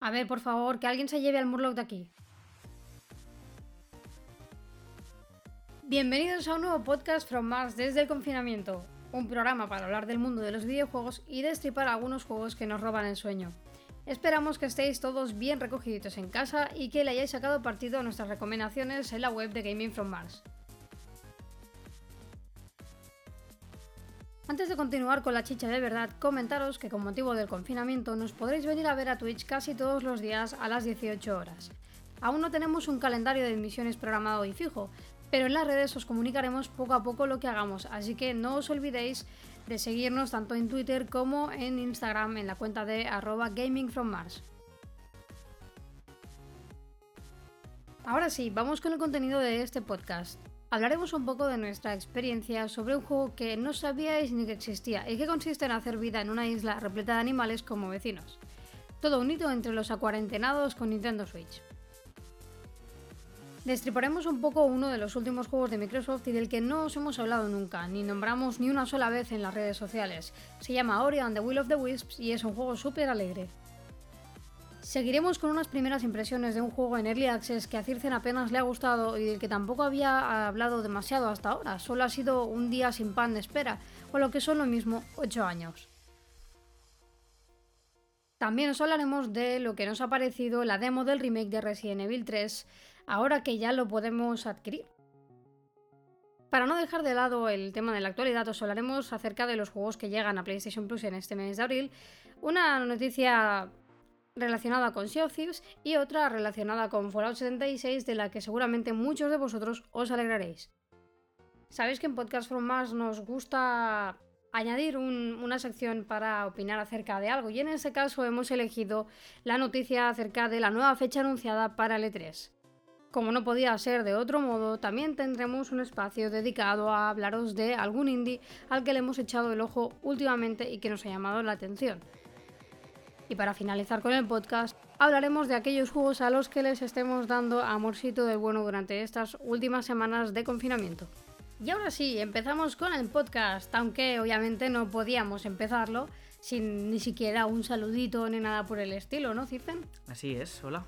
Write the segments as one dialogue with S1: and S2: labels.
S1: A ver, por favor, que alguien se lleve al Murloc de aquí. Bienvenidos a un nuevo podcast From Mars desde el confinamiento, un programa para hablar del mundo de los videojuegos y destripar algunos juegos que nos roban el sueño. Esperamos que estéis todos bien recogiditos en casa y que le hayáis sacado partido a nuestras recomendaciones en la web de Gaming From Mars. Antes de continuar con la chicha de verdad, comentaros que con motivo del confinamiento nos podréis venir a ver a Twitch casi todos los días a las 18 horas. Aún no tenemos un calendario de emisiones programado y fijo, pero en las redes os comunicaremos poco a poco lo que hagamos, así que no os olvidéis de seguirnos tanto en Twitter como en Instagram en la cuenta de arroba gamingfrommars. Ahora sí, vamos con el contenido de este podcast. Hablaremos un poco de nuestra experiencia sobre un juego que no sabíais ni que existía y que consiste en hacer vida en una isla repleta de animales como vecinos. Todo unido entre los acuarentenados con Nintendo Switch. Destriparemos un poco uno de los últimos juegos de Microsoft y del que no os hemos hablado nunca, ni nombramos ni una sola vez en las redes sociales. Se llama Ori and the Will of the Wisps y es un juego súper alegre. Seguiremos con unas primeras impresiones de un juego en Early Access que a Circen apenas le ha gustado y del que tampoco había hablado demasiado hasta ahora, solo ha sido un día sin pan de espera, o lo que son lo mismo 8 años. También os hablaremos de lo que nos ha parecido la demo del remake de Resident Evil 3, ahora que ya lo podemos adquirir. Para no dejar de lado el tema de la actualidad, os hablaremos acerca de los juegos que llegan a PlayStation Plus en este mes de abril. Una noticia relacionada con Sea of Thieves y otra relacionada con Fallout 76 de la que seguramente muchos de vosotros os alegraréis. Sabéis que en Podcast From Mars nos gusta añadir una sección para opinar acerca de algo y en este caso hemos elegido la noticia acerca de la nueva fecha anunciada para el E3. Como no podía ser de otro modo, también tendremos un espacio dedicado a hablaros de algún indie al que le hemos echado el ojo últimamente y que nos ha llamado la atención. Y para finalizar con el podcast, hablaremos de aquellos juegos a los que les estemos dando amorcito de bueno durante estas últimas semanas de confinamiento. Y ahora sí, empezamos con el podcast, aunque obviamente no podíamos empezarlo sin ni siquiera un saludito ni nada por el estilo, ¿no, Circen?
S2: Así es, hola,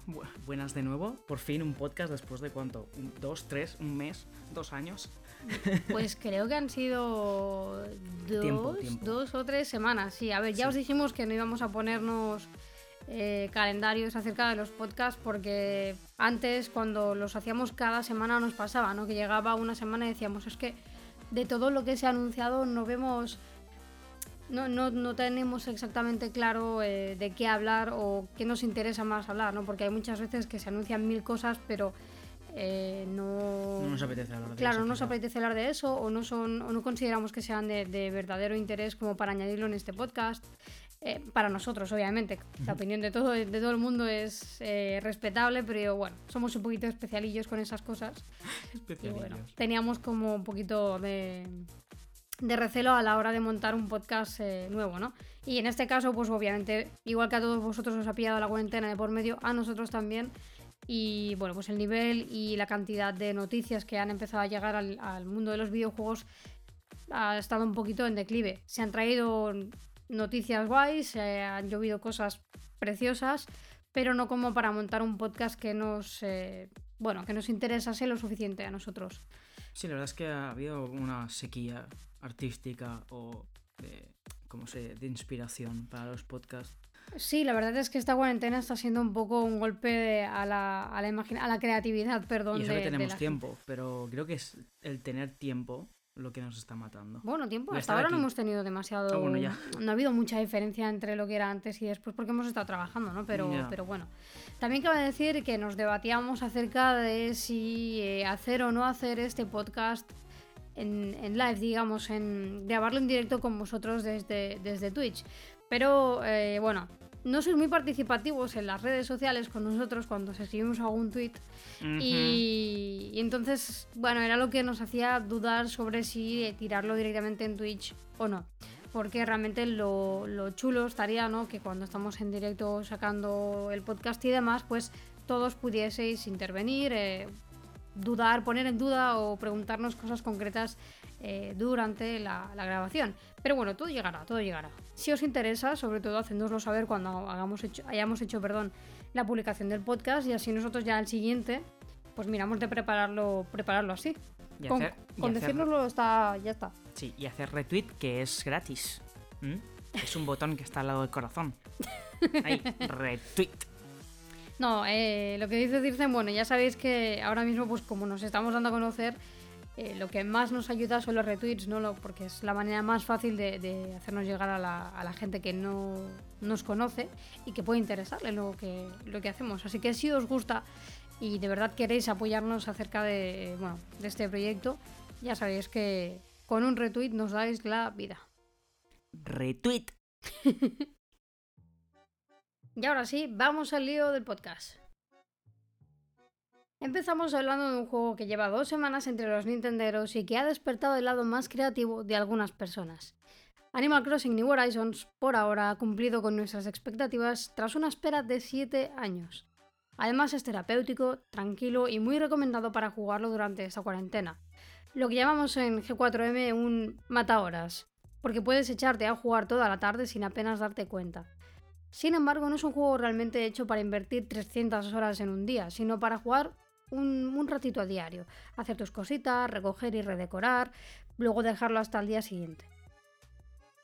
S2: buenas de nuevo. Por fin un podcast después de cuánto, dos, tres, un mes, dos años.
S1: Pues creo que han sido dos, dos o tres semanas. Sí, a ver, ya os dijimos que no íbamos a ponernos eh, calendarios acerca de los podcasts porque antes cuando los hacíamos cada semana nos pasaba, ¿no? Que llegaba una semana y decíamos, es que de todo lo que se ha anunciado no vemos... No, no, no tenemos exactamente claro eh, de qué hablar o qué nos interesa más hablar, ¿no? Porque hay muchas veces que se anuncian mil cosas, pero eh, no,
S2: no, nos apetece hablar de
S1: claro, eso. no nos apetece hablar de eso o no, son, o no consideramos que sean de, verdadero interés como para añadirlo en este podcast. Eh, para nosotros, obviamente, la opinión de todo, de todo el mundo es eh, respetable, pero bueno, somos un poquito especialillos con esas cosas.
S2: Especialillos.
S1: teníamos como un poquito de, de recelo a la hora de montar un podcast nuevo, ¿no? Y en este caso, pues obviamente, igual que a todos vosotros os ha pillado la cuarentena de por medio, a nosotros también y bueno, pues el nivel y la cantidad de noticias que han empezado a llegar al, mundo de los videojuegos ha estado un poquito en declive. Se han traído noticias guays, se han llovido cosas preciosas, pero no como para montar un podcast que nos, eh, bueno, que nos interesase lo suficiente a nosotros.
S2: Sí, la verdad es que ha habido una sequía artística o ¿cómo se, de inspiración para los podcasts
S1: Sí, la verdad es que esta cuarentena está siendo un poco un golpe a la, a la, a la creatividad, perdón.
S2: Y eso que tenemos tiempo, pero creo que es el tener tiempo lo que nos está matando.
S1: Bueno, tiempo, hasta ahora no hemos tenido demasiado...
S2: Ah,
S1: no ha habido mucha diferencia entre lo que era antes y después porque hemos estado trabajando, ¿no? Pero, pero bueno. También cabe decir que nos debatíamos acerca de si eh, hacer o no hacer este podcast en, en, live, digamos, en grabarlo en directo con vosotros desde, desde Twitch. Pero eh, bueno, no sois muy participativos en las redes sociales con nosotros cuando escribimos algún tweet. y, entonces, bueno, era lo que nos hacía dudar sobre si tirarlo directamente en Twitch o no. Porque realmente lo, chulo estaría, ¿no? Que cuando estamos en directo sacando el podcast y demás, pues todos pudieseis intervenir. Eh, dudar, poner en duda o preguntarnos cosas concretas eh, durante la, grabación. Pero bueno, todo llegará, todo llegará. Si os interesa, sobre todo hacéndoslo saber cuando hagamos hecho, hayamos hecho perdón, la publicación del podcast y así nosotros ya al siguiente, pues miramos de prepararlo, prepararlo así. con, decirnoslo está, ya está.
S2: Sí, y hacer retweet que es gratis. Es un botón que está al lado del corazón. Ahí, retweet.
S1: No, eh, lo que dice Dircen, bueno, ya sabéis que ahora mismo, pues como nos estamos dando a conocer, eh, lo que más nos ayuda son los retweets, ¿no? porque es la manera más fácil de, hacernos llegar a la, gente que no nos conoce y que puede interesarle lo que, lo que hacemos. Así que si os gusta y de verdad queréis apoyarnos acerca de, bueno, de este proyecto, ya sabéis que con un retweet nos dais la vida.
S2: Retweet.
S1: y ahora sí, vamos al lío del podcast. Empezamos hablando de un juego que lleva dos semanas entre los Nintenderos y que ha despertado el lado más creativo de algunas personas. Animal Crossing New Horizons, por ahora, ha cumplido con nuestras expectativas tras una espera de 7 años. Además es terapéutico, tranquilo y muy recomendado para jugarlo durante esta cuarentena. Lo que llamamos en G4M un mata horas, porque puedes echarte a jugar toda la tarde sin apenas darte cuenta. Sin embargo, no es un juego realmente hecho para invertir 300 horas en un día, sino para jugar un, ratito a diario, hacer tus cositas, recoger y redecorar, luego dejarlo hasta el día siguiente.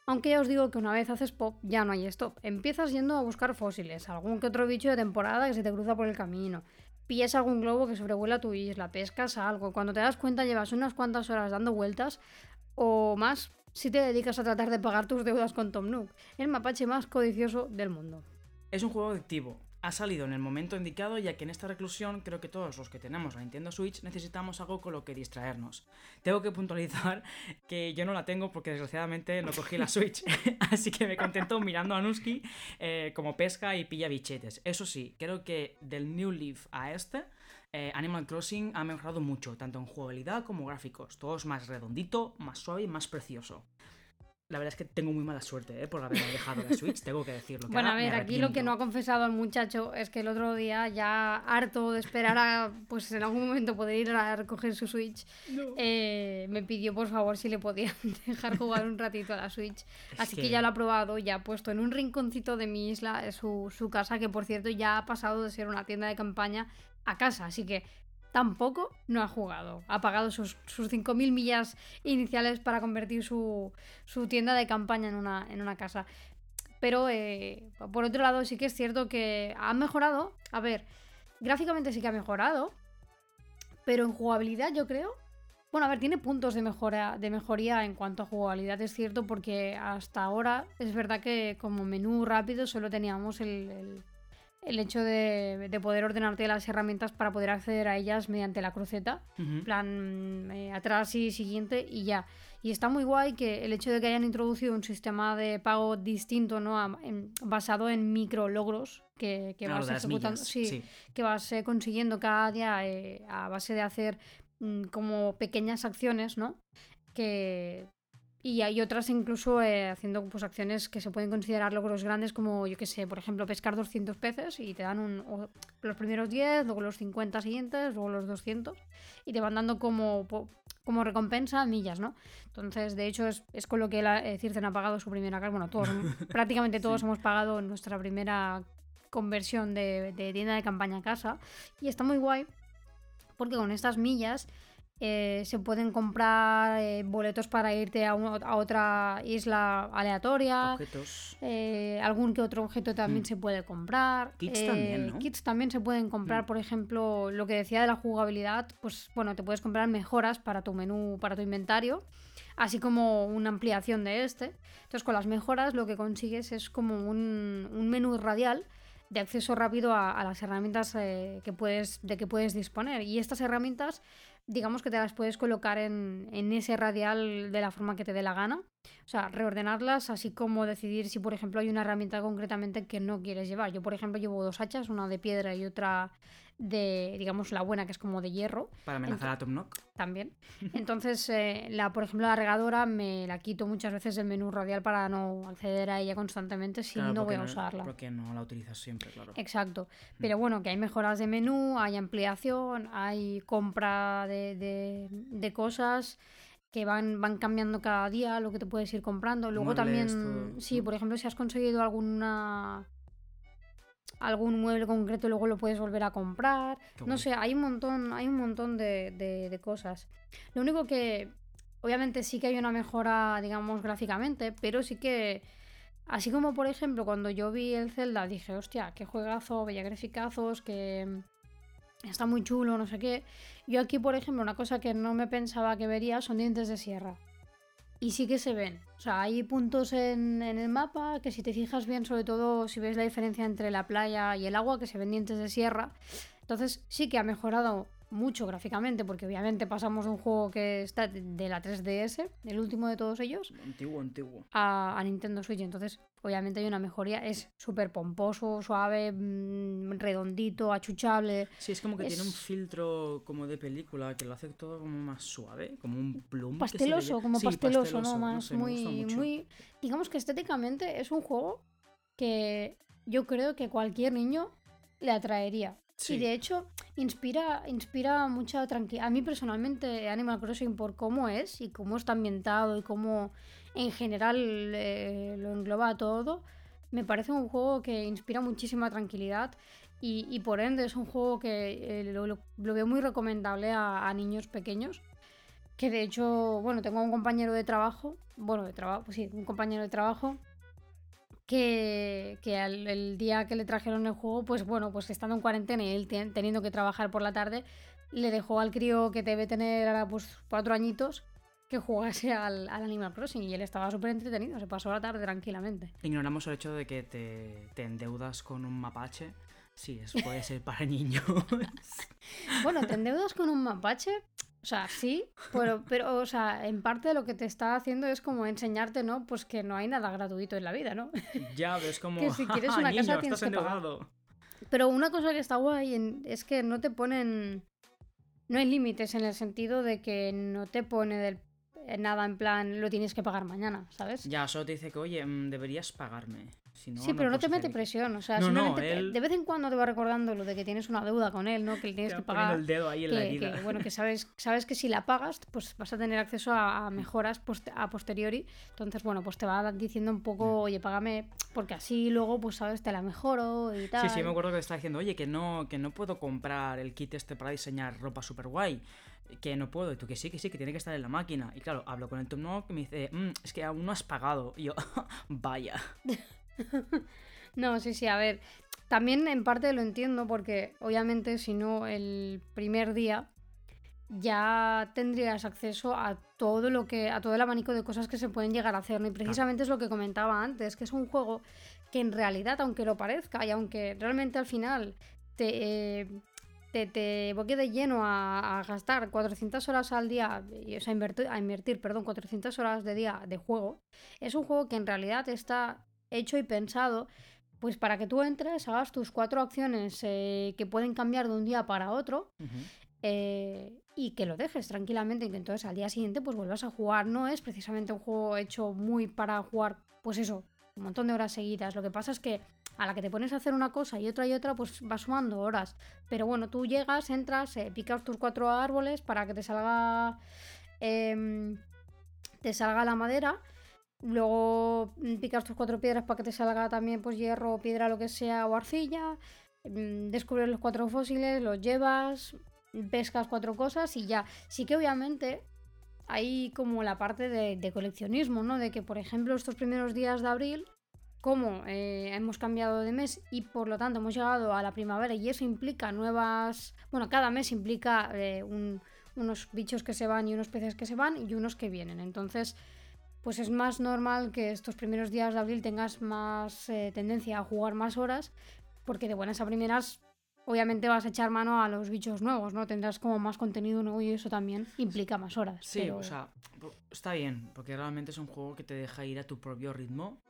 S1: Aunque ya os digo que una vez haces pop ya no hay stop. Empiezas yendo a buscar fósiles, algún que otro bicho de temporada que se te cruza por el camino. Pillas algún globo que sobrevuela tu isla, pescas algo. Cuando te das cuenta llevas unas cuantas horas dando vueltas o más si te dedicas a tratar de pagar tus deudas con Tom Nook, el mapache más codicioso del mundo.
S2: Es un juego adictivo, ha salido en el momento indicado ya que en esta reclusión creo que todos los que tenemos la Nintendo Switch necesitamos algo con lo que distraernos. Tengo que puntualizar que yo no la tengo porque desgraciadamente no cogí la Switch, así que me contento mirando a Nusky eh, como pesca y pilla bichetes. Eso sí, creo que del New Leaf a este, eh, Animal Crossing ha mejorado mucho, tanto en jugabilidad como gráficos. Todo es más redondito, más suave y más precioso. La verdad es que tengo muy mala suerte ¿eh? por haber dejado la Switch, tengo que decirlo.
S1: bueno, a ver, aquí lo que no ha confesado el muchacho es que el otro día, ya harto de esperar a, pues en algún momento poder ir a recoger su Switch, eh, me pidió por favor si le podían dejar jugar un ratito a la Switch. Así que... ya lo ha probado, ya ha puesto en un rinconcito de mi isla su, su casa, que por cierto ya ha pasado de ser una tienda de campaña a casa. Así que tampoco no ha jugado. Ha pagado sus, sus 5.000 millas iniciales para convertir su, tienda de campaña en una, en una casa. Pero eh, por otro lado sí que es cierto que ha mejorado. A ver, gráficamente sí que ha mejorado. Pero en jugabilidad yo creo... Bueno, a ver, tiene puntos de, mejora, de mejoría en cuanto a jugabilidad, es cierto, porque hasta ahora es verdad que como menú rápido solo teníamos el hecho de, poder ordenarte las herramientas para poder acceder a ellas mediante la cruceta, plan eh, atrás y siguiente y ya. Y está muy guay que el hecho de que hayan introducido un sistema de pago distinto, ¿no? basado en micro logros que, que vas ejecutando, sí, que vas eh, consiguiendo cada día eh, a base de hacer mm, como pequeñas acciones, ¿no? Que y hay otras incluso eh, haciendo pues, acciones que se pueden considerar logros grandes como, yo que sé, por ejemplo, pescar 200 peces y te dan un, los primeros 10, luego los 50 siguientes, luego los 200 y te van dando como, como recompensa millas, ¿no? Entonces, de hecho, es, es con lo que la, eh, Circen ha pagado su primera casa. Bueno, todos, prácticamente todos hemos pagado nuestra primera conversión de, de tienda de campaña a casa y está muy guay porque con estas millas eh, se pueden comprar eh, boletos para irte a, otra isla aleatoria. Eh, algún que otro objeto también mm. se puede comprar.
S2: Kits también, ¿no?
S1: Kits también se pueden comprar, mm. por ejemplo, lo que decía de la jugabilidad, pues bueno, te puedes comprar mejoras para tu menú, para tu inventario, así como una ampliación de este. Entonces, con las mejoras lo que consigues es como un, un menú radial de acceso rápido a, las herramientas que puedes, de que puedes disponer. Y estas herramientas digamos que te las puedes colocar en, ese radial de la forma que te dé la gana. O sea, reordenarlas, así como decidir si, por ejemplo, hay una herramienta concretamente que no quieres llevar. Yo, por ejemplo, llevo dos hachas, una de piedra y otra de, digamos, la buena, que es como de hierro.
S2: Para amenazar a Tom Nook.
S1: También. Entonces, eh, la, por ejemplo, la regadora me la quito muchas veces del menú radial para no acceder a ella constantemente si
S2: Claro,
S1: no voy a usarla.
S2: Porque no la utilizas siempre, claro.
S1: Exacto. Pero bueno, que hay mejoras de menú, hay ampliación, hay compra de, de- de cosas que van, van cambiando cada día, lo que te puedes ir comprando. Luego
S2: Muebles,
S1: también,
S2: todo,
S1: sí,
S2: ¿no?
S1: por ejemplo, si has conseguido alguna algún mueble concreto, luego lo puedes volver a comprar.
S2: Qué
S1: No sé, hay un montón, hay un montón de, de- de cosas. Lo único que, obviamente sí que hay una mejora, digamos, gráficamente, pero sí que, así como por ejemplo cuando yo vi el Zelda, dije, hostia, qué juegazo, veía graficazos, que está muy chulo, no sé qué. Yo aquí, por ejemplo, una cosa que no me pensaba que vería son dientes de sierra. Y sí que se ven. O sea, hay puntos en, en el mapa que si te fijas bien, sobre todo si ves la diferencia entre la playa y el agua, que se ven dientes de sierra. Entonces sí que ha mejorado mucho gráficamente, porque obviamente pasamos de un juego que está de- la 3DS, el último de todos ellos,
S2: Antiguo, antiguo.
S1: a, a Nintendo Switch. Entonces, obviamente hay una mejoría. Es súper pomposo, suave, mm, redondito, achuchable.
S2: Sí, es como que tiene un filtro como de película que lo hace todo como más suave, como un plum.
S1: pasteloso, como
S2: Sí,
S1: pasteloso, ¿no?
S2: no
S1: Más
S2: sé,
S1: muy, muy. Digamos que estéticamente es un juego que yo creo que cualquier niño le atraería.
S2: Sí.
S1: Y de hecho, inspira, inspira mucha tranquilidad. A mí personalmente, Animal Crossing, por cómo es y cómo está ambientado y cómo en general eh, lo engloba todo, me parece un juego que inspira muchísima tranquilidad. Y, y por ende es un juego que eh, lo, lo- lo veo muy recomendable a, a niños pequeños. Que de hecho, bueno, tengo un compañero de trabajo, bueno, de trabajo, pues sí, un compañero de trabajo que, que al- el día que le trajeron el juego, pues bueno, pues estando en cuarentena y él ten- teniendo que trabajar por la tarde, le dejó al crío que debe tener ahora pues cuatro añitos que jugase al, al Animal Crossing y él estaba súper entretenido, se pasó la tarde tranquilamente.
S2: Ignoramos el hecho de que te, te endeudas con un mapache. Sí, eso puede ser para niños.
S1: Bueno, te endeudas con un mapache, o sea, sí, pero, pero, o sea, en parte lo que te está haciendo es como enseñarte, ¿no? Pues que no hay nada gratuito en la vida, ¿no?
S2: ya ves como.
S1: Que si quieres
S2: "Ah,
S1: una casa
S2: niño,
S1: tienes
S2: estás
S1: que pagar".
S2: endeudado.
S1: Pero una cosa que está guay en- es que no te ponen. No hay límites en el sentido de que no te pone del- eh, nada en plan lo tienes que pagar mañana, ¿sabes?
S2: Ya, solo te dice que, oye, mm, deberías pagarme. Si no,
S1: sí, pero no te mete
S2: X".
S1: presión, o sea,
S2: No,
S1: simplemente te-
S2: él-
S1: de vez en cuando te va recordando lo de que tienes una deuda con él, ¿no? Que le tienes
S2: Te
S1: que pagar.
S2: el dedo ahí en la
S1: Que,
S2: herida.
S1: que, bueno, que sabes, sabes que si la pagas, pues vas a tener acceso a, a mejoras post- a posteriori. Entonces, bueno, pues te va diciendo un poco, oye, págame, porque así luego, pues sabes, te la mejoro y tal.
S2: Sí, sí, me acuerdo que estaba diciendo, oye, que no, que no puedo comprar el kit este para diseñar ropa super guay. Que no puedo. Y tú que sí, que sí, que tiene que estar en la máquina. Y claro, hablo con el Tom Nook y me dice, "Mm, es que aún no has pagado. Y yo, vaya.
S1: No, sí, sí, a ver. También en parte lo entiendo porque obviamente si no el primer día ya tendrías acceso a todo lo que a todo el abanico de cosas que se pueden llegar a hacer, ¿no? Y precisamente es lo que comentaba antes, que es un juego que en realidad, aunque lo parezca y aunque realmente al final te eh, te, te boque de lleno a, a gastar 400 horas al día, o sea, invertir, a invertir, perdón, 400 horas de día de juego, es un juego que en realidad está hecho y pensado pues para que tú entres, hagas tus cuatro acciones eh, que pueden cambiar de un día para otro eh, y que lo dejes tranquilamente y que entonces al día siguiente pues vuelvas a jugar. No es precisamente un juego hecho muy para jugar, pues eso, un montón de horas seguidas. Lo que pasa es que a la que te pones a hacer una cosa y otra y otra, pues vas sumando horas. Pero bueno, tú llegas, entras, eh, picas tus cuatro árboles para que te salga... em, te salga la madera. Luego mm, picas tus cuatro piedras para que te salga también pues hierro, piedra, lo que sea, o arcilla. Mm, Descubres los cuatro fósiles, los llevas, pescas cuatro cosas y ya. Sí que obviamente hay como la parte de, coleccionismo, ¿no? De que, por ejemplo, estos primeros días de abril, como eh, hemos cambiado de mes y por lo tanto hemos llegado a la primavera y eso implica nuevas... Bueno, cada mes implica eh, un- unos bichos que se van y unos peces que se van y unos que vienen. Entonces, pues es más normal que estos primeros días de abril tengas más eh, tendencia a jugar más horas porque de buenas a primeras obviamente vas a echar mano a los bichos nuevos, ¿no? Tendrás como más contenido nuevo y eso también implica más horas.
S2: Sí,
S1: pero-
S2: o sea, está bien, porque realmente es un juego que te deja ir a tu propio ritmo,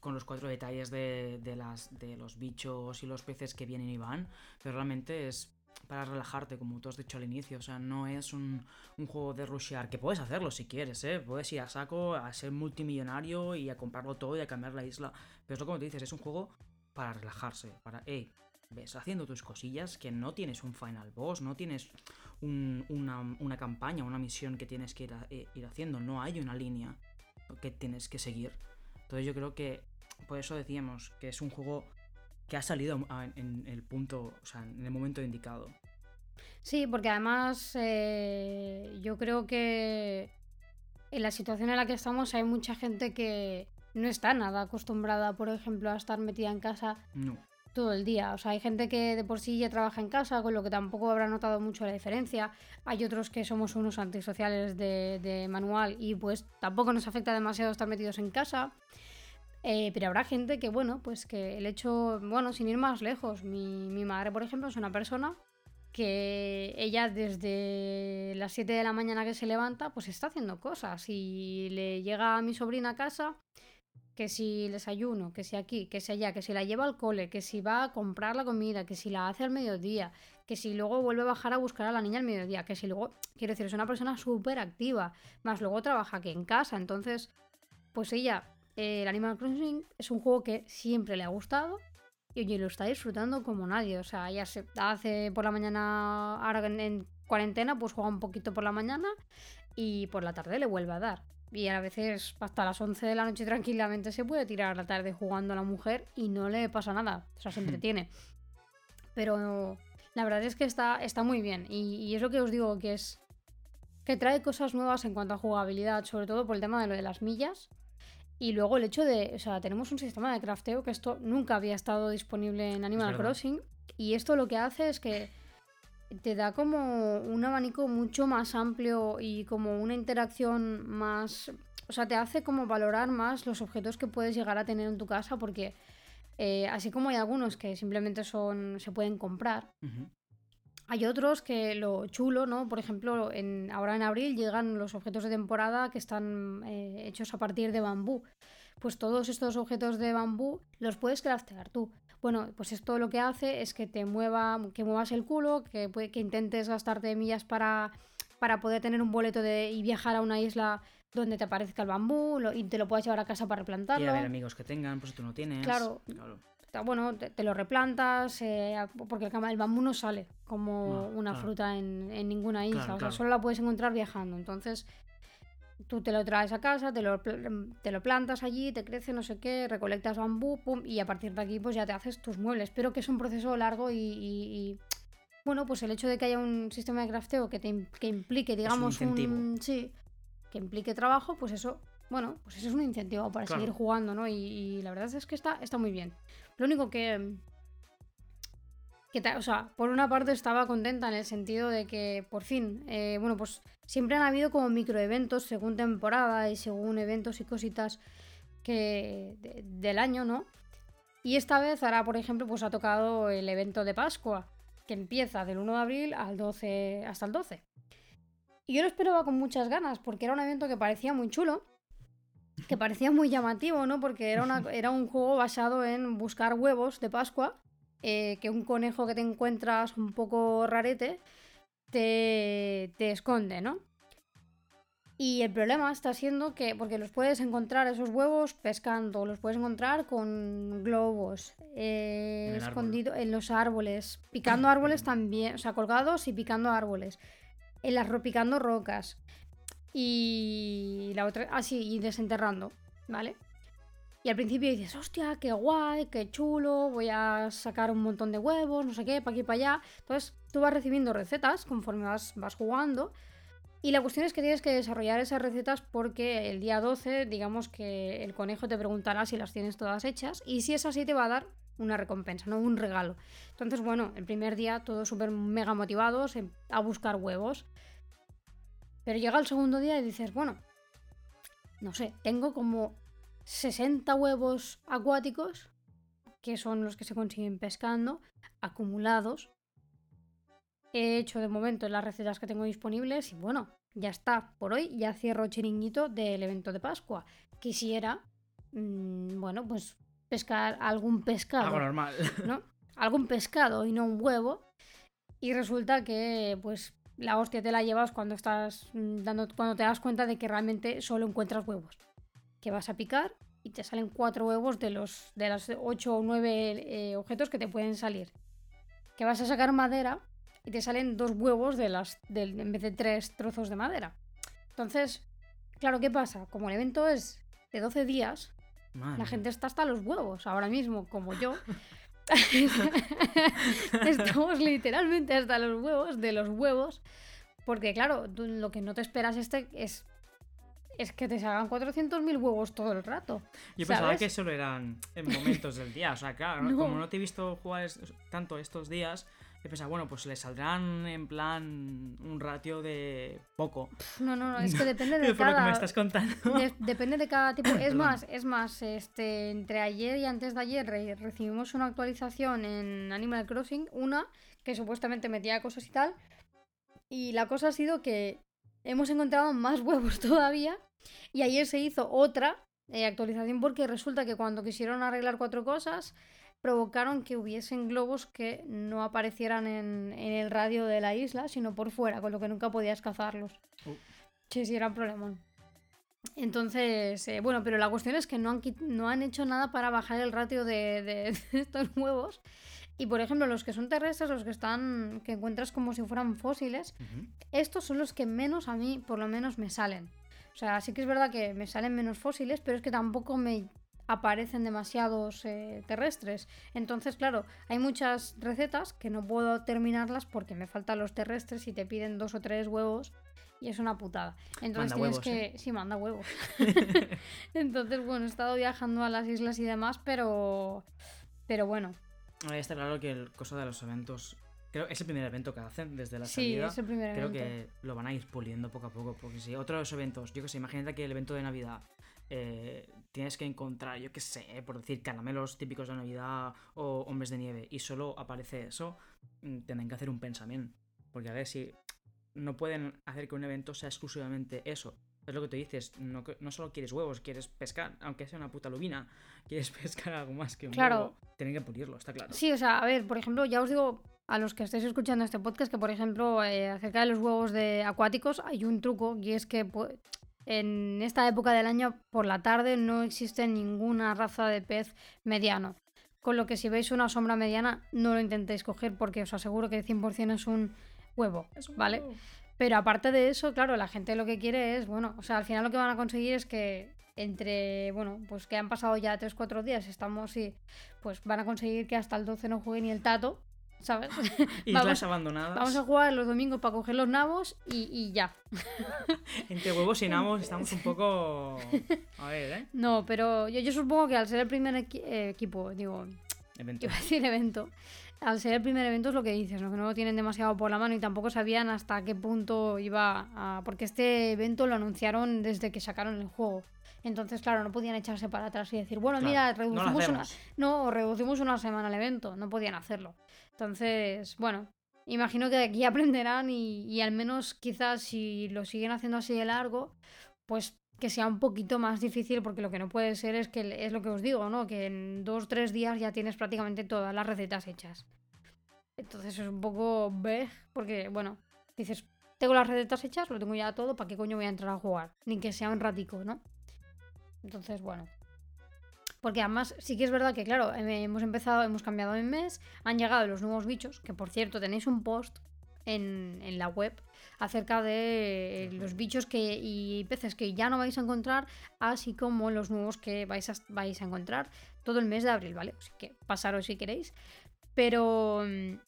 S2: con los cuatro detalles de, de, las, de los bichos y los peces que vienen y van, pero realmente es para relajarte, como tú has dicho al inicio. O sea, no es un, un, juego de rushear, que puedes hacerlo si quieres, ¿eh? Puedes ir a saco, a ser multimillonario y a comprarlo todo y a cambiar la isla. Pero es lo como te dices, es un juego para relajarse, para, hey, ves haciendo tus cosillas, que no tienes un final boss, no tienes un, una, una, campaña, una misión que tienes que ir, a, eh, ir haciendo, no hay una línea que tienes que seguir. Entonces yo creo que por eso decíamos que es un juego que ha salido en el punto, o sea, en el momento indicado.
S1: Sí, porque además eh, yo creo que en la situación en la que estamos hay mucha gente que no está nada acostumbrada, por ejemplo, a estar metida en casa
S2: no.
S1: todo el día. O sea, hay gente que de por sí ya trabaja en casa, con lo que tampoco habrá notado mucho la diferencia. Hay otros que somos unos antisociales de, de manual y pues tampoco nos afecta demasiado estar metidos en casa. Eh, pero habrá gente que, bueno, pues que el hecho, bueno, sin ir más lejos, mi, mi madre, por ejemplo, es una persona que ella desde las 7 de la mañana que se levanta, pues está haciendo cosas. Y le llega a mi sobrina a casa, que si desayuno, que si aquí, que si allá, que si la lleva al cole, que si va a comprar la comida, que si la hace al mediodía, que si luego vuelve a bajar a buscar a la niña al mediodía, que si luego, quiero decir, es una persona súper activa, más luego trabaja aquí en casa, entonces, pues ella eh, el Animal Crossing es un juego que siempre le ha gustado y oye, lo está disfrutando como nadie. O sea, ya se hace por la mañana, ahora en, en, cuarentena, pues juega un poquito por la mañana y por la tarde le vuelve a dar. Y a veces hasta las 11 de la noche tranquilamente se puede tirar la tarde jugando a la mujer y no le pasa nada. O sea, se entretiene. Pero la verdad es que está, está muy bien. Y, y es lo que os digo, que es que trae cosas nuevas en cuanto a jugabilidad, sobre todo por el tema de lo de las millas. Y luego el hecho de, o sea, tenemos un sistema de crafteo que esto nunca había estado disponible en Animal Crossing. Y esto lo que hace es que te da como un abanico mucho más amplio y como una interacción más... O sea, te hace como valorar más los objetos que puedes llegar a tener en tu casa porque eh, así como hay algunos que simplemente son se pueden comprar,
S2: uh -huh.
S1: Hay otros que lo chulo, ¿no? Por ejemplo, en, ahora en abril llegan los objetos de temporada que están eh, hechos a partir de bambú. Pues todos estos objetos de bambú los puedes craftear tú. Bueno, pues esto lo que hace es que te mueva, que muevas el culo, que, que intentes gastarte millas para, para poder tener un boleto de, y viajar a una isla donde te aparezca el bambú lo, y te lo puedas llevar a casa para replantarlo.
S2: Y a ver amigos que tengan, pues tú no tienes.
S1: Claro.
S2: claro.
S1: Bueno, te, te lo replantas, eh, porque el, el, bambú no sale como
S2: No,
S1: una
S2: claro.
S1: fruta en, en ninguna isla,
S2: Claro,
S1: o sea,
S2: claro.
S1: solo la puedes encontrar viajando. Entonces, tú te lo traes a casa, te lo, pl- te lo plantas allí, te crece, no sé qué, recolectas bambú, pum, y a partir de aquí pues ya te haces tus muebles. Pero que es un proceso largo y, y- y, bueno, pues el hecho de que haya un sistema de crafteo que, te, que implique, digamos,
S2: incentivo.
S1: sí, que implique trabajo, pues eso, bueno, pues eso es un incentivo para
S2: Claro.
S1: seguir jugando, ¿no? Y, y la verdad es que está, está muy bien. Lo único que, que o sea, por una parte estaba contenta en el sentido de que por fin, eh, bueno, pues siempre han habido como microeventos según temporada y según eventos y cositas que de- del año, ¿no? Y esta vez ahora, por ejemplo, pues ha tocado el evento de Pascua, que empieza del 1 de abril al 12, hasta el 12. Y yo lo esperaba con muchas ganas, porque era un evento que parecía muy chulo, que parecía muy llamativo, ¿no? Porque era, una- era un juego basado en buscar huevos de Pascua, eh, que un conejo que te encuentras un poco rarete te, te esconde, ¿no? Y el problema está siendo que, porque los puedes encontrar esos huevos pescando, los puedes encontrar con globos, eh,
S2: árbol.
S1: escondido en los árboles, picando árboles también, o sea, colgados y picando árboles, en las picando rocas y la otra, así, y desenterrando, ¿vale? Y al principio dices, hostia, qué guay, qué chulo, voy a sacar un montón de huevos, no sé qué, para aquí, para allá. Entonces tú vas recibiendo recetas conforme vas, vas jugando. Y la cuestión es que tienes que desarrollar esas recetas porque el día 12, digamos que el conejo te preguntará si las tienes todas hechas. Y si es así, te va a dar una recompensa, no un regalo. Entonces, bueno, el primer día todos súper mega motivados a buscar huevos. Pero llega el segundo día y dices, bueno, no sé, tengo como 60 huevos acuáticos, que son los que se consiguen pescando, acumulados. He hecho de momento las recetas que tengo disponibles y bueno, ya está. Por hoy ya cierro chiringuito del evento de Pascua. Quisiera mm, bueno, pues pescar algún pescado.
S2: Algo normal.
S1: ¿no? Algún pescado y no un huevo. Y resulta que, pues, la hostia te la llevas cuando estás mm, dando, cuando te das cuenta de que realmente solo encuentras huevos. Que vas a picar y te salen cuatro huevos de los de los ocho o nueve eh, objetos que te pueden salir. Que vas a sacar madera y te salen dos huevos de las del- en vez de tres trozos de madera. Entonces, claro, ¿qué pasa? Como el evento es de 12 días,
S2: Madre
S1: la gente está hasta los huevos ahora mismo, como yo. Estamos literalmente hasta los huevos de los huevos. Porque, claro, tú lo que no te esperas este es, es que te salgan 400.000 huevos todo el rato.
S2: Yo pensaba que solo eran en momentos del día. O sea, claro, como no te he visto jugar tanto estos días, yo pensaba, bueno, pues le saldrán en plan un ratio de poco.
S1: No, no, no, es que depende de
S2: Por lo que me
S1: cada.
S2: estás contando.
S1: de- depende de cada tipo. Es más, es más, este, entre ayer y antes de ayer re- recibimos una actualización en Animal Crossing, una que supuestamente metía cosas y tal. Y la cosa ha sido que hemos encontrado más huevos todavía. Y ayer se hizo otra eh, actualización porque resulta que cuando quisieron arreglar cuatro cosas, provocaron que hubiesen globos que no aparecieran en, en el radio de la isla, sino por fuera, con lo que nunca podías cazarlos.
S2: Uh.
S1: Sí, sí, era un problemón. Entonces, eh, bueno, pero la cuestión es que no han, no han hecho nada para bajar el ratio de, de- de estos huevos. Y por ejemplo, los que son terrestres, los que están, que encuentras como si fueran fósiles, estos son los que menos a mí, por lo menos, me salen. O sea, sí que es verdad que me salen menos fósiles, pero es que tampoco me aparecen demasiados eh, terrestres. Entonces, claro, hay muchas recetas que no puedo terminarlas porque me faltan los terrestres y te piden dos o tres huevos y es una putada. Entonces
S2: Manda
S1: tienes
S2: huevos,
S1: que...
S2: ¿eh?
S1: Sí, manda huevos. Entonces, bueno, he estado viajando a las islas y demás, pero... Pero bueno,
S2: Ahí está claro que el coso de los eventos. Creo que es el primer evento que hacen desde la
S1: sí,
S2: salida.
S1: es el primer
S2: Creo
S1: evento.
S2: que lo van a ir puliendo poco a poco. Porque si otros eventos, yo que sé, imagínate que el evento de Navidad eh, tienes que encontrar, yo que sé, por decir, caramelos típicos de Navidad o hombres de nieve y solo aparece eso, mm, tendrán que hacer un pensamiento. Porque a ver si no pueden hacer que un evento sea exclusivamente eso. Es lo que tú dices, no, no solo quieres huevos, quieres pescar, aunque sea una puta lubina, quieres pescar algo más que un
S1: Claro.
S2: huevo. Tienen que pulirlo, está claro.
S1: Sí, o sea, a ver, por ejemplo, ya os digo a los que estáis escuchando este podcast que, por ejemplo, eh, acerca de los huevos de acuáticos hay un truco y es que pu- en esta época del año por la tarde no existe ninguna raza de pez mediano. Con lo que si veis una sombra mediana no lo intentéis coger porque os aseguro que 100% es un huevo, ¿vale? Pero aparte de eso, claro, la gente lo que quiere es, bueno, o sea, al final lo que van a conseguir es que entre, bueno, pues que han pasado ya 3-4 días, estamos y pues van a conseguir que hasta el 12 no juegue ni el tato, ¿sabes?
S2: Islas
S1: vamos-
S2: abandonadas.
S1: Vamos a jugar los domingos para coger los nabos y, y ya.
S2: Entre huevos y nabos estamos un poco. A ver, ¿eh?
S1: No, pero yo, yo supongo que al ser el primer equi- eh, equipo, digo,
S2: Evento.
S1: iba a decir evento, al ser el primer evento es lo que dices, ¿no? que no lo tienen demasiado por la mano y tampoco sabían hasta qué punto iba a... Porque este evento lo anunciaron desde que sacaron el juego. Entonces, claro, no podían echarse para atrás y decir, bueno,
S2: Claro,
S1: mira,
S2: no
S1: reducimos una... No, reducimos una semana el evento. No podían hacerlo. Entonces, bueno, imagino que de aquí aprenderán y, y al menos quizás si lo siguen haciendo así de largo, pues que sea un poquito más difícil porque lo que no puede ser es que es lo que os digo, ¿no? Que en dos, tres días ya tienes prácticamente todas las recetas hechas. Entonces es un poco bej, porque, bueno, dices, tengo las recetas hechas, lo tengo ya todo, ¿para qué coño voy a entrar a jugar? Ni que sea un ratico, ¿no? Entonces, bueno. Porque además sí que es verdad que, claro, eh, hemos empezado, hemos cambiado de mes, han llegado los nuevos bichos, que por cierto tenéis un post en, en la web acerca de eh, los bichos que, y peces que ya no vais a encontrar, así como los nuevos que vais a, vais a encontrar todo el mes de abril, ¿vale? Así que pasaros si queréis. Pero mm,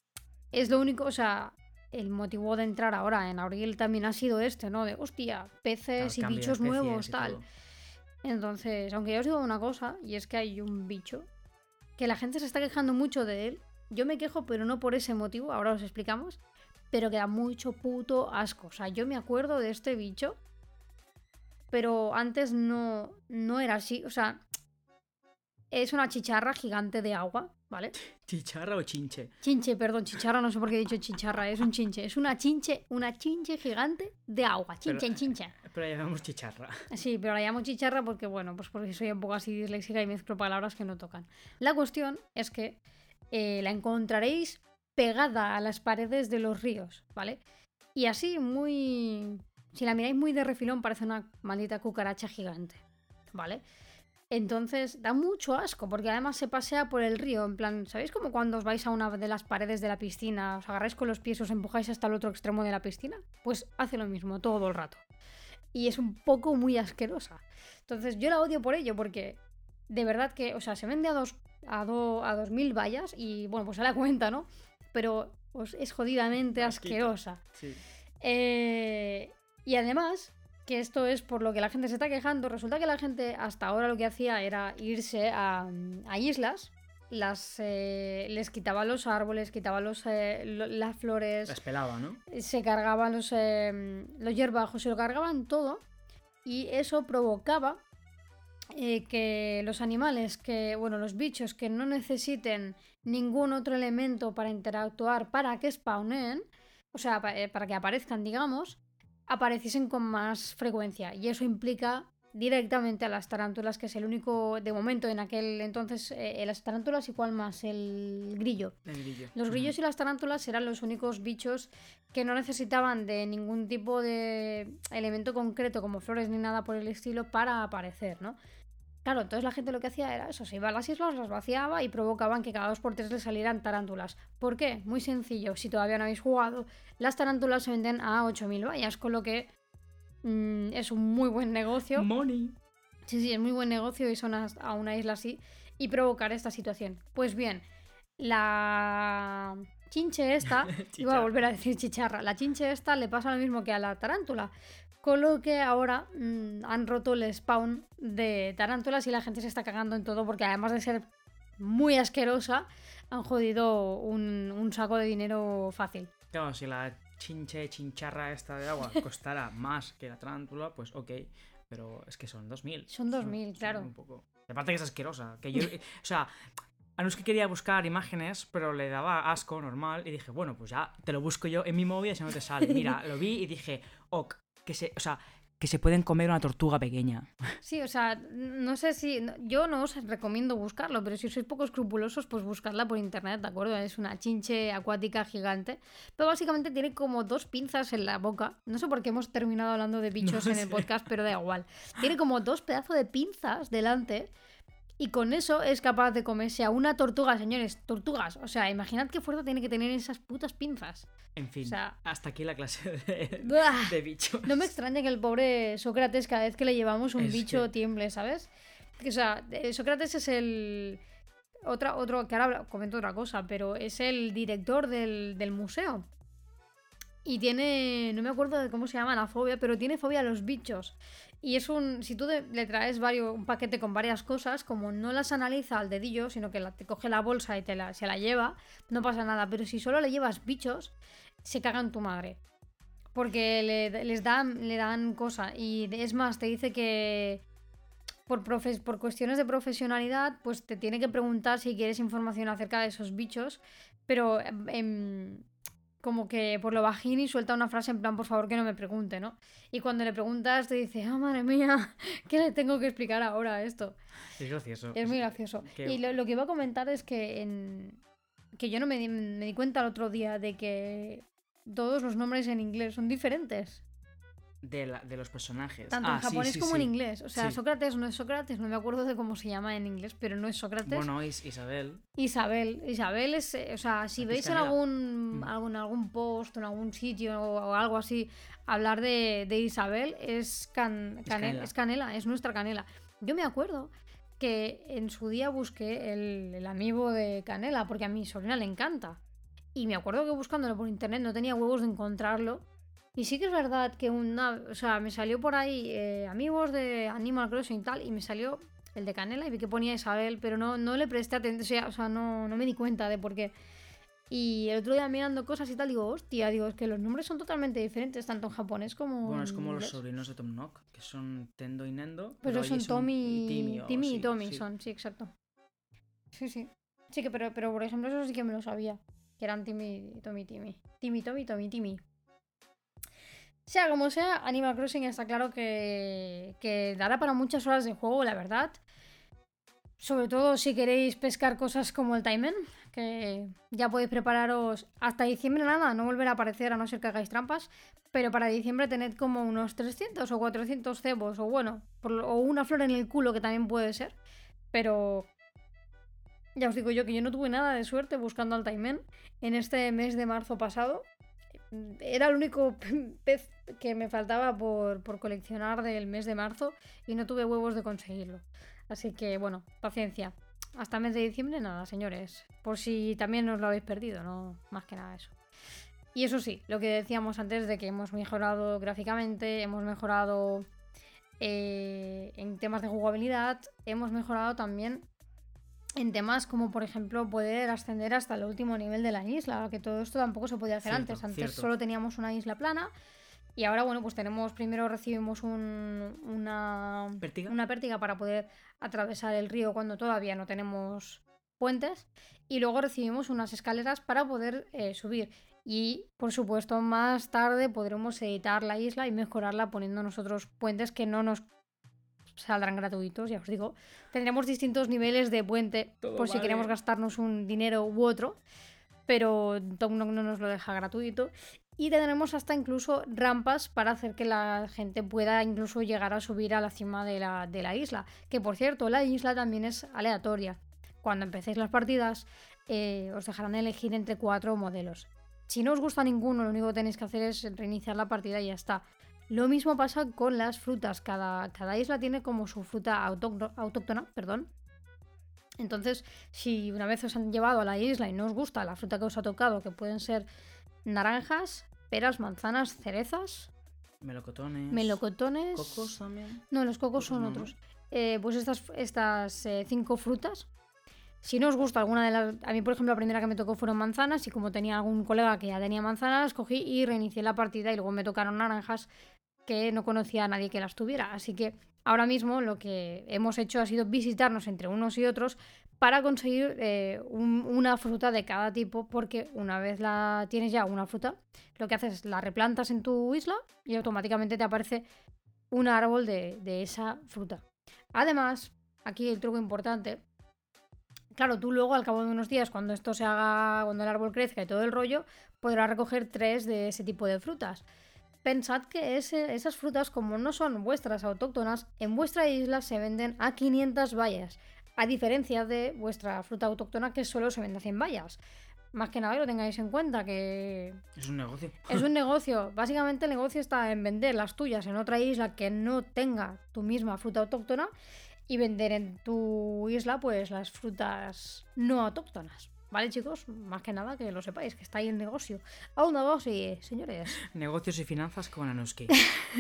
S1: es lo único, o sea, el motivo de entrar ahora en abril también ha sido este, ¿no? De hostia, peces y
S2: Claro,
S1: bichos nuevos, tal. Entonces, aunque ya os digo una cosa, y es que hay un bicho que la gente se está quejando mucho de él. Yo me quejo, pero no por ese motivo, ahora os explicamos. Pero que da mucho puto asco. O sea, yo me acuerdo de este bicho, pero antes no, no era así. O sea, es una chicharra gigante de agua, ¿vale?
S2: ¿Chicharra o chinche?
S1: Chinche, perdón, chicharra, no sé por qué he dicho chicharra, es un chinche. Es una chinche, una chinche gigante de agua. Chinche,
S2: Pero-
S1: chinche.
S2: Pero la llamamos chicharra.
S1: Sí, pero la llamo chicharra porque, bueno, pues porque soy un poco así disléxica y mezclo palabras que no tocan. La cuestión es que eh, la encontraréis pegada a las paredes de los ríos, ¿vale? Y así, muy... Si la miráis muy de refilón, parece una maldita cucaracha gigante, ¿vale? Entonces da mucho asco, porque además se pasea por el río, en plan, ¿sabéis como cuando os vais a una de las paredes de la piscina, os agarráis con los pies, os empujáis hasta el otro extremo de la piscina? Pues hace lo mismo todo el rato y es un poco muy asquerosa. Entonces yo la odio por ello, porque de verdad que, o sea, se vende a dos a, do- a 2000 vallas y bueno, pues se la cuenta, ¿no? Pero pues, es jodidamente asquerosa.
S2: Sí.
S1: Eh, y además, que esto es por lo que la gente se está quejando, resulta que la gente hasta ahora lo que hacía era irse a, a islas, las, eh, les quitaba los árboles, quitaba los, eh, lo- las flores,
S2: Las pelaba, ¿no?
S1: se cargaban los, eh, los hierbajos, se lo cargaban todo y eso provocaba eh, que los animales, que, bueno, los bichos que no necesiten ningún otro elemento para interactuar para que spawnen, o sea, pa- para que aparezcan, digamos, apareciesen con más frecuencia. Y eso implica directamente a las tarántulas, que es el único, de momento, en aquel entonces, eh, las tarántulas igual más el grillo.
S2: El grillo.
S1: Los grillos y las tarántulas eran los únicos bichos que no necesitaban de ningún tipo de elemento concreto como flores ni nada por el estilo para aparecer, ¿no? Claro, entonces la gente lo que hacía era eso, se iba a las islas, las vaciaba y provocaban que cada dos por tres le salieran tarántulas. ¿Por qué? Muy sencillo, si todavía no habéis jugado, las tarántulas se venden a 8.000 vallas, con lo que mm, es un muy buen negocio.
S2: Money.
S1: Sí, sí, es muy buen negocio irse a una, a una isla así y provocar esta situación. Pues bien, la chinche esta, iba a volver a decir chicharra, la chinche esta le pasa lo mismo que a la tarántula. Con lo que ahora mm, han roto el spawn de tarántulas y la gente se está cagando en todo porque además de ser muy asquerosa, han jodido un, un saco de dinero fácil.
S2: Claro, si la chinche, chincharra esta de agua costara más que la tarántula, pues ok. Pero es que son 2000.
S1: Son 2000, claro.
S2: Un poco. Aparte que es asquerosa. Que yo, o sea, a no es que quería buscar imágenes, pero le daba asco normal. Y dije, bueno, pues ya te lo busco yo en mi móvil y así no te sale. Mira, lo vi y dije, ok, que se, o sea, que se pueden comer una tortuga pequeña.
S1: Sí, o sea, no sé si. Yo no os recomiendo buscarlo, pero si sois poco escrupulosos, pues buscarla por internet, ¿de acuerdo? Es una chinche acuática gigante. Pero básicamente tiene como dos pinzas en la boca. No sé por qué hemos terminado hablando de bichos
S2: No
S1: en el podcast, pero da igual. Tiene como dos pedazos de pinzas delante. Y con eso es capaz de comerse a una tortuga, señores. Tortugas. O sea, imaginad qué fuerza tiene que tener esas putas pinzas.
S2: En fin,
S1: O sea-
S2: hasta aquí la clase de, bichos.
S1: No me extraña que el pobre Sócrates, cada vez que le llevamos un
S2: Es
S1: bicho,
S2: que-
S1: tiemble, ¿sabes? O sea, eh, Sócrates es el. Otra, otro, que ahora comento otra cosa, pero es el director del, del museo. Y tiene. No me acuerdo de cómo se llama la fobia, pero tiene fobia a los bichos. Y es un. Si tú le traes varios, un paquete con varias cosas, como no las analiza al dedillo, sino que te coge la bolsa y te la, se la lleva, no pasa nada. Pero si solo le llevas bichos, se caga en tu madre. Porque le, les dan, le dan cosa. Y es más, te dice que por, profes- por cuestiones de profesionalidad, pues te tiene que preguntar si quieres información acerca de esos bichos. Pero em, como que por lo bajín y suelta una frase en plan, por favor que no me pregunte, ¿no? Y cuando le preguntas te dice, ah, madre mía, ¿qué le tengo que explicar ahora a esto?
S2: Es gracioso.
S1: Es muy gracioso. Y lo, lo que iba a comentar es que en que yo no me di, me di cuenta el otro día de que todos los nombres en inglés son diferentes.
S2: De, la- de los personajes.
S1: Tanto
S2: Ah,
S1: en
S2: sí,
S1: japonés
S2: sí,
S1: como
S2: sí.
S1: en inglés. O sea. Sócrates no es Sócrates, no me acuerdo de cómo se llama en inglés, pero no es Sócrates.
S2: Bueno, Is- Isabel.
S1: Isabel. Isabel es, eh, o sea, si
S2: Aquí
S1: veis en algún,
S2: Mm.
S1: algún, algún post en algún sitio o, algo así hablar de, de Isabel, es, can-
S2: Es
S1: cane-
S2: canela.
S1: es canela, es nuestra canela. Yo me acuerdo que en su día busqué el, el amiibo de canela porque a mi sobrina le encanta. Y me acuerdo que buscándolo por internet no tenía huevos de encontrarlo. Y sí que es verdad que una, o sea, me salió por ahí eh, amigos de Animal Crossing y tal, y me salió el de Canela y vi que ponía Isabel, pero no, no le presté atención, o sea, no, no me di cuenta de por qué. Y el otro día mirando cosas y tal, digo, hostia, digo, es que los nombres son totalmente diferentes, tanto en japonés como
S2: Bueno, es
S1: en
S2: como los sobrinos de Tom Nook, que son Tendo y Nendo.
S1: Pero son Tommy,
S2: Timmy, o
S1: Timmy y Tommy
S2: sí.
S1: son, sí, exacto. Sí, sí. Sí, que pero, pero por ejemplo, eso sí que me lo sabía. Que eran Timmy, Tommy, Timmy. Timmy, Tommy, Tommy, Timmy. Sea como sea, Animal Crossing está claro que, dará para muchas horas de juego, la verdad. Sobre todo si queréis pescar cosas como el Timen, que ya podéis prepararos hasta diciembre nada, no volverá a aparecer a no ser que hagáis trampas, pero para diciembre tened como unos 300 o 400 cebos, o bueno, o una flor en el culo que también puede ser, pero ya os digo yo que yo no tuve nada de suerte buscando al Taimen en este mes de marzo pasado. Era el único pez que me faltaba por, por coleccionar del mes de marzo y no tuve huevos de conseguirlo. Así que bueno, paciencia. Hasta el mes de diciembre nada, señores. Por si también os lo habéis perdido, no más que nada eso. Y eso sí, lo que decíamos antes de que hemos mejorado gráficamente, hemos mejorado eh, en temas de jugabilidad, hemos mejorado también en temas como por ejemplo poder ascender hasta el último nivel de la isla, que todo esto tampoco se podía hacer antes. Antes solo teníamos una isla plana y ahora, bueno, pues tenemos, primero recibimos una,
S2: ¿Pértiga?
S1: una pértiga para poder atravesar el río cuando todavía no tenemos puentes. Y luego recibimos unas escaleras para poder eh, subir. Y por supuesto, más tarde podremos editar la isla y mejorarla poniendo nosotros puentes que no nos saldrán gratuitos, ya os digo. Tendremos distintos niveles de puente por si queremos gastarnos un dinero u otro, pero Tom no nos lo deja gratuito y tendremos hasta incluso rampas para hacer que la gente pueda incluso llegar a subir a la cima de la, isla. Que por cierto, la isla también es aleatoria. Cuando empecéis las partidas eh, os dejarán elegir entre cuatro modelos. Si no os gusta ninguno, lo único que tenéis que hacer es reiniciar la partida y ya está. Lo mismo pasa con las frutas. Cada, cada isla tiene como su fruta autóctona, perdón. Entonces, si una vez os han llevado a la isla y no os gusta la fruta que os ha tocado, que pueden ser naranjas, peras, manzanas, cerezas.
S2: Melocotones.
S1: Melocotones.
S2: Cocos también.
S1: No, los cocos, son otros. Eh, pues estas, estas eh, cinco frutas. Si no os gusta alguna de las. A mí, por ejemplo, la primera que me tocó fueron manzanas. Y como tenía algún colega que ya tenía manzanas, cogí y reinicié la partida. Y luego me tocaron naranjas que no conocía a nadie que las tuviera. Así que ahora mismo lo que hemos hecho ha sido visitarnos entre unos y otros para conseguir eh, una fruta de cada tipo, porque una vez la tienes ya una fruta, lo que haces es la replantas en tu isla y automáticamente te aparece un árbol de, esa fruta. Además, aquí el truco importante, claro, tú luego al cabo de unos días, cuando esto se haga, cuando el árbol crezca y todo el rollo, podrás recoger tres de ese tipo de frutas. Pensad que esas frutas, como no son vuestras autóctonas, en vuestra isla se venden a 500 vallas a diferencia de vuestra fruta autóctona que solo se vende a 100 vallas. Más que nada lo tengáis en cuenta que...
S2: Es un negocio.
S1: Es un negocio. Básicamente el negocio está en vender las tuyas en otra isla que no tenga tu misma fruta autóctona y vender en tu isla pues las frutas no autóctonas. ¿Vale, chicos? Más que nada que lo sepáis, que está ahí el negocio. A un negocio, señores.
S2: Negocios y finanzas con Anuski.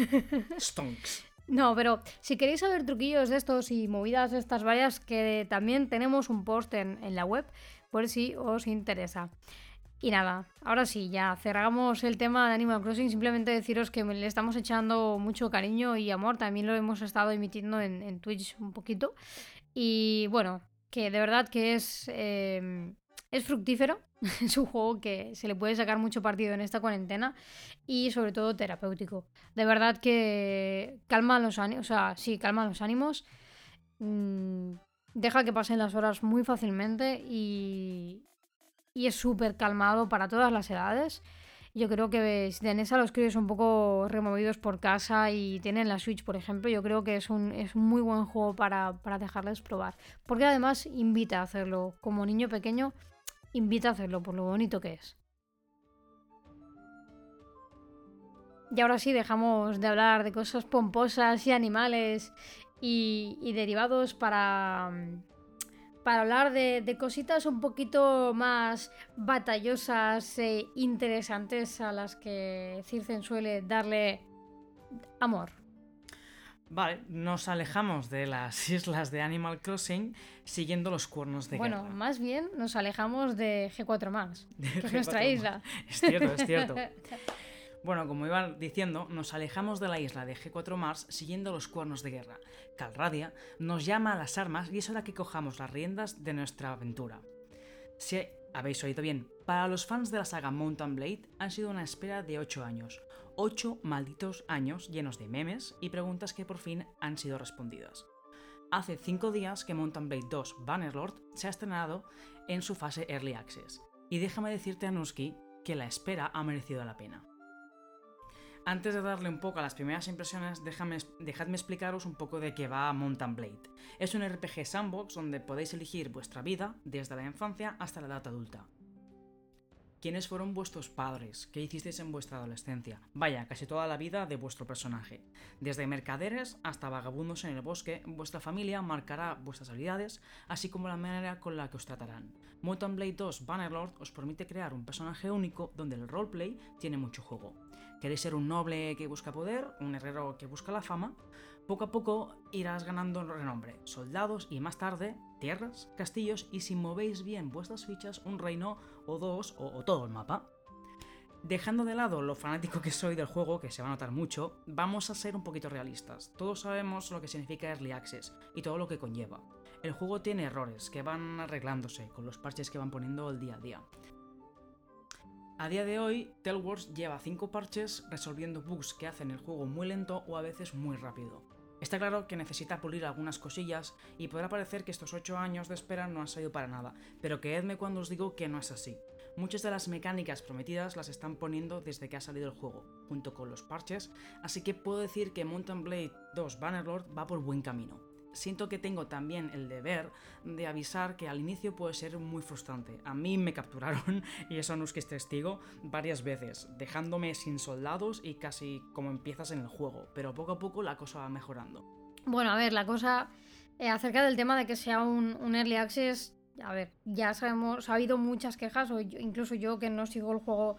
S2: Stonks.
S1: No, pero si queréis saber truquillos de estos y movidas de estas varias, que también tenemos un post en, la web, por si os interesa. Y nada, ahora sí, ya cerramos el tema de Animal Crossing. Simplemente deciros que le estamos echando mucho cariño y amor. También lo hemos estado emitiendo en, Twitch un poquito. Y bueno, que de verdad que es, eh, es fructífero. es un juego que se le puede sacar mucho partido en esta cuarentena y sobre todo terapéutico. De verdad que calma los ánimos, o sea, sí, calma los ánimos. Mm, deja que pasen las horas muy fácilmente y, y es súper calmado para todas las edades. Yo creo que si tenés a los críos un poco removidos por casa y tienen la Switch, por ejemplo, yo creo que es un, es muy buen juego para, para dejarles probar. Porque además invita a hacerlo. Como niño pequeño, invita a hacerlo por lo bonito que es. Y ahora sí, dejamos de hablar de cosas pomposas y animales y, derivados para, para hablar de, cositas un poquito más batallosas e interesantes a las que Circen suele darle amor.
S2: Vale, nos alejamos de las islas de Animal Crossing siguiendo los cuernos de
S1: bueno,
S2: Bueno,
S1: más bien nos alejamos de G4 más, que es nuestra isla.
S2: Es cierto, es cierto. Bueno, como iba diciendo, nos alejamos de la isla de G4 Mars siguiendo los cuernos de guerra. Calradia nos llama a las armas y es hora que cojamos las riendas de nuestra aventura. Si habéis oído bien, para los fans de la saga Mountain Blade han sido una espera de 8 años. 8 malditos años llenos de memes y preguntas que por fin han sido respondidas. Hace 5 días que Mountain Blade 2 Bannerlord se ha estrenado en su fase Early Access. Y déjame decirte, Anuski, que la espera ha merecido la pena. Antes de darle un poco a las primeras impresiones, dejadme explicaros un poco de qué va Mountain Blade. Es un RPG sandbox donde podéis elegir vuestra vida desde la infancia hasta la edad adulta. ¿Quiénes fueron vuestros padres? ¿Qué hicisteis en vuestra adolescencia? Vaya, casi toda la vida de vuestro personaje. Desde mercaderes hasta vagabundos en el bosque, vuestra familia marcará vuestras habilidades, así como la manera con la que os tratarán. Mountain Blade 2 Bannerlord os permite crear un personaje único donde el roleplay tiene mucho juego. ¿Queréis ser un noble que busca poder? ¿Un herrero que busca la fama? Poco a poco irás ganando renombre, soldados y más tarde tierras, castillos y si movéis bien vuestras fichas, un reino o dos o, todo el mapa. Dejando de lado lo fanático que soy del juego, que se va a notar mucho, vamos a ser un poquito realistas. Todos sabemos lo que significa Early Access y todo lo que conlleva. El juego tiene errores que van arreglándose con los parches que van poniendo el día a día. A día de hoy, Tellworks lleva 5 parches resolviendo bugs que hacen el juego muy lento o a veces muy rápido. Está claro que necesita pulir algunas cosillas y podrá parecer que estos 8 años de espera no han salido para nada, pero creedme cuando os digo que no es así. Muchas de las mecánicas prometidas las están poniendo desde que ha salido el juego, junto con los parches, así que puedo decir que Mountain Blade 2 Bannerlord va por buen camino siento que tengo también el deber de avisar que al inicio puede ser muy frustrante. A mí me capturaron, y eso no es que es testigo, varias veces, dejándome sin soldados y casi como empiezas en el juego, pero poco a poco la cosa va mejorando.
S1: Bueno, a ver, la cosa eh, acerca del tema de que sea un, early access, a ver, ya sabemos, ha habido muchas quejas, o incluso yo que no sigo el juego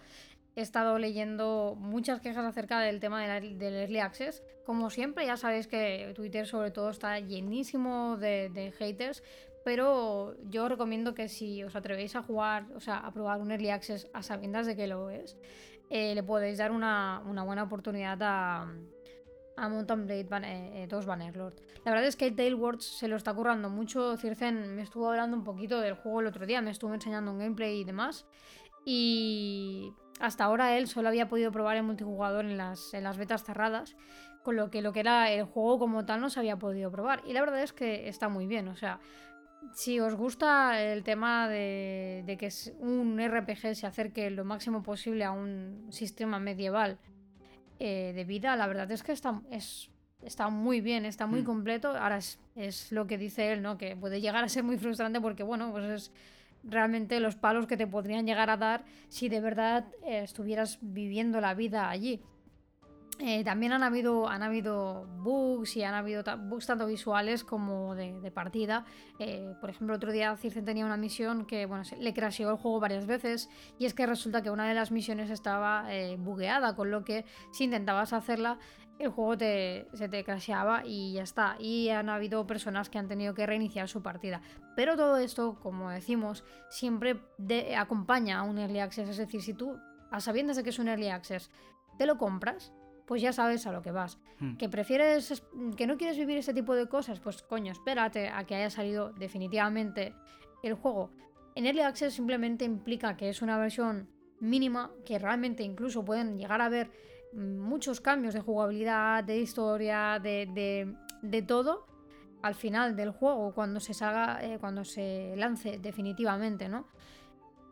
S1: he estado leyendo muchas quejas acerca del tema del, Early Access. Como siempre, ya sabéis que Twitter sobre todo está llenísimo de, haters, pero yo recomiendo que si os atrevéis a jugar, o sea, a probar un Early Access a sabiendas de que lo es, eh, le podéis dar una, buena oportunidad a, Mountain Blade 2 eh, eh, Bannerlord. La verdad es que Tailwords se lo está currando mucho. Circen me estuvo hablando un poquito del juego el otro día, me estuvo enseñando un gameplay y demás. Y hasta ahora él solo había podido probar el multijugador en las, en las betas cerradas, con lo que lo que era el juego como tal no se había podido probar. Y la verdad es que está muy bien, o sea, si os gusta el tema de, de que un RPG se acerque lo máximo posible a un sistema medieval eh, de vida, la verdad es que está, es, está muy bien, está muy mm. completo. Ahora es, es, lo que dice él, ¿no? Que puede llegar a ser muy frustrante porque, bueno, pues es realmente los palos que te podrían llegar a dar si de verdad eh, estuvieras viviendo la vida allí. Eh, también han habido, han habido bugs y han habido bugs tanto visuales como de, partida. Eh, por ejemplo, otro día Circe tenía una misión que bueno, le crasheó el juego varias veces y es que resulta que una de las misiones estaba bugueada, con lo que si intentabas hacerla el juego se te crasheaba y ya está. Y han habido personas que han tenido que reiniciar su partida. Pero todo esto, como decimos, siempre acompaña a un early access. Es decir, si tú, a sabiendas de que es un early access, te lo compras, pues ya sabes a lo que vas. Hmm. Que prefieres, que no quieres vivir ese tipo de cosas, pues coño, espérate a que haya salido definitivamente el juego. En early access simplemente implica que es una versión mínima, que realmente incluso pueden llegar a ver muchos cambios de jugabilidad, de historia, de, de, todo al final del juego, cuando se salga, eh, cuando se lance definitivamente, ¿no?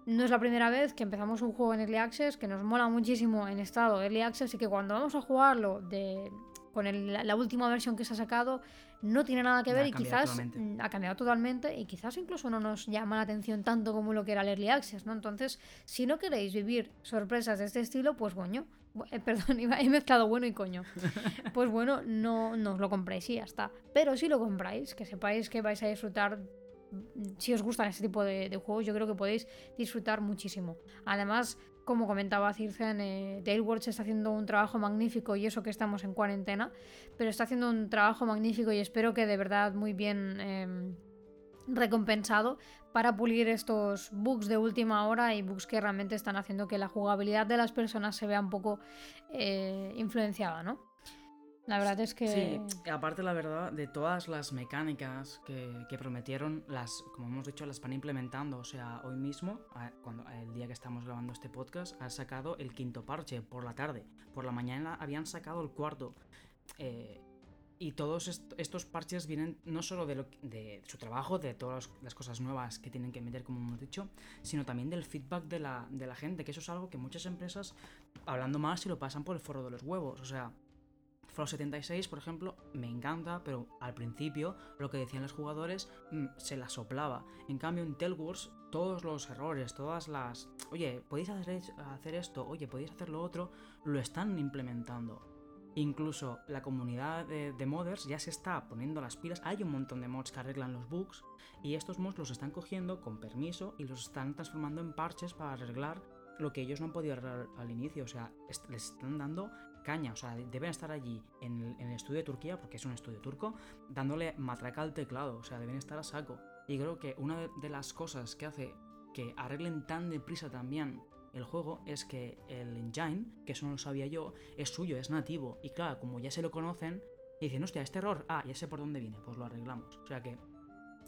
S1: No es la primera vez que empezamos un juego en Early Access, que nos mola muchísimo en estado Early Access y que cuando vamos a jugarlo de, con la última versión que se ha sacado no tiene nada que ver y quizás ha cambiado totalmente y quizás incluso no nos llama la atención tanto como lo que era el Early Access, ¿no? Entonces, si no queréis vivir sorpresas de este estilo, pues bueno, eh, perdón, he mezclado bueno y coño. Pues bueno, no, os lo compráis y ya está. Pero si lo compráis, que sepáis que vais a disfrutar si os gustan este tipo de, juegos, yo creo que podéis disfrutar muchísimo. Además, como comentaba Circen, eh, Tailwords está haciendo un trabajo magnífico y eso que estamos en cuarentena, pero está haciendo un trabajo magnífico y espero que de verdad muy bien em, recompensado para pulir estos bugs de última hora y bugs que realmente están haciendo que la jugabilidad de las personas se vea un poco eh, influenciada, ¿no? La verdad es que...
S2: Sí, aparte la verdad, de todas las mecánicas que, prometieron, las, como hemos dicho, las están implementando. O sea, hoy mismo, cuando, el día que estamos grabando este podcast, ha sacado el quinto parche por la tarde. Por la mañana habían sacado el cuarto. Eh, y todos estos parches vienen no solo de, lo, de su trabajo, de todas las cosas nuevas que tienen que meter, como hemos dicho, sino también del feedback de la, de la gente, que eso es algo que muchas empresas, hablando más, si lo pasan por el foro de los huevos. O sea, Fallout 76, por ejemplo, me encanta, pero al principio lo que decían los jugadores mm, se la soplaba. En cambio, en Wars, todos los errores, todas las. Oye, podéis hacer, hacer esto, oye, podéis hacer lo otro, lo están implementando. Incluso la comunidad de, de, modders ya se está poniendo las pilas. Hay un montón de mods que arreglan los bugs. Y estos mods los están cogiendo con permiso y los están transformando en parches para arreglar lo que ellos no han podido arreglar al inicio. O sea, les están dando caña, o sea, deben estar allí en el, estudio de Turquía, porque es un estudio turco, dándole matraca al teclado, o sea, deben estar a saco. Y creo que una de, las cosas que hace que arreglen tan deprisa también el juego es que el engine, que eso no lo sabía yo, es suyo, es nativo. Y claro, como ya se lo conocen, dicen, hostia, este error, ah, ya sé por dónde viene, pues lo arreglamos. O sea que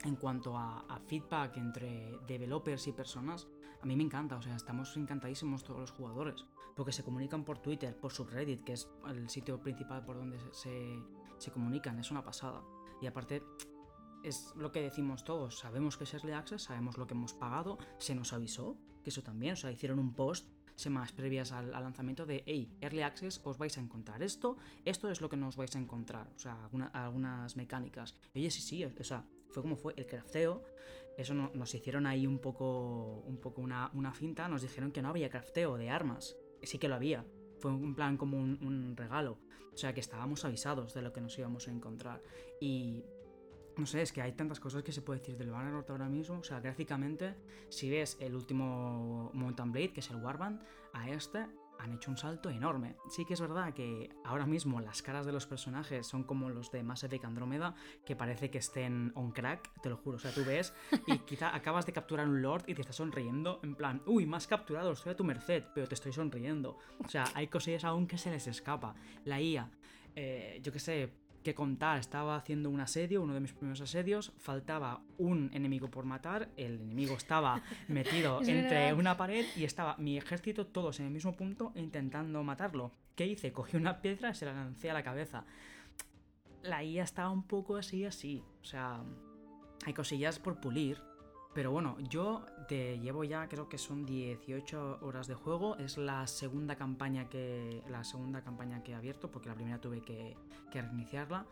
S2: en cuanto a, feedback entre developers y personas, a mí me encanta, o sea, estamos encantadísimos todos los jugadores porque se comunican por Twitter, por subreddit, que es el sitio principal por donde se, comunican, es una pasada. Y aparte, es lo que decimos todos, sabemos que es Early Access, sabemos lo que hemos pagado, se nos avisó, que eso también, o sea, hicieron un post semanas previas al, lanzamiento de, hey, Early Access, os vais a encontrar esto, esto es lo que nos vais a encontrar, o sea, algunas mecánicas. Y oye, sí, sí, o sea, fue como fue el crafteo, eso nos hicieron ahí un poco, un poco una, una finta, nos dijeron que no había crafteo de armas, sí que lo había. Fue un plan como un, regalo. O sea que estábamos avisados de lo que nos íbamos a encontrar. Y no sé, es que hay tantas cosas que se puede decir del Bannerlord ahora mismo. O sea, gráficamente, si ves el último Mountain Blade, que es el Warband, a este han hecho un salto enorme. Sí que es verdad que ahora mismo las caras de los personajes son como los de Mass Effect Andrómeda, que parece que estén on crack, te lo juro. O sea, tú ves y quizá acabas de capturar un Lord y te estás sonriendo, en plan, uy, más capturado, estoy a tu merced, pero te estoy sonriendo. O sea, hay cosillas aún que se les escapa. La IA, eh, yo qué sé, que contar. Estaba haciendo un asedio, uno de mis primeros asedios, faltaba un enemigo por matar, el enemigo estaba metido entre una pared y estaba mi ejército todos en el mismo punto intentando matarlo. ¿Qué hice? Cogí una piedra y se la lancé a la cabeza. La IA estaba un poco así, así. O sea, hay cosillas por pulir, pero bueno, yo te llevo ya, creo que son 18 horas de juego. Es la segunda campaña que. La segunda campaña que he abierto, porque la primera tuve que, que reiniciarla.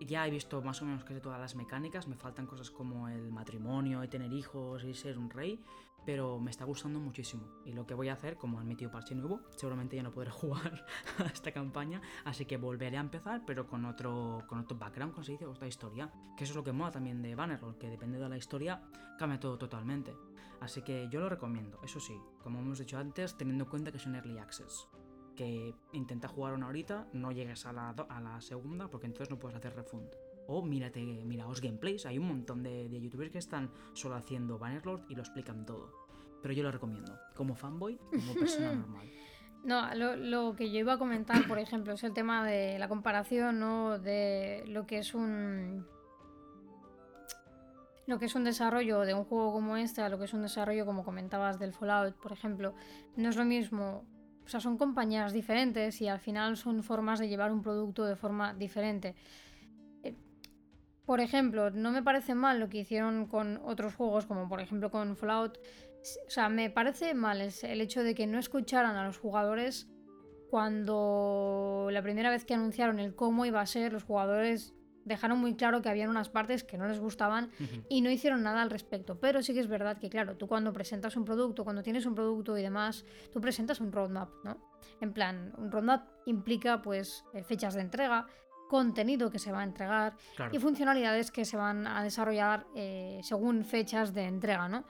S2: Ya he visto más o menos casi todas las mecánicas. Me faltan cosas como el matrimonio y tener hijos y ser un rey pero me está gustando muchísimo. Y lo que voy a hacer, como han metido parche nuevo, seguramente ya no podré jugar a esta campaña, así que volveré a empezar, pero con otro, con otro background, como se otra historia. Que eso es lo que mola también de Bannerlord, que depende de la historia, cambia todo totalmente. Así que yo lo recomiendo, eso sí, como hemos dicho antes, teniendo en cuenta que es un early access. Que intenta jugar una horita, no llegues a la, a la segunda, porque entonces no puedes hacer refund. O mírate, miraos gameplays, hay un montón de, youtubers que están solo haciendo Bannerlord y lo explican todo. Pero yo lo recomiendo, como fanboy, como persona normal.
S1: No, lo, que yo iba a comentar, por ejemplo, es el tema de la comparación, ¿no? De lo que es un. Lo que es un desarrollo de un juego como este, a lo que es un desarrollo, como comentabas, del Fallout, por ejemplo. No es lo mismo. O sea, son compañías diferentes y al final son formas de llevar un producto de forma diferente. Por ejemplo, no me parece mal lo que hicieron con otros juegos, como por ejemplo con Fallout. O sea, me parece mal el hecho de que no escucharan a los jugadores cuando la primera vez que anunciaron el cómo iba a ser, los jugadores dejaron muy claro que habían unas partes que no les gustaban y no hicieron nada al respecto. Pero sí que es verdad que, claro, tú cuando presentas un producto, cuando tienes un producto y demás, tú presentas un roadmap, ¿no? En plan, un roadmap implica pues eh, fechas de entrega, contenido que se va a entregar y funcionalidades que se van a desarrollar eh, según fechas de entrega, ¿no?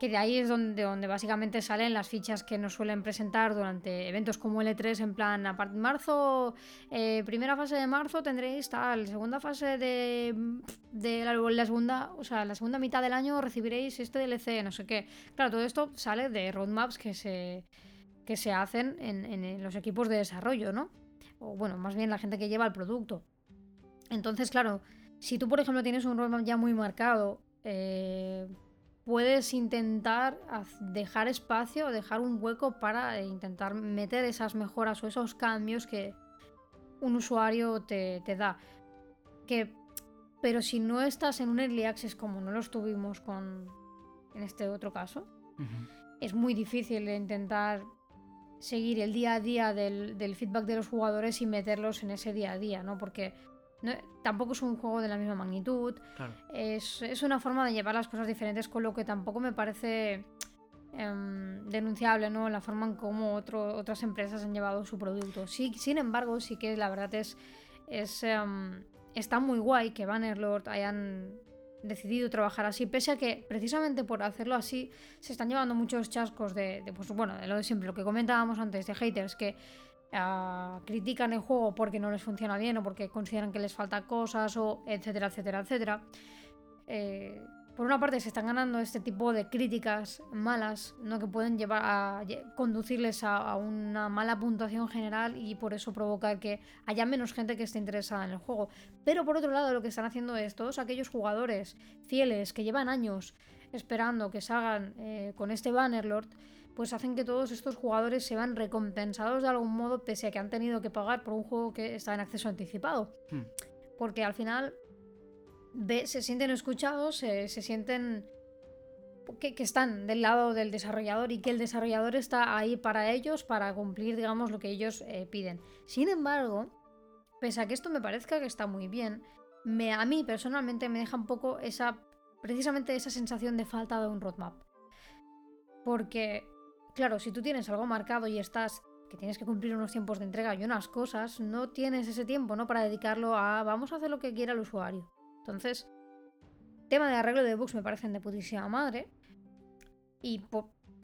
S1: que de ahí es donde, donde básicamente salen las fichas que nos suelen presentar durante eventos como L3, en plan, a partir de marzo, eh, primera fase de marzo tendréis tal, segunda fase de, de la, segunda, o sea, la segunda mitad del año recibiréis este DLC, no sé qué. Claro, todo esto sale de roadmaps que se, que se hacen en, en los equipos de desarrollo, ¿no? O bueno, más bien la gente que lleva el producto. Entonces, claro, si tú, por ejemplo, tienes un roadmap ya muy marcado, eh, puedes intentar dejar espacio, dejar un hueco para intentar meter esas mejoras o esos cambios que un usuario te, da. Que, pero si no estás en un early access como no lo estuvimos con en este otro caso, es muy difícil intentar seguir el día a día del, del, feedback de los jugadores y meterlos en ese día a día, ¿no? Porque tampoco es un juego de la misma magnitud. Es, una forma de llevar las cosas diferentes, con lo que tampoco me parece em, denunciable, ¿no? La forma en cómo otras empresas han llevado su producto. Sí, sin embargo, sí que la verdad es. es em, está muy guay que Bannerlord hayan decidido trabajar así, pese a que precisamente por hacerlo así se están llevando muchos chascos de, pues bueno, de lo de siempre, lo que comentábamos antes de haters, que critican el juego porque no les funciona bien o porque consideran que les falta cosas o etcétera, etcétera, etcétera. Eh, por una parte se están ganando este tipo de críticas malas, ¿no? que pueden llevar a conducirles a, una mala puntuación general y por eso provocar que haya menos gente que esté interesada en el juego. Pero por otro lado lo que están haciendo es todos aquellos jugadores fieles que llevan años esperando que salgan eh, con este Bannerlord, pues hacen que todos estos jugadores se van recompensados de algún modo pese a que han tenido que pagar por un juego que está en acceso anticipado. Hmm. Porque al final se sienten escuchados, se, sienten que, están del lado del desarrollador y que el desarrollador está ahí para ellos, para cumplir, digamos, lo que ellos eh, piden. Sin embargo, pese a que esto me parezca que está muy bien, me, a mí personalmente me deja un poco esa, precisamente esa sensación de falta de un roadmap. Porque Claro, si tú tienes algo marcado y estás que tienes que cumplir unos tiempos de entrega y unas cosas, no tienes ese tiempo, ¿no? Para dedicarlo a vamos a hacer lo que quiera el usuario. Entonces, tema de arreglo de bugs me parecen de putísima madre. Y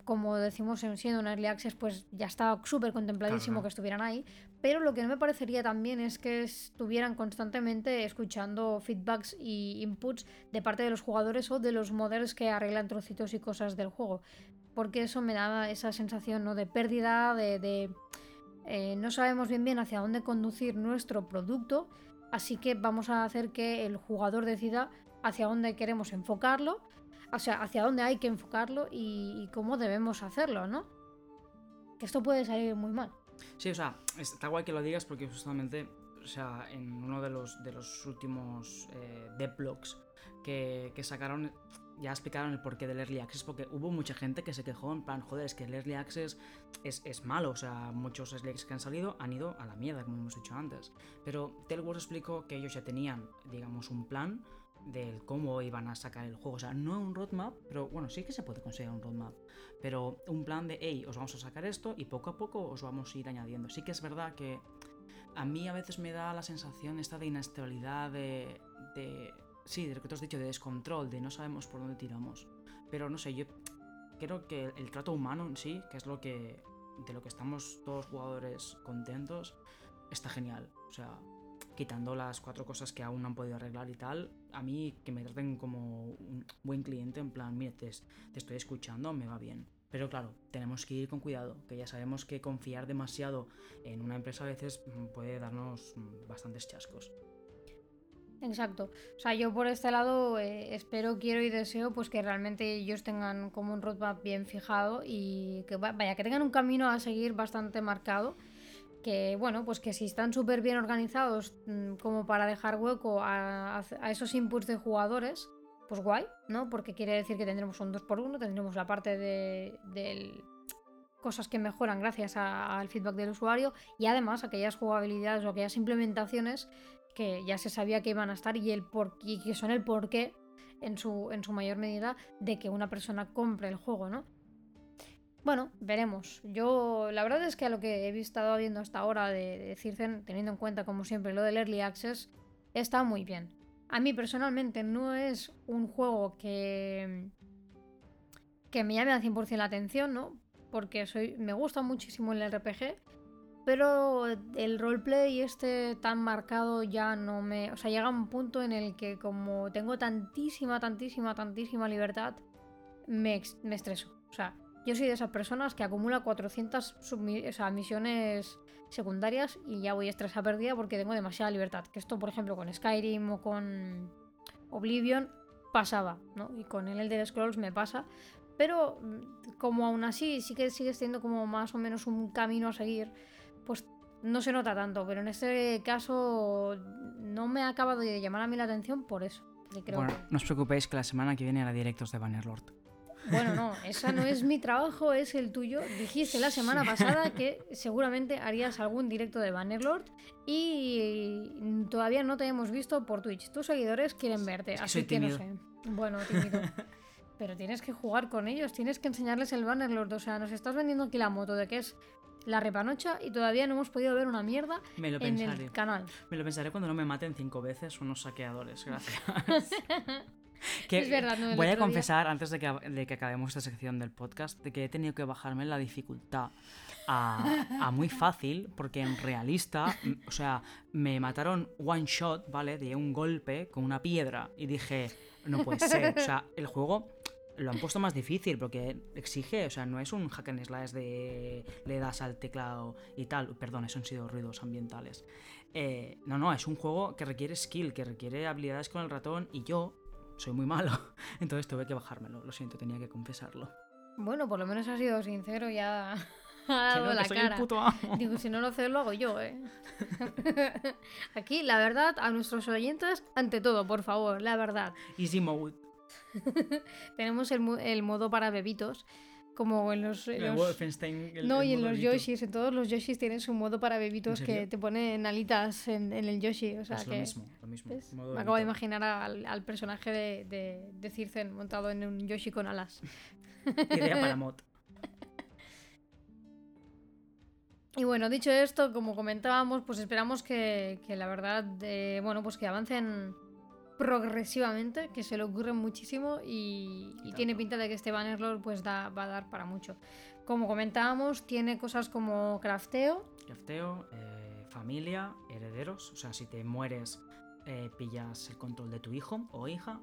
S1: como decimos siendo un early access, pues ya estaba súper contempladísimo que estuvieran ahí. Pero lo que no me parecería también es que estuvieran constantemente escuchando feedbacks y inputs de parte de los jugadores o de los modders que arreglan trocitos y cosas del juego porque eso me daba esa sensación ¿no? de pérdida, de, eh, no sabemos bien bien hacia dónde conducir nuestro producto, así que vamos a hacer que el jugador decida hacia dónde queremos enfocarlo, o sea, hacia dónde hay que enfocarlo y, cómo debemos hacerlo, ¿no? Que esto puede salir muy mal.
S2: Sí, o sea, está guay que lo digas porque justamente, o sea, en uno de los, de los últimos eh, devlogs que, que sacaron ya explicaron el porqué del Early Access, porque hubo mucha gente que se quejó en plan, joder, es que el Early Access es, malo, o sea, muchos Early Access que han salido han ido a la mierda, como hemos dicho antes. Pero Tailwords explicó que ellos ya tenían, digamos, un plan del cómo iban a sacar el juego, o sea, no un roadmap, pero bueno, sí que se puede conseguir un roadmap, pero un plan de, hey, os vamos a sacar esto y poco a poco os vamos a ir añadiendo. Sí que es verdad que a mí a veces me da la sensación esta de inestabilidad, de Sí, de lo que te has dicho, de descontrol, de no sabemos por dónde tiramos. Pero no sé, yo creo que el trato humano en sí, que es lo que. de lo que estamos todos jugadores contentos, está genial. O sea, quitando las cuatro cosas que aún no han podido arreglar y tal, a mí que me traten como un buen cliente, en plan, mire, te, te estoy escuchando, me va bien. Pero claro, tenemos que ir con cuidado, que ya sabemos que confiar demasiado en una empresa a veces puede darnos bastantes chascos.
S1: Exacto. O sea, yo por este lado eh, espero, quiero y deseo pues que realmente ellos tengan como un roadmap bien fijado y que vaya, que tengan un camino a seguir bastante marcado. Que bueno, pues que si están súper bien organizados mm, como para dejar hueco a, esos inputs de jugadores, pues guay, ¿no? Porque quiere decir que tendremos un 2x1, tendremos la parte de, cosas que mejoran gracias al feedback del usuario y además aquellas jugabilidades o aquellas implementaciones que ya se sabía que iban a estar y, el por, y que son el porqué en su, en su mayor medida de que una persona compre el juego, ¿no? Bueno, veremos. Yo, la verdad es que a lo que he estado viendo hasta ahora de, de teniendo en cuenta, como siempre, lo del Early Access, está muy bien. A mí personalmente no es un juego que, que me llame al 100% la atención, ¿no? Porque soy, me gusta muchísimo el RPG, pero el roleplay este tan marcado ya no me... O sea, llega un punto en el que como tengo tantísima, tantísima, tantísima libertad, me, me estreso. O sea, yo soy de esas personas que acumula 400 submi- o misiones secundarias y ya voy estresada perdida porque tengo demasiada libertad. Que esto, por ejemplo, con Skyrim o con Oblivion pasaba, ¿no? Y con el Elder Scrolls me pasa. Pero mm, como aún así sí que sigues teniendo como más o menos un camino a seguir, pues no se nota tanto. Pero en este caso no me ha acabado de llamar a mí la atención por eso. creo
S2: Bueno,
S1: que-
S2: no os preocupéis que la semana que viene hará directos de Bannerlord.
S1: Bueno, no, esa no es mi trabajo, es el tuyo. Dijiste la semana pasada que seguramente harías algún directo de Bannerlord y todavía no te hemos visto por Twitch. Tus seguidores quieren verte,
S2: Es que
S1: así que no sé. Bueno, tímido. Pero tienes que jugar con ellos, tienes que enseñarles el Bannerlord. O sea, nos estás vendiendo aquí la moto de que es la repanocha y todavía no hemos podido ver una mierda
S2: Me lo
S1: en
S2: pensaré.
S1: el canal.
S2: Me lo pensaré cuando no me maten cinco veces unos saqueadores. Gracias. Que,
S1: Es verdad, ¿no?
S2: Voy a
S1: día-
S2: confesar, antes de que, de que acabemos esta sección del podcast, de que he tenido que bajarme la dificultad a, a muy fácil, porque en realista, o sea, me mataron one shot, ¿vale? De un golpe con una piedra. Y dije, no puede ser. O sea, el juego lo han puesto más difícil porque exige, o sea, no es un hack and slash de le das al teclado y tal. Perdón, eso han sido ruidos ambientales. Eh, no, no, es un juego que requiere skill, que requiere habilidades con el ratón y yo soy muy malo. Entonces tuve que bajármelo, lo siento, tenía que confesarlo.
S1: Bueno, por lo menos has sido sincero y ha, ha
S2: Que
S1: dado
S2: no, que
S1: la
S2: soy
S1: cara.
S2: el puto amo.
S1: Digo, si no lo sé, lo hago yo, ¿eh? Aquí, la verdad, a nuestros oyentes, ante todo, por favor, la verdad.
S2: Easy mode.
S1: Tenemos el, el modo para bebitos, como en los... en
S2: El
S1: los-
S2: Wolfenstein. el-
S1: no, y en los. Yoshis, en todos los Yoshis tienen su modo para bebitos
S2: ¿En
S1: que te ponen alitas en, en el Yoshi. O sea
S2: Es lo
S1: que
S2: mismo, lo mismo.
S1: me acabo de imaginar al, al personaje de, de, de Circen montado en un Yoshi con alas.
S2: Idea para mod.
S1: Y bueno, dicho esto, como comentábamos, pues esperamos que, que la verdad, eh, bueno, pues que avancen progresivamente, que se le ocurren muchísimo y, tiene pinta de que este Bannerlord pues da, va a dar para mucho. Como comentábamos, tiene cosas como crafteo,
S2: Crafteo, eh, familia, herederos. O sea, si te mueres, eh, pillas el control de tu hijo o hija.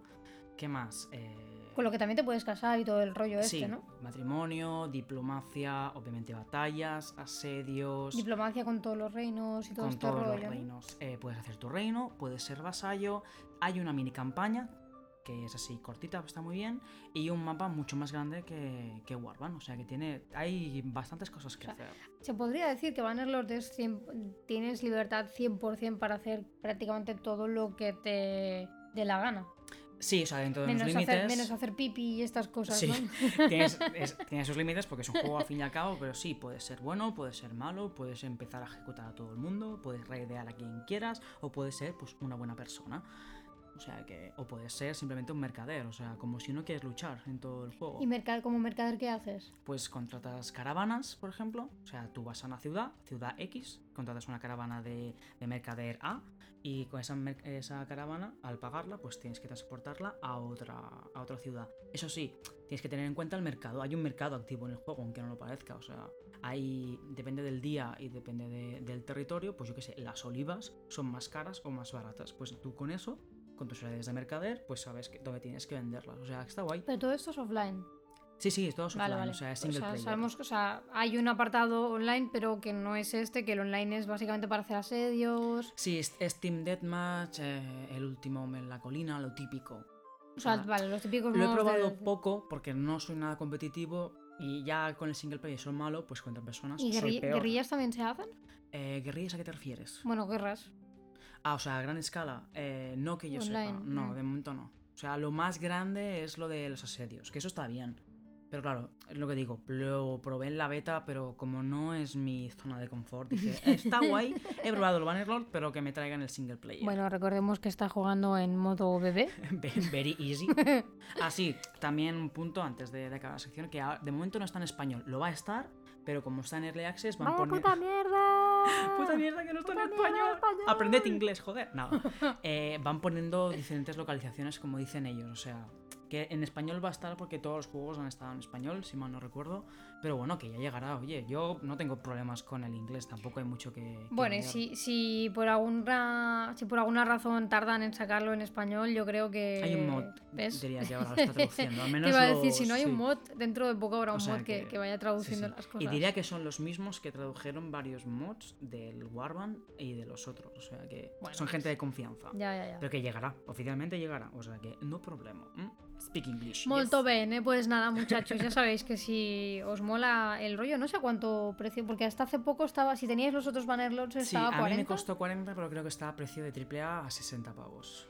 S2: ¿Qué más? Eh,
S1: con lo que también te puedes casar y todo el rollo
S2: sí,
S1: este, ¿no?
S2: matrimonio, diplomacia, obviamente batallas, asedios.
S1: Diplomacia con todos los reinos y todo
S2: con
S1: este
S2: todos
S1: rollo.
S2: los
S1: ¿no?
S2: reinos. Eh, puedes hacer tu reino, puedes ser vasallo. Hay una mini campaña que es así cortita, está muy bien. Y un mapa mucho más grande que, que Warband. O sea que tiene. Hay bastantes cosas que
S1: O sea,
S2: hacer.
S1: Se podría decir que Bannerlord es 100 tienes libertad 100% para hacer prácticamente todo lo que te dé la gana.
S2: Sí, o sea, dentro de
S1: Menos
S2: los
S1: hacer,
S2: límites.
S1: menos hacer pipi y estas cosas,
S2: Sí.
S1: ¿no?
S2: Tienes, es- tiene sus límites porque es un juego al fin y al cabo, pero sí, puedes ser bueno, puedes ser malo, puedes empezar a ejecutar a todo el mundo, puedes raidear a quien quieras, o puedes ser pues una buena persona. O sea que. O puedes ser simplemente un mercader, o sea, como si no quieres luchar en todo el juego.
S1: ¿Y mercado, como mercader qué haces?
S2: Pues contratas caravanas, por ejemplo. O sea, tú vas a una ciudad, ciudad X, contratas una caravana de, de mercader A y con esa, esa caravana, al pagarla, pues tienes que transportarla a otra, a otra ciudad. Eso sí, tienes que tener en cuenta el mercado. Hay un mercado activo en el juego, aunque no lo parezca. O sea, hay, depende del día y depende de- del territorio, pues yo qué sé, las olivas son más caras o más baratas. Pues tú con eso, con tus redes de mercader, pues sabes que, dónde tienes que venderlas. O sea, está guay.
S1: Pero todo esto es offline.
S2: Sí, sí, es todo
S1: Vale,
S2: offline,
S1: vale.
S2: o sea, es single player.
S1: sabemos que o sea, hay un apartado online, pero que no es este, que el online es básicamente para hacer asedios.
S2: Sí, es, es Team Deathmatch, eh, el último en la colina, lo típico.
S1: O sea,
S2: Ah,
S1: vale, los típicos
S2: Lo he probado
S1: de-
S2: poco porque no soy nada competitivo y ya con el single player soy malo, pues contra personas
S1: ¿Y
S2: soy
S1: guerri-
S2: peor.
S1: guerrillas también se hacen?
S2: Eh, ¿Guerrillas a qué te refieres?
S1: Bueno, guerras.
S2: Ah, o sea, a gran escala. Eh, no que yo
S1: Online,
S2: sepa. No,
S1: mm.
S2: de momento no. O sea, lo más grande es lo de los asedios, que eso está bien. Pero claro, es lo que digo, lo probé en la beta, pero como no es mi zona de confort, dije, está guay, he probado el Bannerlord, pero que me traigan el single player.
S1: Bueno, recordemos que está jugando en modo bebé.
S2: Ve- Very easy. Ah, sí, también un punto antes de, de acabar la sección, que de momento no está en español. Lo va a estar, pero como está en Early Access, van
S1: ¡Vaya
S2: poniendo...
S1: puta mierda!
S2: Puta mierda que no está en español.
S1: español.
S2: Aprended inglés, joder. No. Eh, van poniendo diferentes localizaciones como dicen ellos. O sea, que en español va a estar porque todos los juegos han estado en español, si mal no recuerdo. Pero bueno, que ya llegará. Oye, yo no tengo problemas con el inglés, tampoco hay mucho que. que
S1: Bueno, y si, si, por alguna, si por alguna razón tardan en sacarlo en español, yo creo que.
S2: Hay un mod,
S1: ¿ves?
S2: diría que ahora lo está traduciendo. Al
S1: Te
S2: menos
S1: iba a decir,
S2: los-
S1: si no hay
S2: sí.
S1: un mod, dentro de poco habrá
S2: O
S1: un
S2: sea
S1: mod que,
S2: que-
S1: vaya
S2: Sí,
S1: traduciendo
S2: sí.
S1: las cosas.
S2: Y diría que son los mismos que tradujeron varios mods del Warband y de los otros. O sea que
S1: Bueno,
S2: son gente de confianza.
S1: Ya, ya, ya.
S2: Pero que llegará, oficialmente llegará. O sea que no problema. ¿m? Speak English.
S1: Molto
S2: yes.
S1: bene, pues nada, muchachos, ya sabéis que si os mola el rollo, no sé a cuánto precio, porque hasta hace poco estaba, si teníais los otros Bannerlords
S2: Sí,
S1: estaba
S2: a
S1: 40.
S2: mí me costó 40, pero creo que está a precio de AAA a 60 pavos.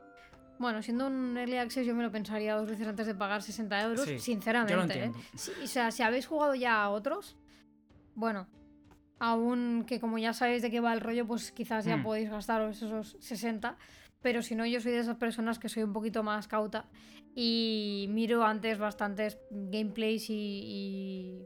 S1: Bueno, siendo un early access yo me lo pensaría dos veces antes de pagar 60 euros,
S2: Sí,
S1: sinceramente.
S2: yo lo
S1: ¿eh? Sí, o sea, si habéis jugado ya a otros, bueno, aún que como ya sabéis de qué va el rollo, pues quizás ya
S2: Mm.
S1: podéis gastaros esos 60. Pero si no, yo soy de esas personas que soy un poquito más cauta y miro antes bastantes gameplays y, y,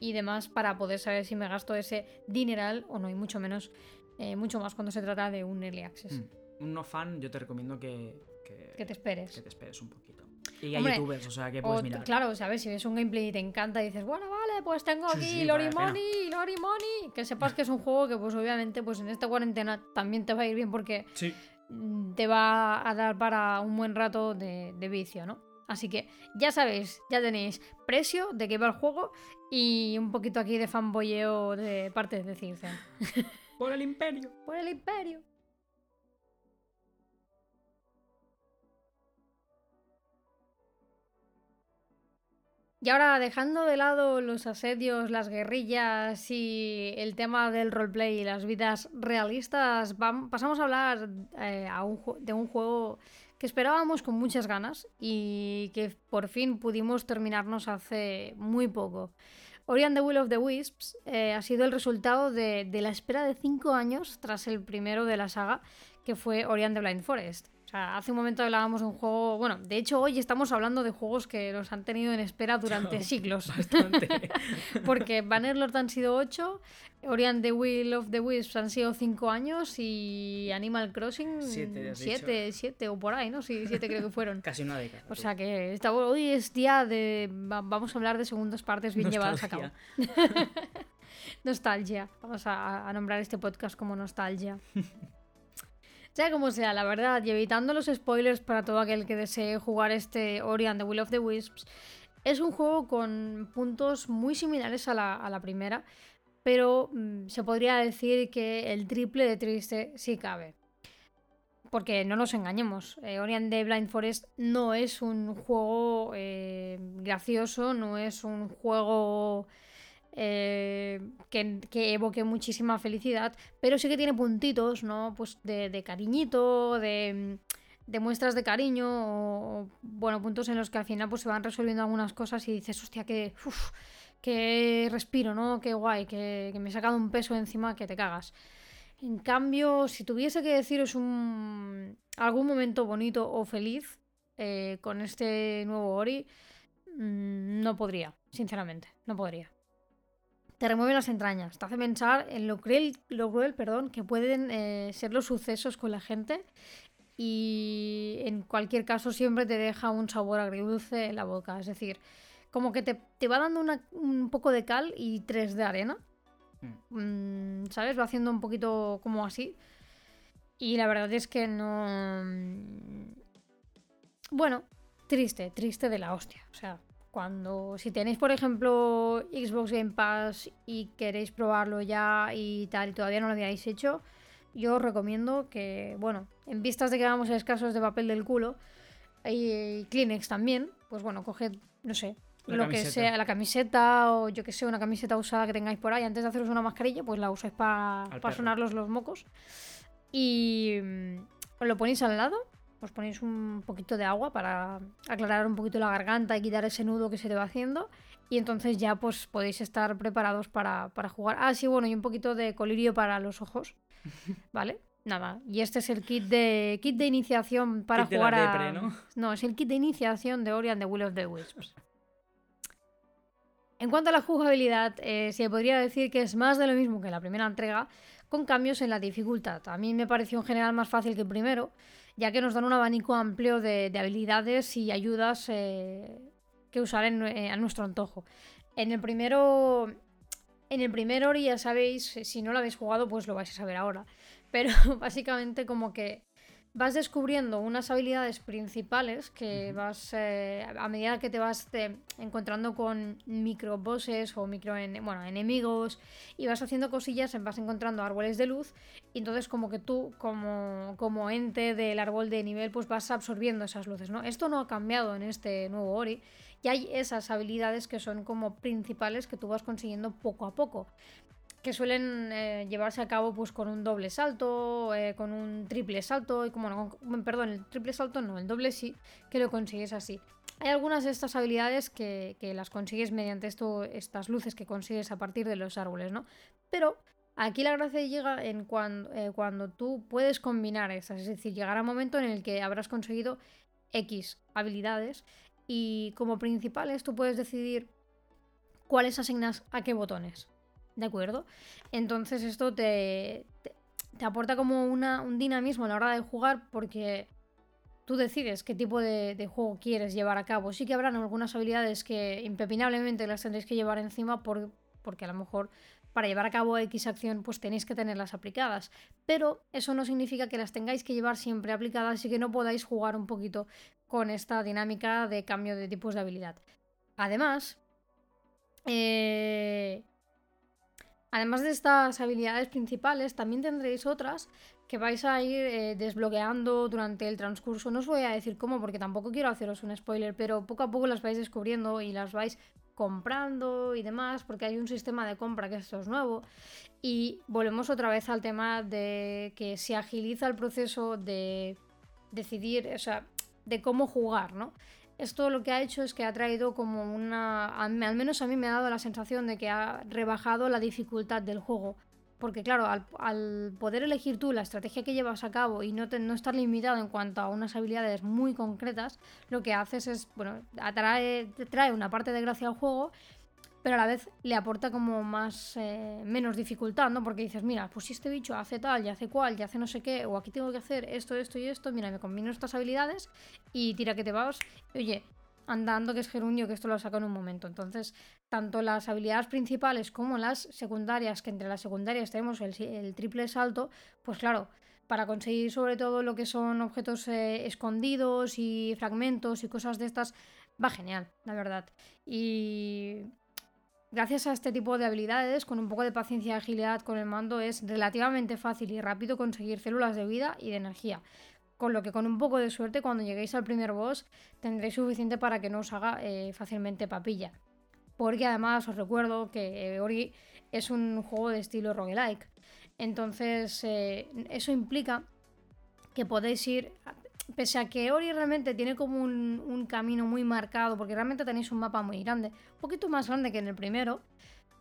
S1: y demás para poder saber si me gasto ese dineral o no, y mucho menos, eh, mucho más cuando se trata de un early access.
S2: Mm. Un no fan, yo te recomiendo que, que,
S1: Que te esperes.
S2: que te esperes un poquito. Y hay
S1: Hombre,
S2: youtubers, o sea que
S1: O,
S2: puedes mirar.
S1: claro, ¿sabes? Si ves un gameplay y te encanta y dices, bueno, vale, pues tengo
S2: Sí,
S1: aquí
S2: sí,
S1: Lori
S2: la pena.
S1: Money, Lori Money. Que sepas que es un juego que, pues obviamente, pues en esta cuarentena también te va a ir bien porque
S2: Sí.
S1: Mm, te va a dar para un buen rato de, de vicio, ¿no? Así que ya sabéis, ya tenéis precio de qué va el juego y un poquito aquí de fanboyeo de parte de Circe.
S2: Por el imperio.
S1: Por el imperio. Y ahora, dejando de lado los asedios, las guerrillas y el tema del roleplay y las vidas realistas, vam- pasamos a hablar eh, de un juego que esperábamos con muchas ganas y que por fin pudimos terminarnos hace muy poco. Ori and the Will of the Wisps eh, ha sido el resultado de, de la espera de 5 años tras el primero de la saga, que fue Ori and the Blind Forest. O sea, hace un momento hablábamos de un juego. Bueno, de hecho, hoy estamos hablando de juegos que los han tenido en espera durante siglos. Porque Bannerlord han sido 8, Ori and the Will of the Wisps han sido 5 años y Animal Crossing
S2: Siete, has
S1: 7, 7 o por ahí, ¿no? Sí, 7 creo que fueron.
S2: Casi una década.
S1: O sea que esta- hoy es día de. va- Vamos a hablar de segundas partes bien llevadas a cabo.
S2: Nostalgia.
S1: Nostalgia. Vamos a, a nombrar este podcast como Nostalgia. Sea como sea, la verdad, y evitando los spoilers para todo aquel que desee jugar este Ori and the Will of the Wisps, es un juego con puntos muy similares a la, primera, pero mm, se podría decir que el triple de triste sí cabe. Porque no nos engañemos, eh, Ori and the Blind Forest no es un juego eh, gracioso, no es un juego eh, que, que evoque muchísima felicidad, pero sí que tiene puntitos, ¿no? Pues de, cariñito, de, de muestras de cariño, o, bueno, puntos en los que al final pues se van resolviendo algunas cosas y dices, hostia, que, uf, que respiro, ¿no? Qué guay, que, me he sacado un peso encima que te cagas. En cambio, si tuviese que deciros un, algún momento bonito o feliz eh, con este nuevo Ori, mmm, no podría, sinceramente, no podría. Te remueve las entrañas, te hace pensar en lo cruel, lo cruel perdón, que pueden eh, ser los sucesos con la gente y en cualquier caso siempre te deja un sabor agridulce en la boca. Es decir, como que te, te va dando una, un poco de cal y tres de arena. Mm, ¿Sabes? Va haciendo un poquito como así. Y la verdad es que no... Bueno, triste, triste de la hostia. O sea, cuando... Si tenéis, por ejemplo, Xbox Game Pass y queréis probarlo ya y tal, y todavía no lo habíais hecho, yo os recomiendo que, bueno, en vistas de que vamos a escasos de papel del culo y Kleenex también, pues bueno, coged, no sé,
S2: La
S1: lo
S2: camiseta.
S1: que sea, la camiseta o yo que sé, una camiseta usada que tengáis por ahí, antes de haceros una mascarilla, pues la usáis para
S2: perro.
S1: sonarlos los mocos. Y mm, os lo ponéis al lado, os ponéis un poquito de agua para aclarar un poquito la garganta y quitar ese nudo que se te va haciendo. Y entonces ya pues podéis estar preparados para, para jugar. Ah, sí, bueno, y un poquito de colirio para los ojos. ¿Vale? Nada. Y este es el kit de kit de iniciación para
S2: Kit de
S1: jugar a.
S2: ¿no?
S1: No, es el kit de iniciación de Ori and the Will of the Wisps. En cuanto a la jugabilidad, eh, se podría decir que es más de lo mismo que la primera entrega, con cambios en la dificultad. A mí me pareció en general más fácil que el primero, ya que nos dan un abanico amplio de, habilidades y ayudas eh, que usar a nuestro antojo. En el primero. En el primer Ori, ya sabéis, si no lo habéis jugado, pues lo vais a saber ahora. Pero básicamente, como que vas descubriendo unas habilidades principales que vas, eh, a medida que te vas eh, encontrando con micro bosses o micro bueno, enemigos y vas haciendo cosillas, vas encontrando árboles de luz y entonces como que tú como, como ente del árbol de nivel pues vas absorbiendo esas luces, ¿no? Esto no ha cambiado en este nuevo Ori y hay esas habilidades que son como principales que tú vas consiguiendo poco a poco que suelen eh, llevarse a cabo pues con un doble salto, eh, con un triple salto, y como no, perdón, el triple salto no, el doble sí, que lo consigues así. Hay algunas de estas habilidades que, las consigues mediante esto, estas luces que consigues a partir de los árboles, ¿no? Pero aquí la gracia llega en cuando, eh, cuando tú puedes combinar estas, es decir, llegará un momento en el que habrás conseguido X habilidades y como principales tú puedes decidir cuáles asignas a qué botones. ¿De acuerdo? Entonces esto te, te, aporta como una, un dinamismo a la hora de jugar porque tú decides qué tipo de, juego quieres llevar a cabo. Sí que habrán algunas habilidades que impepinablemente las tendréis que llevar encima por, porque a lo mejor para llevar a cabo X acción pues tenéis que tenerlas aplicadas. Pero eso no significa que las tengáis que llevar siempre aplicadas y que no podáis jugar un poquito con esta dinámica de cambio de tipos de habilidad. Además, eh, Además de estas habilidades principales, también tendréis otras que vais a ir eh, desbloqueando durante el transcurso. No os voy a decir cómo porque tampoco quiero haceros un spoiler, pero poco a poco las vais descubriendo y las vais comprando y demás, porque hay un sistema de compra que esto es nuevo. Y volvemos otra vez al tema de que se agiliza el proceso de decidir, o sea, de cómo jugar, ¿no? Esto lo que ha hecho es que ha traído como una... Al menos a mí me ha dado la sensación de que ha rebajado la dificultad del juego. Porque claro, al, poder elegir tú la estrategia que llevas a cabo y no, no estar limitado en cuanto a unas habilidades muy concretas, lo que haces es, bueno, atrae, trae una parte de gracia al juego pero a la vez le aporta como más eh, menos dificultad, ¿no? Porque dices, mira, pues si este bicho hace tal, y hace cual, y hace no sé qué, o aquí tengo que hacer esto, esto y esto, mira, me combino estas habilidades y tira que te vas. oye, andando que es gerundio, que esto lo saca en un momento. Entonces, tanto las habilidades principales como las secundarias, que entre las secundarias tenemos el, triple salto, pues claro, para conseguir sobre todo lo que son objetos eh, escondidos y fragmentos y cosas de estas, va genial, la verdad. Y Gracias a este tipo de habilidades, con un poco de paciencia y agilidad con el mando, es relativamente fácil y rápido conseguir células de vida y de energía. Con lo que con un poco de suerte, cuando lleguéis al primer boss, tendréis suficiente para que no os haga eh, fácilmente papilla. Porque además os recuerdo que Ori es un juego de estilo roguelike. Entonces, eh, eso implica que podéis ir pese a que Ori realmente tiene como un, camino muy marcado, porque realmente tenéis un mapa muy grande, un poquito más grande que en el primero,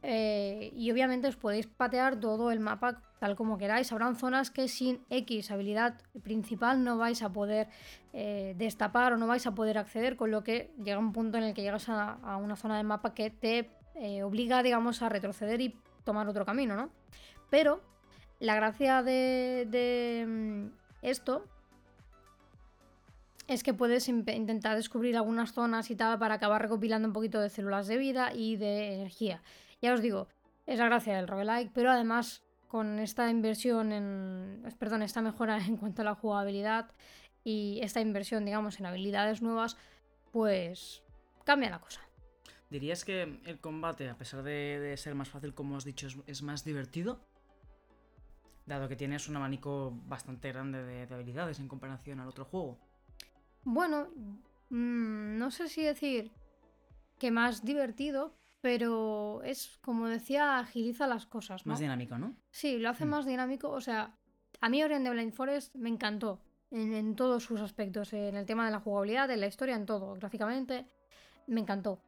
S1: eh, y obviamente os podéis patear todo el mapa tal como queráis. Habrán zonas que sin X habilidad principal no vais a poder eh, destapar o no vais a poder acceder, con lo que llega un punto en el que llegas a, una zona del mapa que te eh, obliga, digamos, a retroceder y tomar otro camino, ¿no? Pero la gracia de mm, esto es que puedes intentar descubrir algunas zonas y tal para acabar recopilando un poquito de células de vida y de energía. Ya os digo, es la gracia del roguelike, pero además con esta inversión en. Perdón, esta mejora en cuanto a la jugabilidad y esta inversión, digamos, en habilidades nuevas, pues cambia la cosa.
S2: ¿Dirías que el combate, a pesar de, ser más fácil, como he dicho, es, más divertido? Dado que tienes un abanico bastante grande de habilidades en comparación al otro juego.
S1: Bueno, mm, no sé si decir que más divertido, pero es, como decía, agiliza las cosas.
S2: Más dinámico, ¿no?
S1: Sí, lo hace mm. más dinámico. O sea, a mí Ori de Blind Forest me encantó en, todos sus aspectos, en el tema de la jugabilidad, en la historia, en todo, gráficamente, me encantó.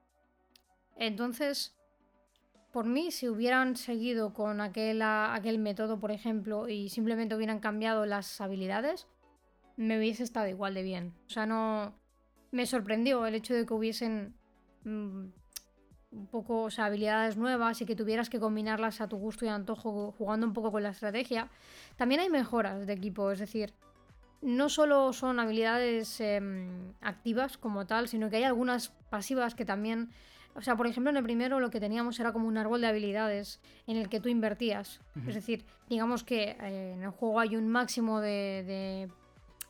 S1: Entonces, por mí, si hubieran seguido con aquel, aquel método, por ejemplo, y simplemente hubieran cambiado las habilidades, me hubiese estado igual de bien. O sea, no. Me sorprendió el hecho de que hubiesen mm, un poco, o sea, habilidades nuevas y que tuvieras que combinarlas a tu gusto y antojo jugando un poco con la estrategia. También hay mejoras de equipo, es decir, no solo son habilidades em, activas como tal, sino que hay algunas pasivas que también... O sea, por ejemplo, en el primero lo que teníamos era como un árbol de habilidades en el que tú invertías. Es decir, digamos que eh, en el juego hay un máximo de, de,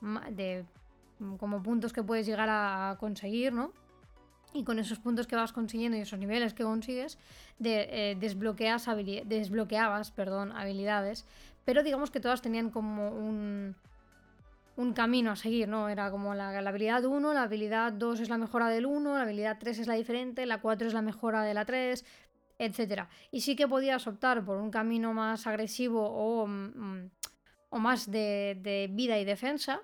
S1: mm, como puntos que puedes llegar a conseguir, ¿no? Y con esos puntos que vas consiguiendo y esos niveles que consigues, de, eh, desbloqueas desbloqueabas perdón, habilidades. Pero digamos que todas tenían como un, un camino a seguir, ¿no? Era como la, habilidad 1, la habilidad 2 es la mejora del 1, la habilidad 3 es la diferente, la 4 es la mejora de la 3, etc. Y sí que podías optar por un camino más agresivo o, mm, o más de, vida y defensa,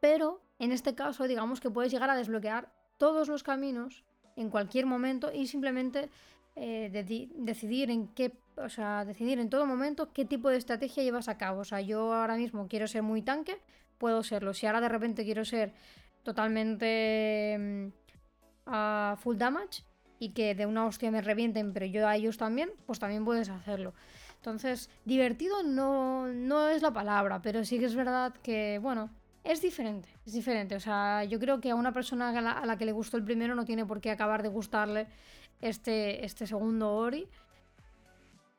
S1: pero en este caso digamos que puedes llegar a desbloquear todos los caminos en cualquier momento y simplemente eh, decidir en qué, o sea, decidir en todo momento qué tipo de estrategia llevas a cabo. O sea, yo ahora mismo quiero ser muy tanque, puedo serlo. Si ahora de repente quiero ser totalmente mm, a full damage y que de una hostia me revienten, pero yo a ellos también, pues también puedes hacerlo. Entonces, divertido no, no es la palabra, pero sí que es verdad que, bueno, es diferente, es diferente. O sea, yo creo que a una persona a la, que le gustó el primero no tiene por qué acabar de gustarle este, este segundo Ori.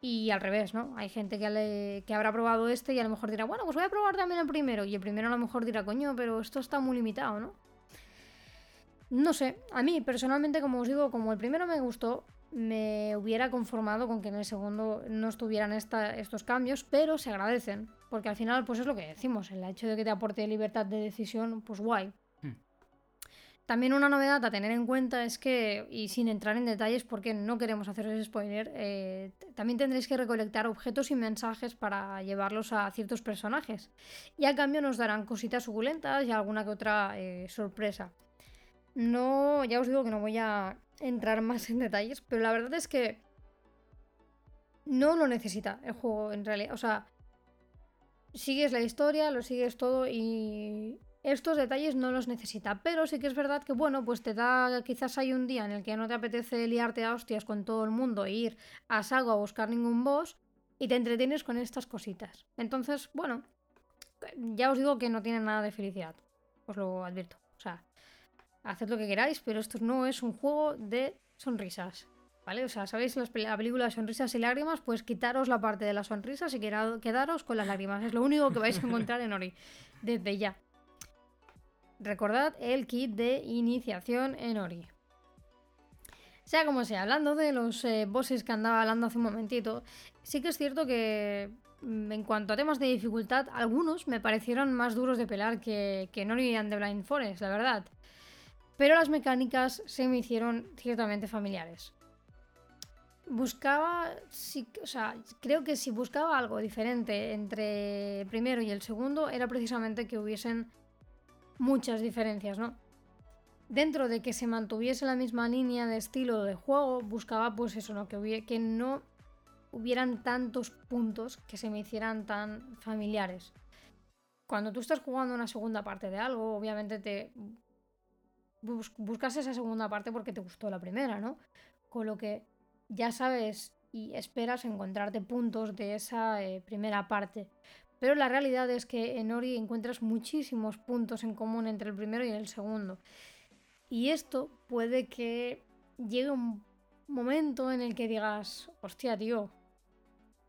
S1: Y al revés, ¿no? Hay gente que, que habrá probado este y a lo mejor dirá, bueno, pues voy a probar también el primero. Y el primero a lo mejor dirá, coño, pero esto está muy limitado, ¿no? No sé, a mí personalmente, como os digo, como el primero me gustó, me hubiera conformado con que en el segundo no estuvieran estos cambios, pero se agradecen, porque al final, pues es lo que decimos, el hecho de que te aporte libertad de decisión, pues guay. También una novedad a tener en cuenta es que, y sin entrar en detalles porque no queremos haceros spoiler, eh, también tendréis que recolectar objetos y mensajes para llevarlos a ciertos personajes. Y a cambio nos darán cositas suculentas y alguna que otra eh, sorpresa. No, ya os digo que no voy a entrar más en detalles, pero la verdad es que no lo necesita el juego en realidad. O sea, sigues la historia, lo sigues todo y estos detalles no los necesita, pero sí que es verdad que, bueno, pues te da, quizás hay un día en el que no te apetece liarte a hostias con todo el mundo e ir a sago a buscar ningún boss y te entretienes con estas cositas. Entonces, bueno, ya os digo que no tiene nada de felicidad, os lo advierto. Haced lo que queráis, pero esto no es un juego de sonrisas. ¿Vale? O sea, ¿sabéis la película de sonrisas y lágrimas? Pues quitaros la parte de las sonrisas y quedaros con las lágrimas. Es lo único que vais a encontrar en Ori. Desde ya. Recordad el kit de iniciación en Ori. Sea como sea, hablando de los eh, bosses que andaba hablando hace un momentito, sí que es cierto que mm, en cuanto a temas de dificultad, algunos me parecieron más duros de pelar que, que en Ori and the Blind Forest, la verdad. Pero las mecánicas se me hicieron ciertamente familiares. Buscaba, o sea, creo que si buscaba algo diferente entre el primero y el segundo, era precisamente que hubiesen muchas diferencias, ¿no? Dentro de que se mantuviese la misma línea de estilo de juego, buscaba pues eso, ¿no? Que, que no hubieran tantos puntos que se me hicieran tan familiares. Cuando tú estás jugando una segunda parte de algo, obviamente te buscas esa segunda parte porque te gustó la primera, ¿no? Con lo que ya sabes y esperas encontrarte puntos de esa eh, primera parte. Pero la realidad es que en Ori encuentras muchísimos puntos en común entre el primero y el segundo. Y esto puede que llegue un momento en el que digas, hostia, tío,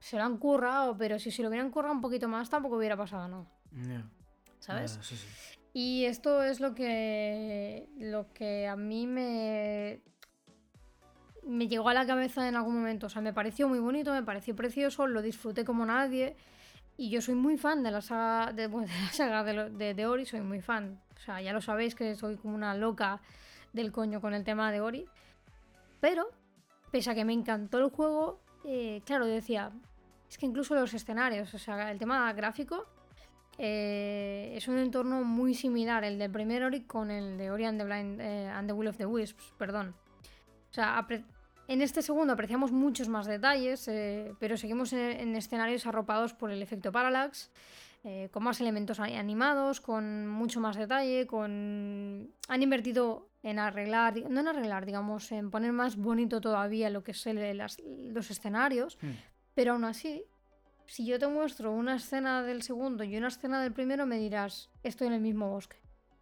S1: se lo han currado, pero si se lo hubieran currado un poquito más tampoco hubiera pasado nada. ¿Sabes? Y esto es lo que, lo que a mí me, me llegó a la cabeza en algún momento. O sea, me pareció muy bonito, me pareció precioso, lo disfruté como nadie. Y yo soy muy fan de la saga de, la saga de, Ori, soy muy fan. O sea, ya lo sabéis que soy como una loca del coño con el tema de Ori. Pero, pese a que me encantó el juego, eh, claro, decía, es que incluso los escenarios, o sea, el tema gráfico, eh, es un entorno muy similar el del primer Ori con el de Ori and the, Blind, eh, and the Will of the Wisps, perdón. O sea, en este segundo apreciamos muchos más detalles, eh, pero seguimos en, escenarios arropados por el efecto parallax, con más elementos animados, con mucho más detalle, con... Han invertido en arreglar, no en arreglar, digamos, en poner más bonito todavía lo que es los escenarios, mm. pero aún así si yo te muestro una escena del segundo y una escena del primero, me dirás, estoy en el mismo bosque.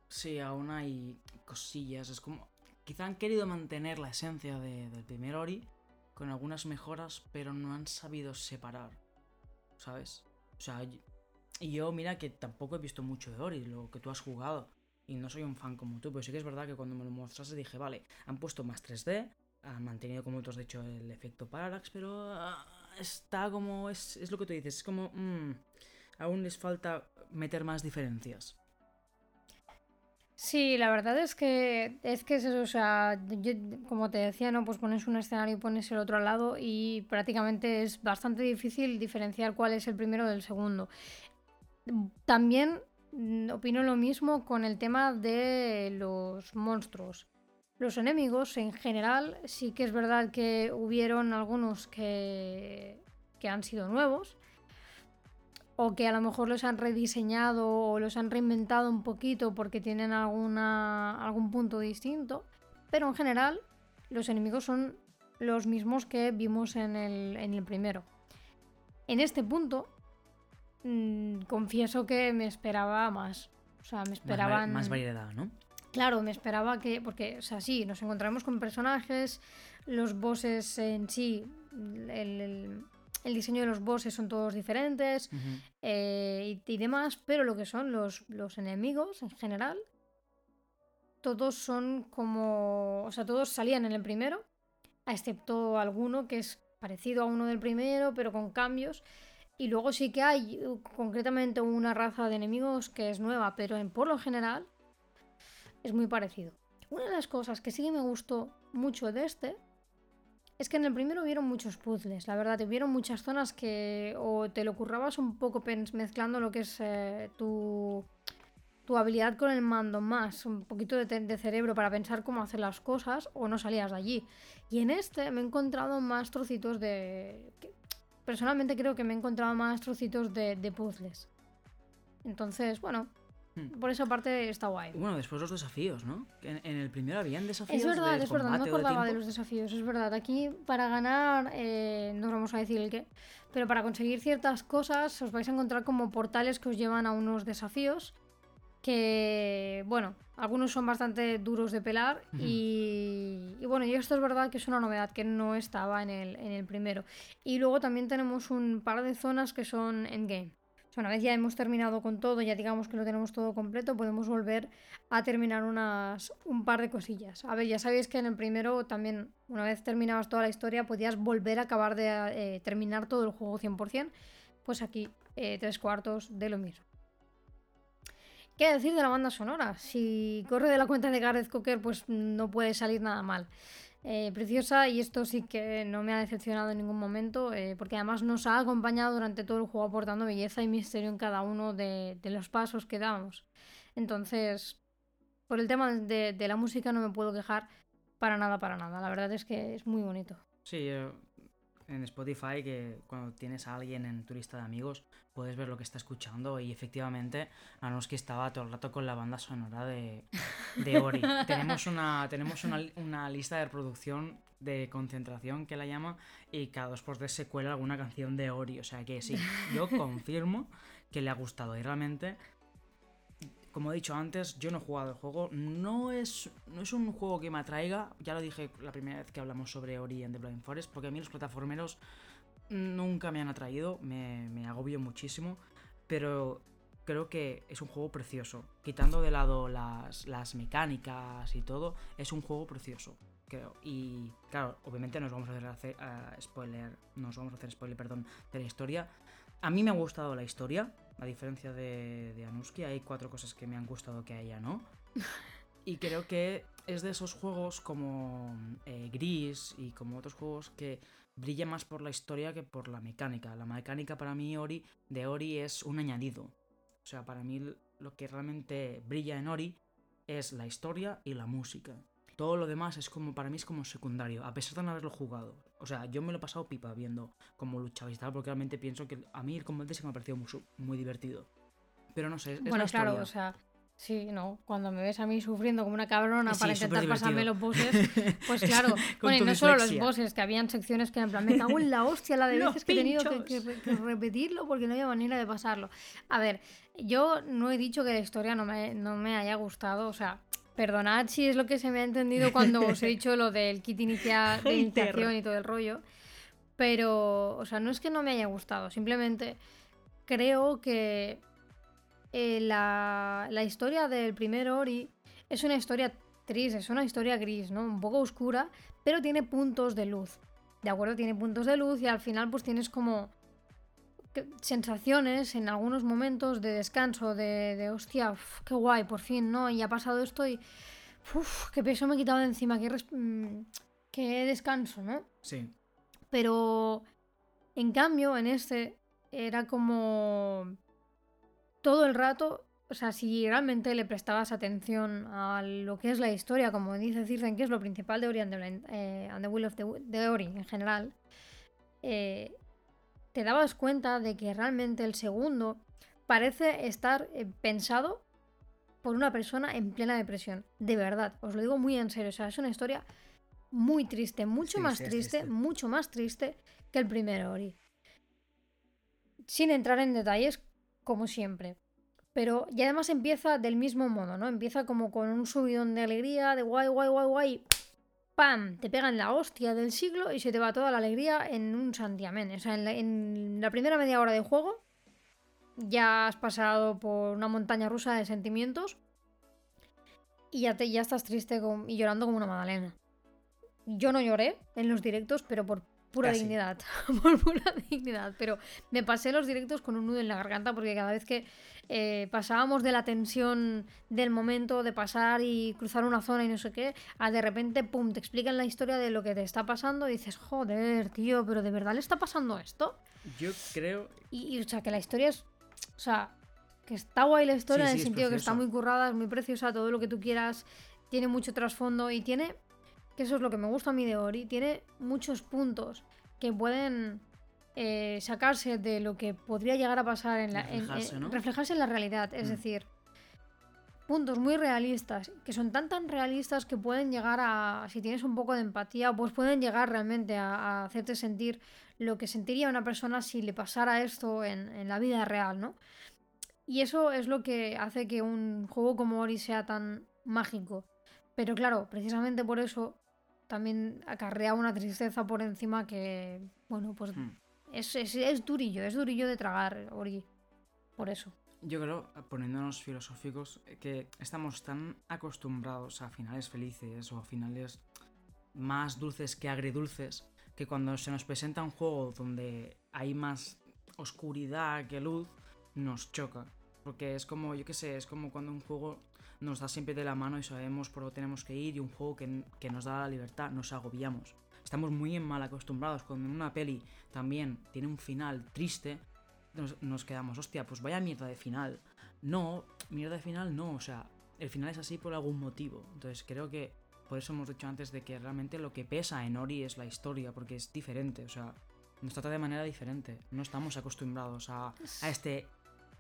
S2: Sí, aún hay cosillas. Es como. Quizá han querido mantener la esencia de- del primer Ori con algunas mejoras, pero no han sabido separar. ¿Sabes? O sea, y- yo, mira que tampoco he visto mucho de Ori, lo que tú has jugado. Y no soy un fan como tú, pero sí que es verdad que cuando me lo mostraste dije, vale, han puesto más 3D, han mantenido, como tú has dicho, el efecto parallax, pero ah, está como. Es, es lo que tú dices, es como. mm, aún les falta meter más diferencias.
S1: Sí, la verdad es que es que es eso, o sea, yo, como te decía, ¿no? Pues pones un escenario y pones el otro al lado y prácticamente es bastante difícil diferenciar cuál es el primero del segundo. También mm, opino lo mismo con el tema de los monstruos. Los enemigos en general sí que es verdad que hubieron algunos que, que han sido nuevos o que a lo mejor los han rediseñado o los han reinventado un poquito porque tienen alguna, algún punto distinto, pero en general los enemigos son los mismos que vimos en el, en el primero. En este punto, mm, confieso que me esperaba más. O sea, me
S2: Más
S1: esperaban...
S2: más variedad, ¿no?
S1: Claro, me esperaba que. Porque, o sea, sí, nos encontraremos con personajes, los bosses en sí, el, el- el diseño de los bosses son todos diferentes eh, y, y demás, pero lo que son los, los enemigos en general, todos son como. O sea, todos salían en el primero, excepto alguno que es parecido a uno del primero, pero con cambios. Y luego sí que hay concretamente una raza de enemigos que es nueva, pero en, por lo general es muy parecido. Una de las cosas que sí que me gustó mucho de este es que en el primero hubieron muchos puzzles, la verdad, hubieron muchas zonas que o te lo currabas un poco mezclando lo que es eh, tu, tu habilidad con el mando más, un poquito de, cerebro para pensar cómo hacer las cosas o no salías de allí. Y en este me he encontrado más trocitos de... personalmente creo que me he encontrado más trocitos de, de puzzles. Entonces, bueno. Por esa parte está guay.
S2: Bueno, después los desafíos, ¿no? En, en el primero habían desafíos.
S1: Es verdad,
S2: de
S1: es verdad, no me
S2: de
S1: acordaba de, los desafíos, es verdad. Aquí para ganar, eh, no os vamos a decir el qué, pero para conseguir ciertas cosas os vais a encontrar como portales que os llevan a unos desafíos que, bueno, algunos son bastante duros de pelar y, y bueno, y esto es verdad que es una novedad que no estaba en el, en el primero. Y luego también tenemos un par de zonas que son endgame. Sea, una vez ya hemos terminado con todo, ya digamos que lo tenemos todo completo, podemos volver a terminar unas, un par de cosillas. A ver, ya sabéis que en el primero también, una vez terminabas toda la historia, podías volver a acabar de eh, terminar todo el juego 100%. Pues aquí, eh, tres cuartos de lo mismo. ¿Qué decir de la banda sonora? Si corre de la cuenta de Gareth Cocker, pues no puede salir nada mal. Eh, preciosa y esto sí que no me ha decepcionado en ningún momento, eh, porque además nos ha acompañado durante todo el juego aportando belleza y misterio en cada uno de, los pasos que damos. Entonces, por el tema de, de la música no me puedo quejar para nada, para nada. La verdad es que es muy bonito.
S2: Sí, yo- en Spotify, que cuando tienes a alguien en tu lista de amigos, puedes ver lo que está escuchando. Y efectivamente, Anuski estaba todo el rato con la banda sonora de, de Ori. tenemos una, tenemos una, una lista de reproducción de concentración que la llama, y cada dos por tres se cuela alguna canción de Ori. O sea que sí, yo confirmo que le ha gustado. Y realmente como he dicho antes, yo no he jugado el juego. No es, no es un juego que me atraiga. Ya lo dije la primera vez que hablamos sobre Ori en The Blind Forest. Porque a mí los plataformeros nunca me han atraído. Me, me muchísimo. Pero creo que es un juego precioso. Quitando de lado las, las mecánicas y todo, es un juego precioso. Creo. Y claro, obviamente nos vamos a hacer, hacer, eh, spoiler. Nos vamos a hacer spoiler, perdón, de la historia. A mí me ha gustado la historia. A diferencia de, de Anuski, hay cuatro cosas que me han gustado que a ella no. Y creo que es de esos juegos como eh, Gris y como otros juegos que brilla más por la historia que por la mecánica. La mecánica para mí Ori, de Ori es un añadido. O sea, para mí lo que realmente brilla en Ori es la historia y la música. Todo lo demás es como, para mí es como secundario, a pesar de no haberlo jugado. O sea, yo me lo he pasado pipa viendo cómo luchabais y tal, porque realmente pienso que a mí el combate que me ha parecido muy, muy divertido. Pero no sé, es,
S1: bueno,
S2: la
S1: claro, o sea, Sí, no. Cuando me ves a mí sufriendo como una cabrona
S2: Sí,
S1: para intentar pasarme los bosses, pues claro. Bueno, y no solo los bosses, que habían secciones que en plan, me cago en la hostia la de
S2: Los
S1: veces que he tenido que- que repetirlo porque no había manera de pasarlo. A ver, yo no he dicho que la historia no me, no me haya gustado, o sea, perdonad si es lo que se me ha entendido cuando os he dicho lo del kit inicia- de iniciación y todo el rollo. Pero, o sea, no es que no me haya gustado, simplemente creo que eh, la, la historia del primer Ori es una historia triste, es una historia gris, ¿no? Un poco oscura, pero tiene puntos de luz. ¿De acuerdo? Tiene puntos de luz y al final pues tienes como sensaciones en algunos momentos de descanso, de, de hostia, uf, qué guay, por fin, ¿no? Y ha pasado esto y uf, qué peso me he quitado de encima, qué, mm, qué descanso, ¿no?
S2: Sí.
S1: Pero en cambio, en este era como todo el rato, o sea, si realmente le prestabas atención a lo que es la historia, como dice Circen, que es lo principal de Ori and the, Blind- eh, and the Will of the, de Ori en general, eh, te dabas cuenta de que realmente el segundo parece estar eh, pensado por una persona en plena depresión. De verdad, os lo digo muy en serio. O sea, es una historia muy triste, mucho
S2: Sí,
S1: más
S2: sí,
S1: triste, mucho más triste que el primer Ori. Sin entrar en detalles, como siempre. Pero y además empieza del mismo modo, ¿no? Empieza como con un subidón de alegría, de guay, guay, guay, guay. ¡Pam! Te pegan la hostia del siglo y se te va toda la alegría en un santiamén. O sea, en la, primera media hora de juego ya has pasado por una montaña rusa de sentimientos y ya, te, ya estás triste y llorando como una magdalena. Yo no lloré en los directos, pero por pura
S2: Casi.
S1: dignidad. por pura dignidad. Pero me pasé los directos con un nudo en la garganta porque cada vez que eh, pasábamos de la tensión del momento de pasar y cruzar una zona y no sé qué, a de repente, pum, te explican la historia de lo que te está pasando y dices, joder, tío, pero ¿de verdad le está pasando esto?
S2: Yo creo.
S1: Y, y, o sea, que la historia es. O sea, que está guay la historia
S2: Sí,
S1: en
S2: sí,
S1: el
S2: es
S1: sentido que está muy currada, es muy preciosa, todo lo que tú quieras. Tiene mucho trasfondo y tiene. Que eso es lo que me gusta a mí de Ori. Tiene muchos puntos que pueden eh, sacarse de lo que podría llegar a pasar en la. en-
S2: Reflejarse,
S1: en-
S2: ¿no?
S1: reflejarse en la realidad. Es
S2: Mm.
S1: decir. Puntos muy realistas, que son tan tan realistas que pueden llegar a, si tienes un poco de empatía, pues pueden llegar realmente a, a hacerte sentir lo que sentiría una persona si le pasara esto en, en la vida real, ¿no? Y eso es lo que hace que un juego como Ori sea tan mágico. Pero claro, precisamente por eso también acarrea una tristeza por encima que, bueno, pues
S2: Hmm.
S1: es, es, es durillo, es durillo de tragar Ori. Por eso.
S2: Yo creo, poniéndonos filosóficos, que estamos tan acostumbrados a finales felices o a finales más dulces que agridulces, que cuando se nos presenta un juego donde hay más oscuridad que luz, nos choca. Porque es como, yo qué sé, es como cuando un juego nos da siempre de la mano y sabemos por dónde tenemos que ir y un juego que, que nos da la libertad, nos agobiamos. Estamos muy mal acostumbrados cuando en una peli también tiene un final triste, nos, nos quedamos, hostia, pues vaya mierda de final. No, mierda de final no, o sea, el final es así por algún motivo. Entonces creo que por eso hemos dicho antes de que realmente lo que pesa en Ori es la historia, porque es diferente, o sea, nos trata de manera diferente. No estamos acostumbrados a, a este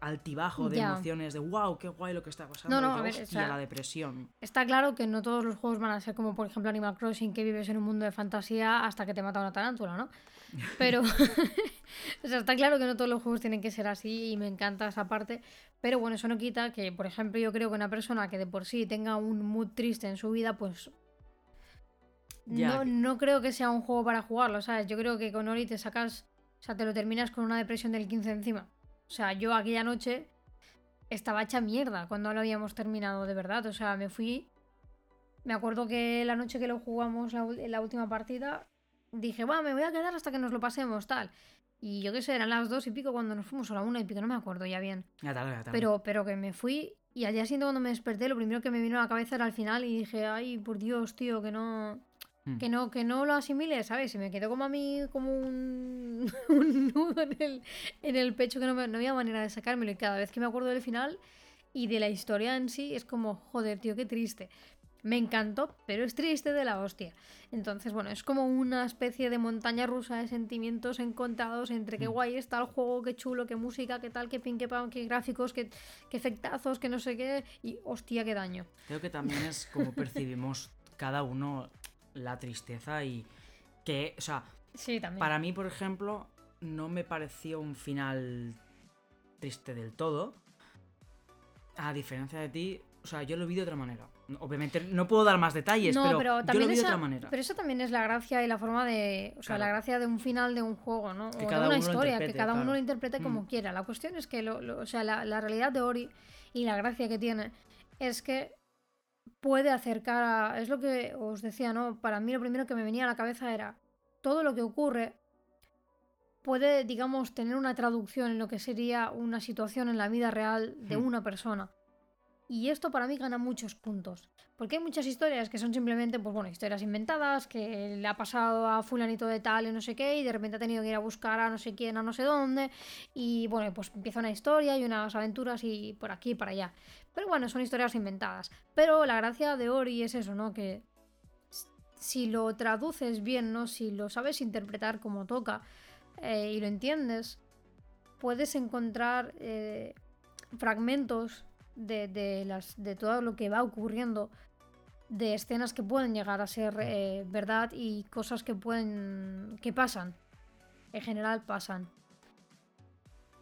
S2: altibajo de
S1: Ya.
S2: emociones de wow, qué guay lo que está pasando,
S1: No, no,
S2: y
S1: a ver,
S2: hostia,
S1: o sea,
S2: la depresión.
S1: Está claro que no todos los juegos van a ser como por ejemplo Animal Crossing, que vives en un mundo de fantasía hasta que te mata una tarántula, ¿no? Pero, o sea, está claro que no todos los juegos tienen que ser así y me encanta esa parte. Pero bueno, eso no quita que, por ejemplo, yo creo que una persona que de por sí tenga un mood triste en su vida, pues no, no creo que sea un juego para jugarlo, ¿sabes? Yo creo que con Ori te sacas, o sea, te lo terminas con una depresión del 15 encima. O sea, yo aquella noche estaba hecha mierda cuando lo habíamos terminado, de verdad. O sea, me fui. Me acuerdo que la noche que lo jugamos, la, la última partida, dije, va, me voy a quedar hasta que nos lo pasemos, tal. Y yo qué sé, eran las dos y pico cuando nos fuimos, o la una y pico, no me acuerdo ya bien.
S2: Ya tal, ya tal.
S1: Pero, pero que me fui y al día siguiente cuando me desperté, lo primero que me vino a la cabeza era al final y dije, ay, por Dios, tío, que no.
S2: Hmm.
S1: Que no, que no lo asimile, ¿sabes? Y me quedó como a mí, como un, un nudo en el, en el pecho que no, me- no había manera de sacármelo. Y cada vez que me acuerdo del final y de la historia en sí, es como, joder, tío, qué triste. me encantó, pero es triste de la hostia. Entonces, bueno, es como una especie de montaña rusa de sentimientos encontrados entre qué mm. guay está el juego, qué chulo, qué música, qué tal, qué pin, qué pan, qué gráficos, qué, qué efectazos, qué no sé qué, y hostia, qué daño.
S2: Creo que también es como percibimos cada uno la tristeza y que, o sea,
S1: sí, también.
S2: para mí, por ejemplo, no me pareció un final triste del todo. A diferencia de ti, o sea, yo lo vi de otra manera. Obviamente no puedo dar más detalles, pero, yo lo vi de otra manera.
S1: Pero eso también es la gracia y la forma de. O sea, la gracia de un final de un juego, ¿no? o de una historia, que cada uno lo interprete como mm. quiera. La cuestión es que, o sea, la, la, realidad de Ori y la gracia que tiene es que puede acercar a. Es lo que os decía, ¿no? Para mí lo primero que me venía a la cabeza era todo lo que ocurre puede, digamos, tener una traducción en lo que sería una situación en la vida real de hmm. una persona. Y esto para mí gana muchos puntos. Porque hay muchas historias que son simplemente, pues bueno, historias inventadas, que le ha pasado a fulanito de tal y no sé qué, y de repente ha tenido que ir a buscar a no sé quién, a no sé dónde, y bueno, pues empieza una historia y unas aventuras y por aquí y para allá. Pero bueno, son historias inventadas. Pero la gracia de Ori es eso, ¿no? Que si lo traduces bien, ¿no? Si lo sabes interpretar como toca eh, y lo entiendes, puedes encontrar eh, fragmentos de, las, de todo lo que va ocurriendo, de escenas que pueden llegar a ser eh, verdad y cosas que pueden. que pasan. En general pasan.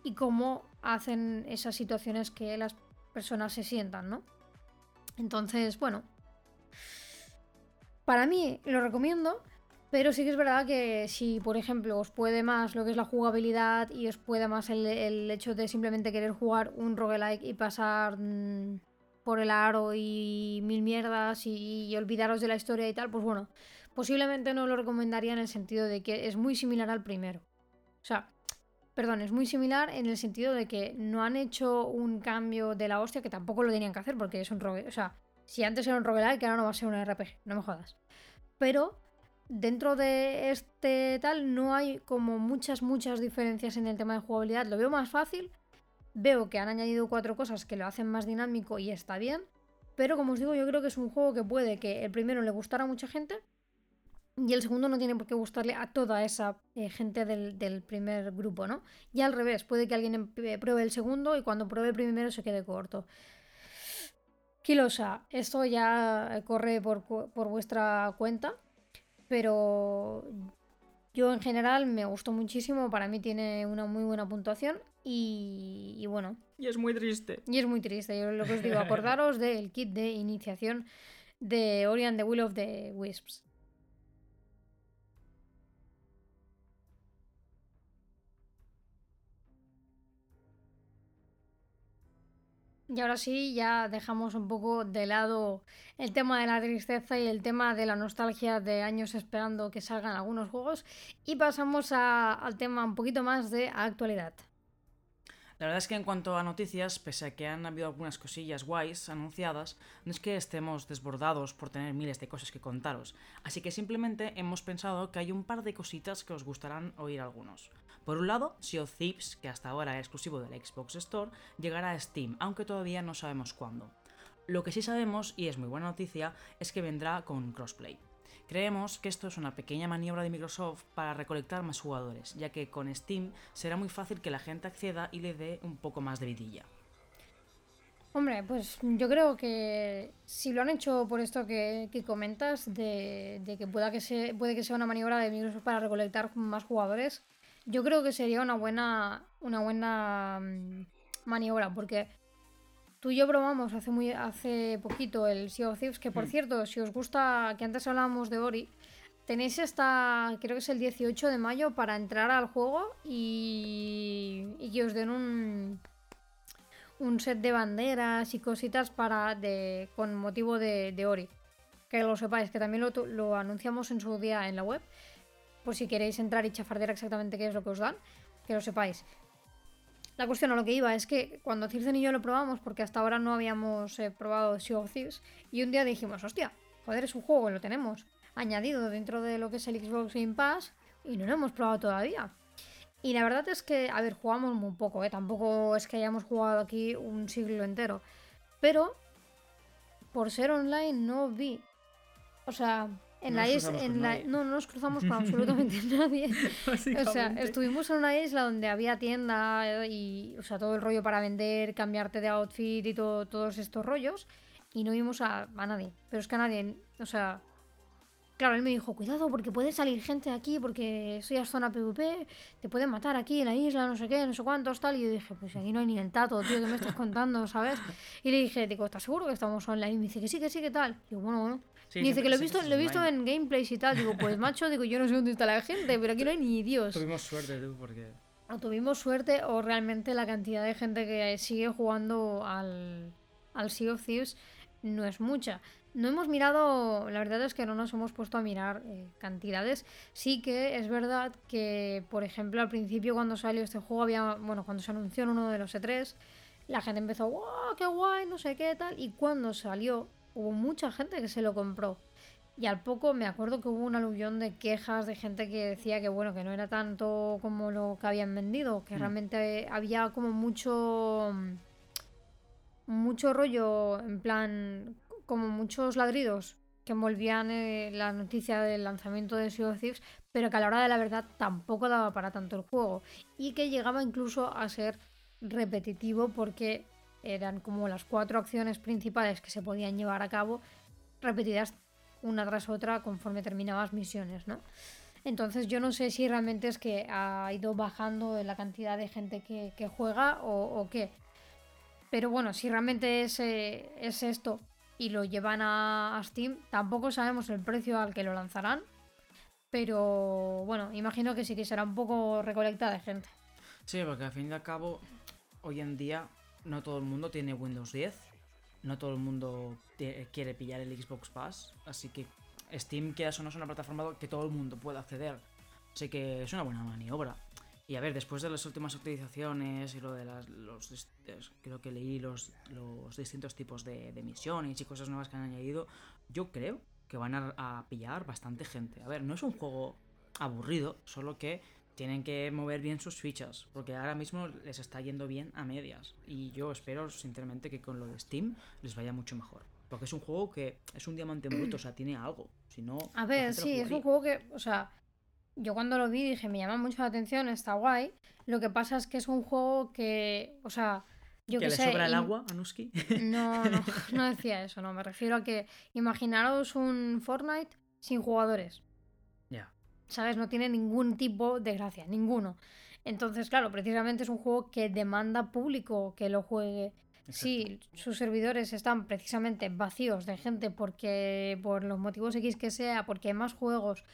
S1: Y cómo hacen esas situaciones que las personas se sientan, ¿no? Entonces, bueno. Para mí lo recomiendo. Pero sí que es verdad que si, por ejemplo, os puede más lo que es la jugabilidad y os puede más el, hecho de simplemente querer jugar un roguelike y pasar mm, por el aro y mil mierdas y, olvidaros de la historia y tal, pues bueno, posiblemente no lo recomendaría en el sentido de que es muy similar al primero. O sea, perdón, es muy similar en el sentido de que no han hecho un cambio de la hostia que tampoco lo tenían que hacer porque es un roguelike. O sea, si antes era un roguelike, ahora no va a ser un RPG, no me jodas. Pero dentro de este tal no hay como muchas, muchas diferencias en el tema de jugabilidad. Lo veo más fácil. Veo que han añadido cuatro cosas que lo hacen más dinámico y está bien. Pero como os digo, yo creo que es un juego que puede que el primero le gustara a mucha gente y el segundo no tiene por qué gustarle a toda esa eh, gente del, del, primer grupo, ¿no? Y al revés, puede que alguien pruebe el segundo y cuando pruebe el primero se quede corto. Kilosa, esto ya corre por, por vuestra cuenta pero yo en general me gustó muchísimo, para mí tiene una muy buena puntuación y, bueno.
S2: Y es muy triste.
S1: Y es muy triste, yo lo que os digo, acordaros del kit de iniciación de Ori and the Will of the Wisps. Y ahora sí, ya dejamos un poco de lado el tema de la tristeza y el tema de la nostalgia de años esperando que salgan algunos juegos y pasamos al tema un poquito más de actualidad.
S2: La verdad es que en cuanto a noticias, pese a que han habido algunas cosillas guays anunciadas, no es que estemos desbordados por tener miles de cosas que contaros, así que simplemente hemos pensado que hay un par de cositas que os gustarán oír algunos. Por un lado, Sea of Thieves, que hasta ahora es exclusivo del Xbox Store, llegará a Steam, aunque todavía no sabemos cuándo. Lo que sí sabemos, y es muy buena noticia, es que vendrá con crossplay. Creemos que esto es una pequeña maniobra de Microsoft para recolectar más jugadores, ya que con Steam será muy fácil que la gente acceda y le dé un poco más de vidilla.
S1: Hombre, pues yo creo que si lo han hecho por esto que, comentas, de, que, pueda que puede que sea una maniobra de Microsoft para recolectar más jugadores, yo creo que sería una buena, una buena mm, maniobra, porque tú y yo probamos hace, muy, hace poquito el Sea of Thieves, que por mm. cierto, si os gusta, que antes hablábamos de Ori, tenéis hasta, creo que es el 18 de mayo, para entrar al juego y, y que os den un, un set de banderas y cositas para de, con motivo de, de Ori. Que lo sepáis, que también lo, lo anunciamos en su día en la web por si queréis entrar y chafardear exactamente qué es lo que os dan, que lo sepáis. La cuestión a lo que iba es que cuando Circen y yo lo probamos, porque hasta ahora no habíamos eh, probado Sea of Thieves, y un día dijimos, hostia, joder, es un juego lo tenemos añadido dentro de lo que es el Xbox Game Pass y no lo hemos probado todavía. Y la verdad es que, a ver, jugamos muy poco, ¿eh? tampoco es que hayamos jugado aquí un siglo entero, pero por ser online no vi. O sea, en la isla. No, no nos cruzamos con absolutamente nadie. O sea, estuvimos en una isla donde había tienda y. O sea, todo el rollo para vender, cambiarte de outfit y todo, todos estos rollos. Y no vimos a, a nadie. Pero es que a nadie. O sea, Claro, él me dijo, cuidado porque puede salir gente aquí porque soy a zona PvP, te pueden matar aquí en la isla, no sé qué, no sé cuántos, tal. Y yo dije, pues aquí no hay ni el tato, tío, que me estás contando, ¿sabes? Y le dije, digo, ¿estás seguro que estamos online? Y me dice que sí, que sí, que tal. Y digo, bueno, bueno. Dice que lo he visto, lo he visto en gameplays y tal. Digo, pues macho, digo, yo no sé dónde está la gente, pero aquí no hay ni Dios.
S2: Tuvimos suerte tú, porque...
S1: O tuvimos suerte o realmente la cantidad de gente que sigue jugando al, al Sea of Thieves no es mucha. No hemos mirado, la verdad es que no nos hemos puesto a mirar eh, cantidades. Sí que es verdad que, por ejemplo, al principio cuando salió este juego, había, bueno, cuando se anunció en uno de los E3, la gente empezó, wow, qué guay, no sé qué tal. Y cuando salió, hubo mucha gente que se lo compró. Y al poco me acuerdo que hubo un aluvión de quejas de gente que decía que bueno, que no era tanto como lo que habían vendido, que mm. realmente había como mucho mucho rollo en plan como muchos ladridos que envolvían eh, la noticia del lanzamiento de Sea of Thieves, pero que a la hora de la verdad tampoco daba para tanto el juego y que llegaba incluso a ser repetitivo porque eran como las cuatro acciones principales que se podían llevar a cabo repetidas una tras otra conforme terminabas misiones, ¿no? Entonces yo no sé si realmente es que ha ido bajando la cantidad de gente que, juega o, qué. Pero bueno, si realmente es, eh, es esto y lo llevan a, Steam. Tampoco sabemos el precio al que lo lanzarán. Pero bueno, imagino que sí que será un poco recolecta de gente.
S2: Sí, porque al fin y al cabo, hoy en día no todo el mundo tiene Windows 10. No todo el mundo quiere pillar el Xbox Pass. Así que Steam, que eso no es una plataforma que todo el mundo pueda acceder. Así que es una buena maniobra. Y a ver, después de las últimas actualizaciones y lo de las, los... Creo que leí los, los distintos tipos de, misiones y cosas nuevas que han añadido. Yo creo que van a, pillar bastante gente. A ver, no es un juego aburrido, solo que tienen que mover bien sus fichas, porque ahora mismo les está yendo bien a medias. Y yo espero, sinceramente, que con lo de Steam les vaya mucho mejor. Porque es un juego que es un diamante bruto, o sea, tiene algo. Si no,
S1: a ver, sí, es un juego que, o sea, yo cuando lo vi dije, me llama mucho la atención, está guay. Lo que pasa es que es un juego que, o sea, yo
S2: que,
S1: le
S2: sobra el agua a Nuski.
S1: No, no, no decía eso, no. Me refiero a que imaginaros un Fortnite sin jugadores. ¿Sabes? No tiene ningún tipo de gracia, ninguno. Entonces, claro, precisamente es un juego que demanda público que lo juegue. Sí, sus servidores están precisamente vacíos de gente porque por los motivos X que sea, porque hay más juegos,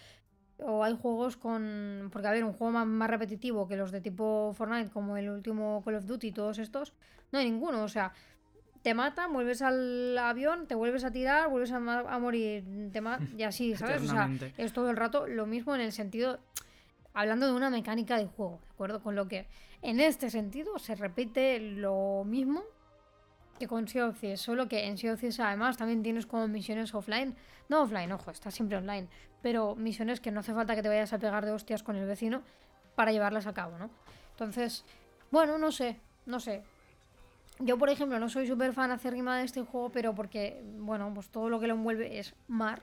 S1: o hay juegos con. Porque, a ver, un juego más, repetitivo que los de tipo Fortnite, como el último Call of Duty y todos estos, no hay ninguno. O sea, te matan, vuelves al avión, te vuelves a tirar, vuelves a, morir, te y así, ¿sabes? O sea, es todo el rato lo mismo en el sentido. Hablando de una mecánica de juego, ¿de acuerdo? Con lo que en este sentido se repite lo mismo que con Sea of solo que en Sea of además también tienes como misiones offline, no offline, ojo, está siempre online, pero misiones que no hace falta que te vayas a pegar de hostias con el vecino para llevarlas a cabo, ¿no? Entonces, bueno, no sé, no sé. Yo, por ejemplo, no soy súper fan acérrima de este juego, pero porque, bueno, pues todo lo que lo envuelve es mar.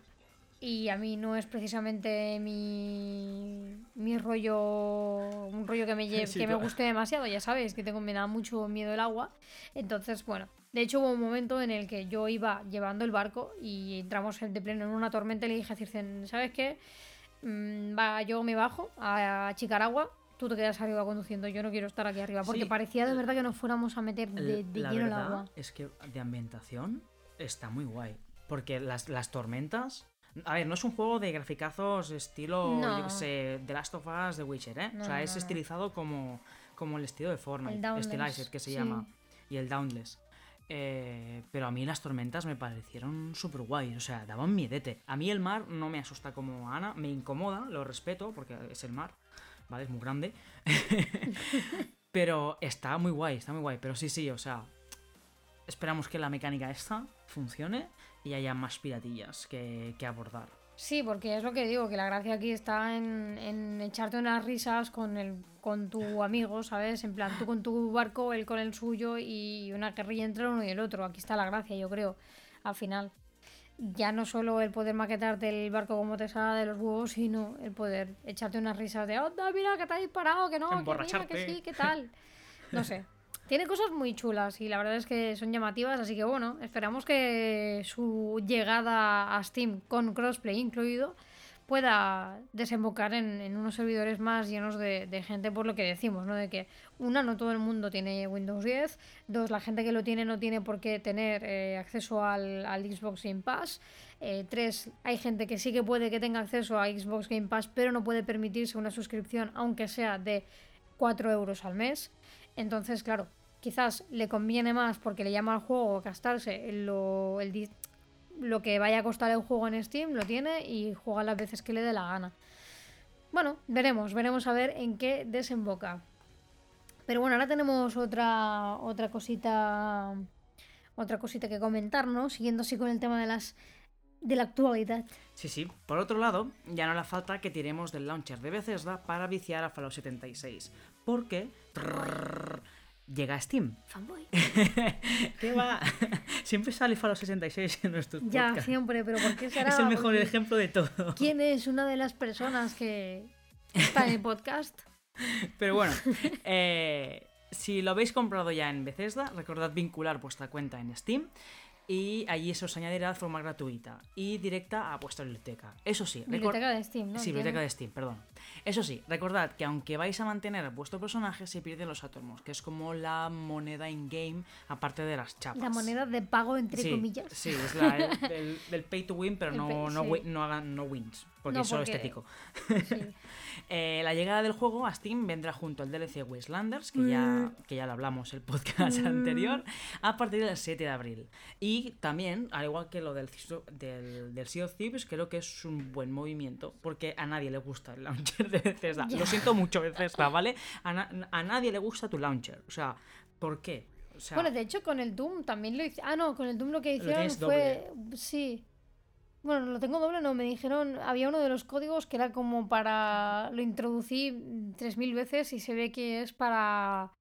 S1: Y a mí no es precisamente mi, mi rollo, un rollo que me, que me guste demasiado, ya sabes, que tengo, me da mucho miedo el agua. Entonces, bueno, de hecho, hubo un momento en el que yo iba llevando el barco y entramos de pleno en una tormenta y le dije a Circen, ¿sabes qué? Mm, va, yo me bajo a Chicaragua, tú te quedas arriba conduciendo, yo no quiero estar aquí arriba, porque parecía de verdad que nos fuéramos a meter de, de lleno el agua.
S2: Es que de ambientación está muy guay, porque las, las tormentas... A ver, no es un juego de graficazos estilo, yo qué sé, The Last of Us, The Witcher, ¿eh? o sea, es estilizado como, como el estilo de Fortnite, el Stylized, que se llama, y el Downless. Eh, pero a mí las tormentas me parecieron súper guay, o sea, daban miedete. A mí el mar no me asusta como Ana, me incomoda, lo respeto porque es el mar, ¿vale? Es muy grande. pero está muy guay, está muy guay. Pero sí, sí, o sea, esperamos que la mecánica esta funcione y haya más piratillas que, que abordar.
S1: Sí, porque es lo que digo, que la gracia aquí está en, echarte unas risas con el con tu amigo, ¿sabes? En plan, tú con tu barco, él con el suyo y una guerrilla entre uno y el otro. Aquí está la gracia, yo creo. al final. Ya no solo el poder maquetarte el barco como te salga de los huevos, sino el poder echarte unas risas de, ¡onda, mira que te has disparado, que no, que mira, que sí, que tal! No sé. Tiene cosas muy chulas y la verdad es que son llamativas, así que bueno, esperamos que su llegada a Steam con crossplay incluido pueda desembocar en, unos servidores más llenos de, gente por lo que decimos, ¿no? De que, una, no todo el mundo tiene Windows 10, dos, la gente que lo tiene no tiene por qué tener eh, acceso al, Xbox Game Pass, eh, tres, hay gente que sí que puede que tenga acceso a Xbox Game Pass, pero no puede permitirse una suscripción, aunque sea de 4 euros al mes. Entonces, claro, quizás le conviene más porque le llama al juego gastarse lo, el, lo que vaya a costar el juego en Steam, lo tiene y juega las veces que le dé la gana. Bueno, veremos, veremos a ver en qué desemboca. Pero bueno, ahora tenemos otra, otra cosita. Otra cosita que comentarnos, siguiendo así con el tema de las. de la actualidad.
S2: Sí, sí. Por otro lado, ya no le falta que tiremos del launcher de Bethesda para viciar a Fallout 76. Porque llega a Steam.
S1: Fanboy.
S2: ¿Qué va? Siempre sale Fallout 66 en nuestros
S1: Ya, siempre, pero ¿por qué será?
S2: Es el mejor ejemplo de todo.
S1: ¿Quién es una de las personas que está en el podcast?
S2: Pero bueno, eh, si lo habéis comprado ya en Bethesda, recordad vincular vuestra cuenta en Steam y allí se os añadirá de forma gratuita y directa a vuestra biblioteca. Eso sí,
S1: biblioteca de Steam, ¿no?
S2: Sí, biblioteca de Steam, perdón. Eso sí, recordad que aunque vais a mantener vuestro personaje, se pierden los átomos, que es como la moneda in-game, aparte de las chapas.
S1: La moneda de pago, entre comillas.
S2: Sí, es la del, pay to win, pero no, no, no, hagan no wins porque es solo estético. Eh, la llegada del juego a Steam vendrá junto al DLC Wastelanders, que, ya, mm. que ya lo hablamos el podcast mm. anterior, a partir del 7 de abril. Y también, al igual que lo del, del, del Sea of Thieves, creo que es un buen movimiento, porque a nadie le gusta el launcher de Bethesda. Lo siento mucho, Bethesda, ¿vale? A, a, nadie le gusta tu launcher. O sea, ¿por qué?
S1: bueno, de hecho, con el Doom también lo hicieron. Ah, no, con el Doom lo que hicieron fue. Sí. Bueno, lo tengo doble, no, me dijeron, había uno de los códigos que era como para, lo introducí 3.000 veces y se ve que es para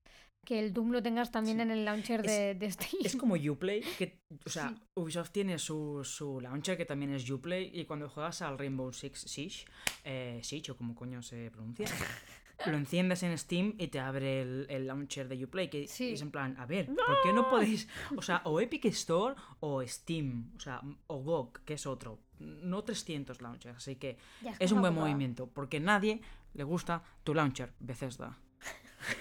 S1: que el Doom lo tengas también en el launcher de, Steam.
S2: Es como Uplay, que, o sea, Ubisoft tiene su, su, launcher que también es Uplay y cuando juegas al Rainbow Six Siege, eh, Siege o como coño se pronuncia, lo enciendes en Steam y te abre el, launcher de Uplay, que es en plan, a ver, ¿por qué no podéis, o sea, o Epic Store o Steam, o sea, o GOG, que es otro, no 300 launchers, así que es, un buen movimiento, porque nadie le gusta tu launcher, Bethesda.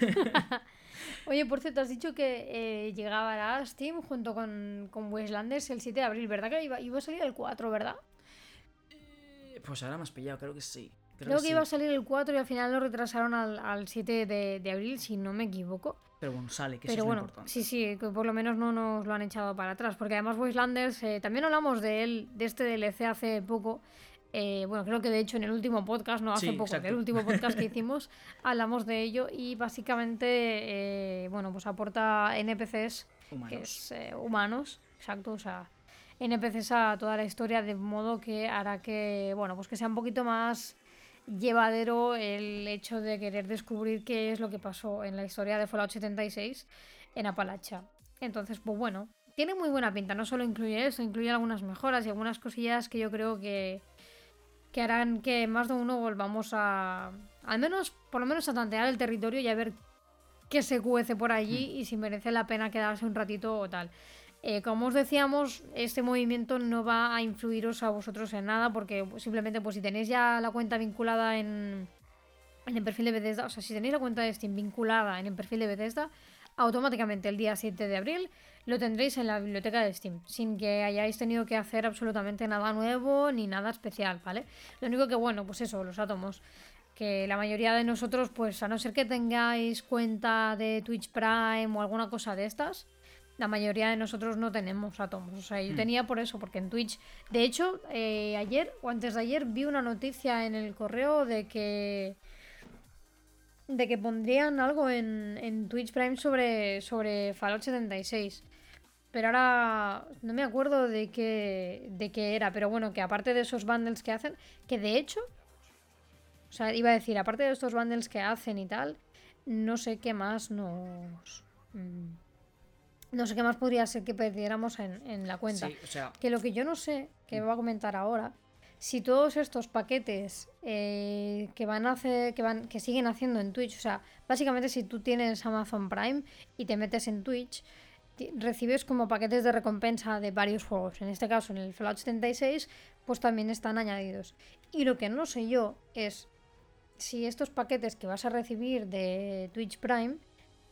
S1: Oye, por cierto, has dicho que eh, llegaba a Steam junto con, con Westlanders el 7 de abril, ¿verdad? Que iba, iba a salir el 4, ¿verdad?
S2: Eh, pues ahora me has pillado, creo que sí.
S1: Creo, que, iba a salir el 4 y al final lo retrasaron al, al 7 de, de, abril, si no me equivoco.
S2: Pero bueno, sale, que eso es bueno,
S1: Sí, sí, que por lo menos no nos lo han echado para atrás. Porque además Wastelanders, eh, también hablamos de él, de este DLC hace poco. Eh, bueno, creo que de hecho en el último podcast, no hace poco, en el último podcast que hicimos, hablamos de ello y básicamente, eh, bueno, pues aporta NPCs, humanos. que es humanos, exacto, o sea, NPCs a toda la historia de modo que hará que, bueno, pues que sea un poquito más llevadero el hecho de querer descubrir qué es lo que pasó en la historia de Fallout 76 en Apalacha. Entonces, pues bueno, tiene muy buena pinta. No solo incluye eso, incluye algunas mejoras y algunas cosillas que yo creo que, que harán que más de uno volvamos a. Al menos, por lo menos a tantear el territorio y a ver qué se cuece por allí hmm. y si merece la pena quedarse un ratito o tal. Eh, como os decíamos, este movimiento no va a influiros a vosotros en nada porque simplemente pues si tenéis ya la cuenta vinculada en, en el perfil de Bethesda, o sea, si tenéis la cuenta de Steam vinculada en el perfil de Bethesda, automáticamente el día 7 de abril lo tendréis en la biblioteca de Steam, sin que hayáis tenido que hacer absolutamente nada nuevo ni nada especial, ¿vale? Lo único que, bueno, pues eso, los átomos. Que la mayoría de nosotros, pues a no ser que tengáis cuenta de Twitch Prime o alguna cosa de estas, la mayoría de nosotros no tenemos átomos. O sea, yo hmm. tenía por eso, porque en Twitch. De hecho, eh, ayer o antes de ayer vi una noticia en el correo de que. de que pondrían algo en, en Twitch Prime sobre, sobre Fallout 76. Pero ahora no me acuerdo de qué, de qué era. Pero bueno, que aparte de esos bundles que hacen, que de hecho. O sea, iba a decir, aparte de estos bundles que hacen y tal, no sé qué más nos. Mm, no sé qué más podría ser que perdiéramos en, en la cuenta.
S2: Sí, o sea,
S1: Que lo que yo no sé, que voy a comentar ahora, si todos estos paquetes eh, que van a hacer, que van, que siguen haciendo en Twitch, o sea, básicamente si tú tienes Amazon Prime y te metes en Twitch, recibes como paquetes de recompensa de varios juegos. En este caso, en el Fallout 76, pues también están añadidos. Y lo que no sé yo es si estos paquetes que vas a recibir de Twitch Prime,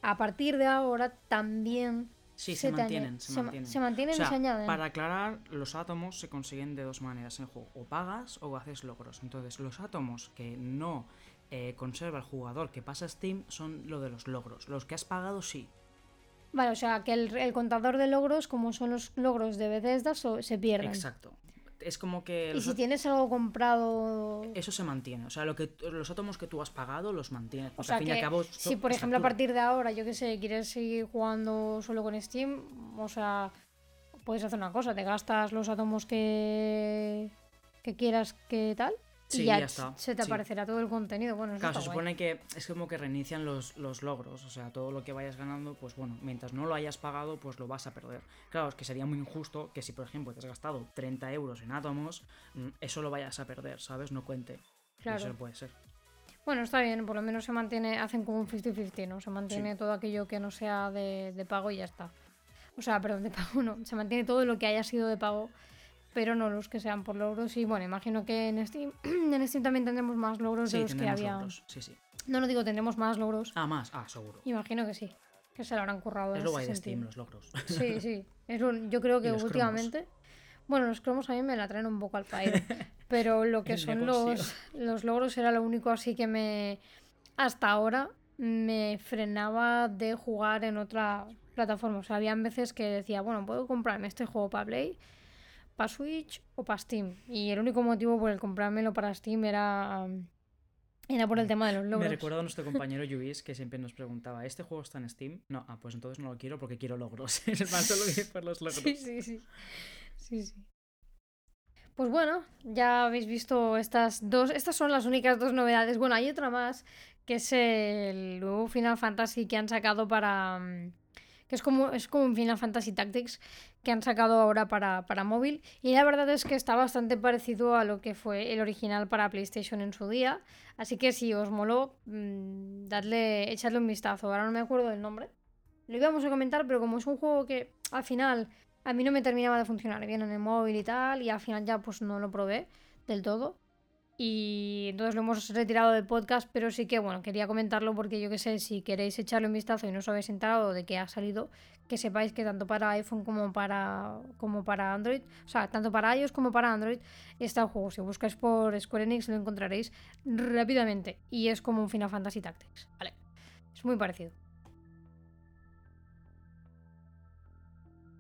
S1: a partir de ahora también
S2: sí, se,
S1: te
S2: mantienen, se,
S1: ma-
S2: mantienen.
S1: se mantienen
S2: O sea,
S1: y se añaden.
S2: Para aclarar, los átomos se consiguen de dos maneras en el juego. O pagas o haces logros. Entonces, los átomos que no eh, conserva el jugador que pasa Steam son lo de los logros. Los que has pagado, sí.
S1: Vale, o sea, que el, el contador de logros, como son los logros de Bethesda, so- se pierden.
S2: Exacto. Es como que...
S1: Y si tienes algo comprado...
S2: Eso se mantiene. O sea, lo que, los átomos que tú has pagado los mantienes.
S1: O sea,
S2: al fin y al cabo...
S1: si por ejemplo a partir de ahora, yo que sé, quieres seguir jugando solo con Steam, o sea, puedes hacer una cosa, te gastas los átomos que, que quieras que tal,
S2: Sí,
S1: y ya,
S2: ya está,
S1: se te
S2: sí.
S1: aparecerá todo el contenido. Bueno, eso
S2: Claro, se
S1: guay.
S2: supone que es como que reinician los, los logros, o sea, todo lo que vayas ganando, pues bueno, mientras no lo hayas pagado, pues lo vas a perder. Claro, es que sería muy injusto que si, por ejemplo, te has gastado 30 euros en átomos, mm, eso lo vayas a perder, ¿sabes? No cuente.
S1: Claro.
S2: Eso no puede ser.
S1: Bueno, está bien, por lo menos se mantiene, hacen como un 50-50, ¿no? Se mantiene todo aquello que no sea de, de pago y ya está. O sea, perdón, de pago no. Se mantiene todo lo que haya sido de pago, pero no los que sean por logros. Y bueno, imagino que en Steam, en Steam también tendremos más logros
S2: Sí,
S1: de los que había.
S2: logros, sí, sí.
S1: No, no digo tendremos más logros.
S2: Ah, más, ah, seguro.
S1: Imagino que sí. Que se lo habrán currado.
S2: Es lo guay de. Steam, los logros.
S1: Sí, sí. Es lo- yo creo que
S2: cromos.
S1: últimamente. Bueno, los cromos a mí me la traen un poco al pairo. pero lo que son los, los logros era lo único así que me. Hasta ahora me frenaba de jugar en otra plataforma. O sea, habían veces que decía, bueno, puedo comprarme este juego para Play, para Switch o para Steam. Y el único motivo por el comprármelo para Steam era. Era por el tema de los logros.
S2: Me recuerda a nuestro compañero Luis que siempre nos preguntaba, ¿este juego está en Steam? No, ah, pues entonces no lo quiero porque quiero logros. Es más solo por los logros.
S1: Sí, sí, sí. Sí, sí. Pues bueno, ya habéis visto estas dos. Estas son las únicas dos novedades. Bueno, hay otra más, que es el nuevo Final Fantasy que han sacado para. Es como, es como un Final Fantasy Tactics que han sacado ahora para, para móvil. Y la verdad es que está bastante parecido a lo que fue el original para PlayStation en su día. Así que si os moló, mm, dadle, echadle un vistazo. Ahora no me acuerdo del nombre. Lo íbamos a comentar, pero como es un juego que al final a mí no me terminaba de funcionar bien en el móvil y tal, y al final ya pues no lo probé del todo. Y entonces lo hemos retirado del podcast, pero sí que bueno, quería comentarlo porque yo que sé, si queréis echarle un vistazo y no os habéis enterado de que ha salido, que sepáis que tanto para iPhone como para, como para Android, o sea, tanto para iOS como para Android, está el juego. Si buscáis por Square Enix lo encontraréis rápidamente. Y es como un Final Fantasy Tactics, ¿vale? Es muy parecido.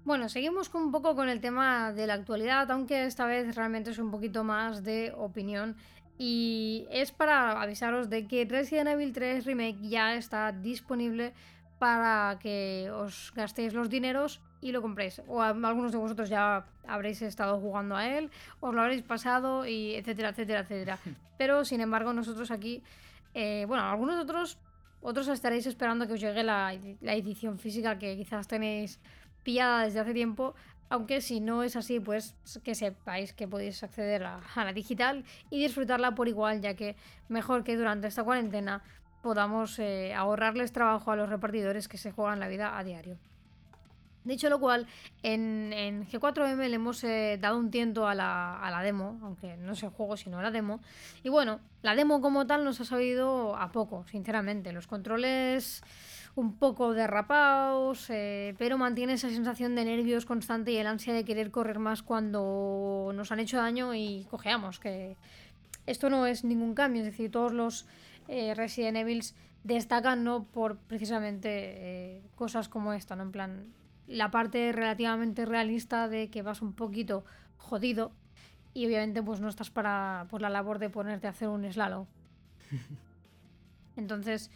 S1: Bueno, seguimos un poco con el tema de la actualidad, aunque esta vez realmente es un poquito más de opinión. Y es para avisaros de que Resident Evil 3 Remake ya está disponible para que os gastéis los dineros y lo compréis. O a- algunos de vosotros ya habréis estado jugando a él, os lo habréis pasado, y etcétera, etcétera, etcétera. Pero sin embargo, nosotros aquí, eh, bueno, algunos otros, otros estaréis esperando que os llegue la, la edición física que quizás tenéis pillada desde hace tiempo. Aunque si no es así, pues que sepáis que podéis acceder a, a la digital y disfrutarla por igual, ya que mejor que durante esta cuarentena podamos eh, ahorrarles trabajo a los repartidores que se juegan la vida a diario. Dicho lo cual, en, en G4M le hemos eh, dado un tiento a la, a demo, aunque no es el juego, sino la demo. Y bueno, la demo como tal nos ha sabido a poco, sinceramente. Los controles un poco derrapados, eh, pero mantiene esa sensación de nervios constante y el ansia de querer correr más cuando nos han hecho daño y cojeamos, que esto no es ningún cambio, es decir, todos los eh, Resident Evil destacan no por precisamente eh, cosas como esta, ¿no? En plan, la parte relativamente realista de que vas un poquito jodido y obviamente pues no estás para por la labor de ponerte a hacer un slalom. Entonces,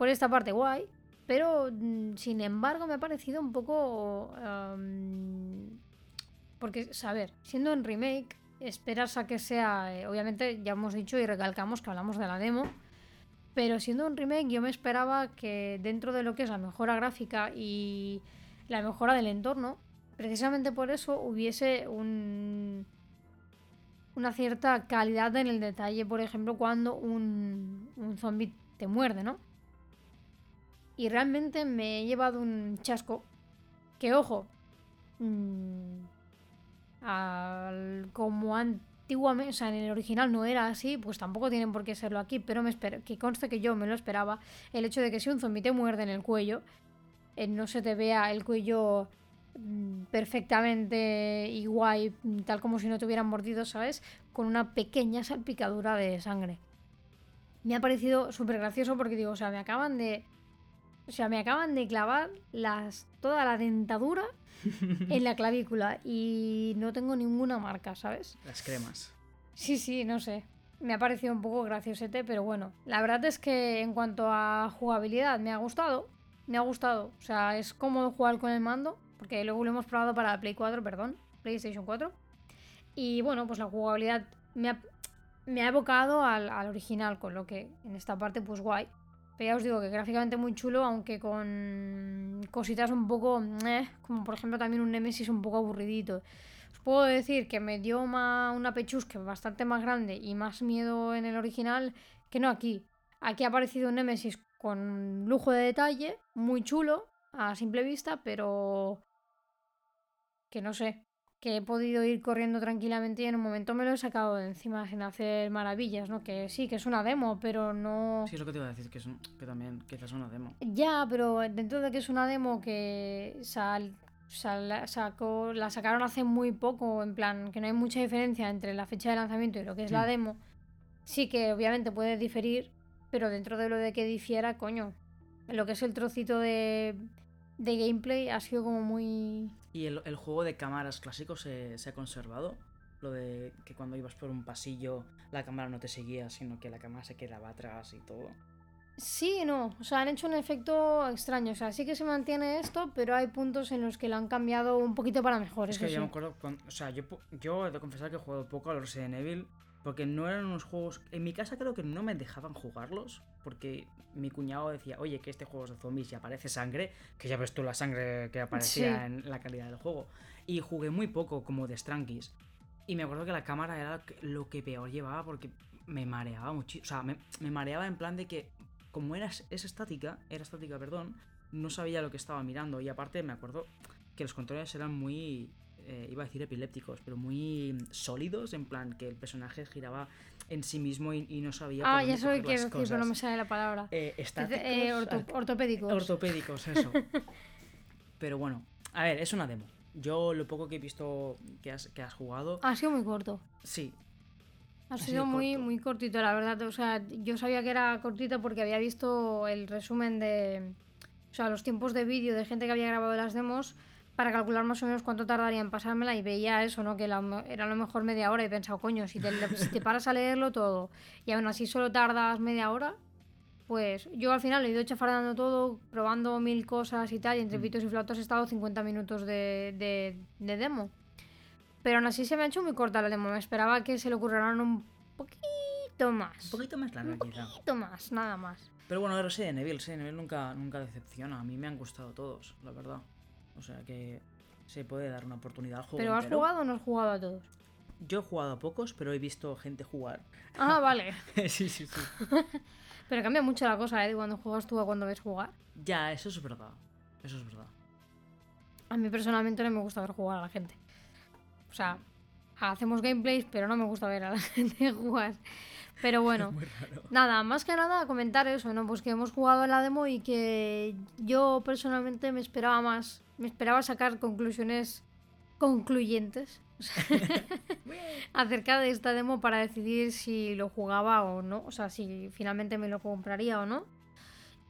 S1: por esta parte guay, pero mm, sin embargo me ha parecido un poco... am, porque, a ver, siendo en remake, esperas a que sea, eh, obviamente ya hemos dicho y recalcamos que hablamos de la demo, pero siendo un remake yo me esperaba que dentro de lo que es la mejora gráfica y la mejora del entorno, precisamente por eso hubiese un, una cierta calidad en el detalle, por ejemplo, cuando un, un zombie te muerde, ¿no? Y realmente me he llevado un chasco que, ojo, mmm, al, como antiguamente, o sea, en el original no era así, pues tampoco tienen por qué serlo aquí, pero me que conste que yo me lo esperaba, el hecho de que si un zombie te muerde en el cuello, eh, no se te vea el cuello mm, perfectamente igual, tal como si no te hubieran mordido, ¿sabes? Con una pequeña salpicadura de sangre. Me ha parecido súper gracioso porque digo, o sea, me acaban de... O sea, me acaban de clavar las, toda la dentadura en la clavícula y no tengo ninguna marca, ¿sabes?
S2: Las cremas.
S1: Sí, sí, no sé. Me ha parecido un poco graciosete, pero bueno. La verdad es que en cuanto a jugabilidad me ha gustado. Me ha gustado. O sea, es cómodo jugar con el mando. Porque luego lo hemos probado para Play 4, perdón. PlayStation 4. Y bueno, pues la jugabilidad me ha, me ha evocado al, al original, con lo que en esta parte pues guay. Pero ya os digo que gráficamente muy chulo, aunque con cositas un poco, eh, como por ejemplo también un Nemesis un poco aburridito. Os puedo decir que me dio una pechusque bastante más grande y más miedo en el original que no aquí. Aquí ha aparecido un Nemesis con lujo de detalle, muy chulo a simple vista, pero que no sé, que he podido ir corriendo tranquilamente y en un momento me lo he sacado de encima sin hacer maravillas, ¿no? Que sí, que es una demo, pero no...
S2: Sí, es lo que te iba a decir, que, es que también quizás es una demo.
S1: Ya, pero dentro de que es una demo que sal, sacó, la sacaron hace muy poco, en plan, que no hay mucha diferencia entre la fecha de lanzamiento y lo que es la demo, sí que obviamente puede diferir, pero dentro de lo de que difiera, coño, lo que es el trocito de, de gameplay ha sido como muy
S2: ¿Y el, juego de cámaras clásico se, ha conservado? Lo de que cuando ibas por un pasillo la cámara no te seguía, sino que la cámara se quedaba atrás y todo.
S1: Sí no. O sea, han hecho un efecto extraño. O sea, sí que se mantiene esto, pero hay puntos en los que lo han cambiado un poquito para mejor.
S2: Es que yo me acuerdo. o sea, yo, yo he de confesar que he jugado poco a los Resident Evil. Porque no eran unos juegos. En mi casa creo que no me dejaban jugarlos. Porque mi cuñado decía, oye, que este juego es de zombies y aparece sangre. Que ya ves tú la sangre que aparecía en la calidad del juego. Y jugué muy poco como de Strankies. Y me acuerdo que la cámara era lo que peor llevaba porque me mareaba mucho. O sea, me, mareaba en plan de que, como era, es estática, era estática, perdón, no sabía lo que estaba mirando. Y aparte me acuerdo que los controles eran muy eh, iba a decir epilépticos, pero muy sólidos, en plan que el personaje giraba en sí mismo y, no sabía.
S1: Ah, ya sé qué decir, pero no me sale la palabra.
S2: Eh, eh
S1: ortopédicos.
S2: Ortopédicos, eso. pero bueno, a ver, es una demo. Yo lo poco que he visto que has, que has jugado.
S1: Ha sido muy corto.
S2: Sí.
S1: Ha, sido, muy, muy cortito, la verdad. O sea, yo sabía que era cortito porque había visto el resumen de. O sea, los tiempos de vídeo de gente que había grabado las demos para calcular más o menos cuánto tardaría en pasármela y veía eso, ¿no? Que era a lo mejor media hora y he pensado, coño, si te, te paras a leerlo todo y aún así solo tardas media hora, pues yo al final he ido chafardando todo, probando mil cosas y tal, y entre mm. pitos y flautas he estado 50 minutos de, de, demo. Pero aún así se me ha hecho muy corta la demo, me esperaba que se le ocurrieran un poquito más.
S2: Un poquito más larga,
S1: Un poquito más, nada más.
S2: Pero bueno, Resident Evil, Resident Evil nunca, nunca decepciona, a mí me han gustado todos, la verdad. O sea que se puede dar una oportunidad al juego.
S1: ¿Pero has jugado o no has jugado a todos?
S2: Yo he jugado a pocos, pero he visto gente jugar.
S1: Ah, vale.
S2: sí, sí, sí.
S1: pero cambia mucho la cosa, ¿eh? Cuando juegas tú a cuando ves jugar.
S2: Ya, eso es verdad. Eso es verdad.
S1: A mí personalmente no me gusta ver jugar a la gente. O sea, hacemos gameplays, pero no me gusta ver a la gente jugar. Pero bueno, nada, más que nada comentar eso, ¿no? Pues que hemos jugado en la demo y que yo personalmente me esperaba más, me esperaba sacar conclusiones concluyentes acerca de esta demo para decidir si lo jugaba o no, o sea, si finalmente me lo compraría o no.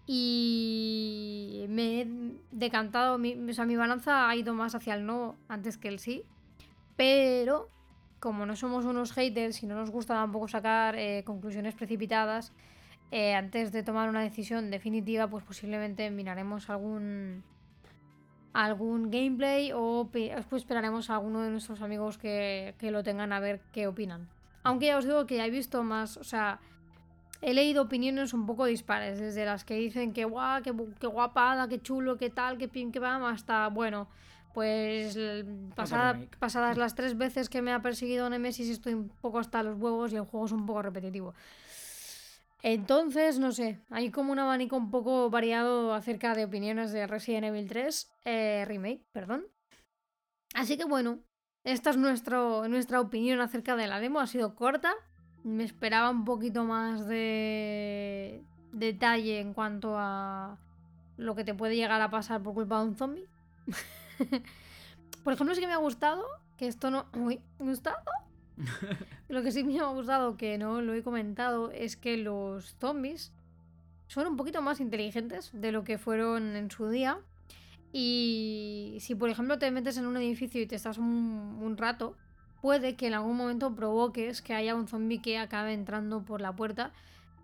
S1: Y me he decantado, o sea, mi balanza ha ido más hacia el no antes que el sí, pero como no somos unos haters y no nos gusta tampoco sacar eh, conclusiones precipitadas, eh, antes de tomar una decisión definitiva, pues posiblemente miraremos algún algún gameplay o pues esperaremos a alguno de nuestros amigos que, que, lo tengan a ver qué opinan. Aunque ya os digo que ya he visto más, o sea, he leído opiniones un poco dispares, desde las que dicen que guau, qué, qué guapada, qué chulo, qué tal, qué pim, qué pam, hasta, bueno, pues pasada, pasadas las tres veces que me ha perseguido Nemesis estoy un poco hasta los huevos y el juego es un poco repetitivo. Entonces, no sé, hay como un abanico un poco variado acerca de opiniones de Resident Evil 3 eh, Remake, perdón. Así que bueno, esta es nuestro, nuestra opinión acerca de la demo, ha sido corta, me esperaba un poquito más de detalle en cuanto a lo que te puede llegar a pasar por culpa de un zombie. por ejemplo, sí que me ha gustado, que esto no... Uy, ¿gustado? Lo que sí me ha gustado, que no lo he comentado, es que los zombies son un poquito más inteligentes de lo que fueron en su día. Y si, por ejemplo, te metes en un edificio y te estás un, rato, puede que en algún momento provoques que haya un zombie que acabe entrando por la puerta,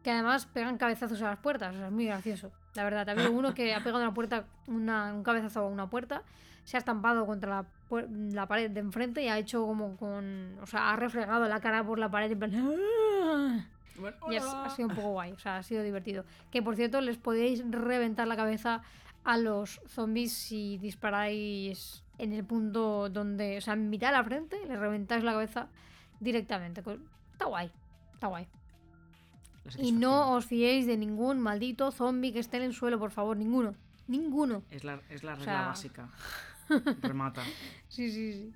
S1: que además pegan cabezazos a las puertas. O sea, es muy gracioso. La verdad, habido uno que ha pegado una puerta, un cabezazo a una puerta, se ha estampado contra la, puer- la pared de enfrente y ha hecho como con. O sea, ha refregado la cara por la pared en plan. "Ah".
S2: Bueno,
S1: Y es- ha sido un poco guay, o sea, ha sido divertido. Que por cierto, les podéis reventar la cabeza a los zombies si disparáis en el punto donde, o sea, en mitad de la frente, les reventáis la cabeza directamente. Está guay, está guay. Y no os fiéis de ningún maldito zombie que esté en el suelo, por favor, ninguno. Ninguno.
S2: Es la, es la
S1: O
S2: regla
S1: sea-
S2: básica. Remata.
S1: Sí, sí, sí.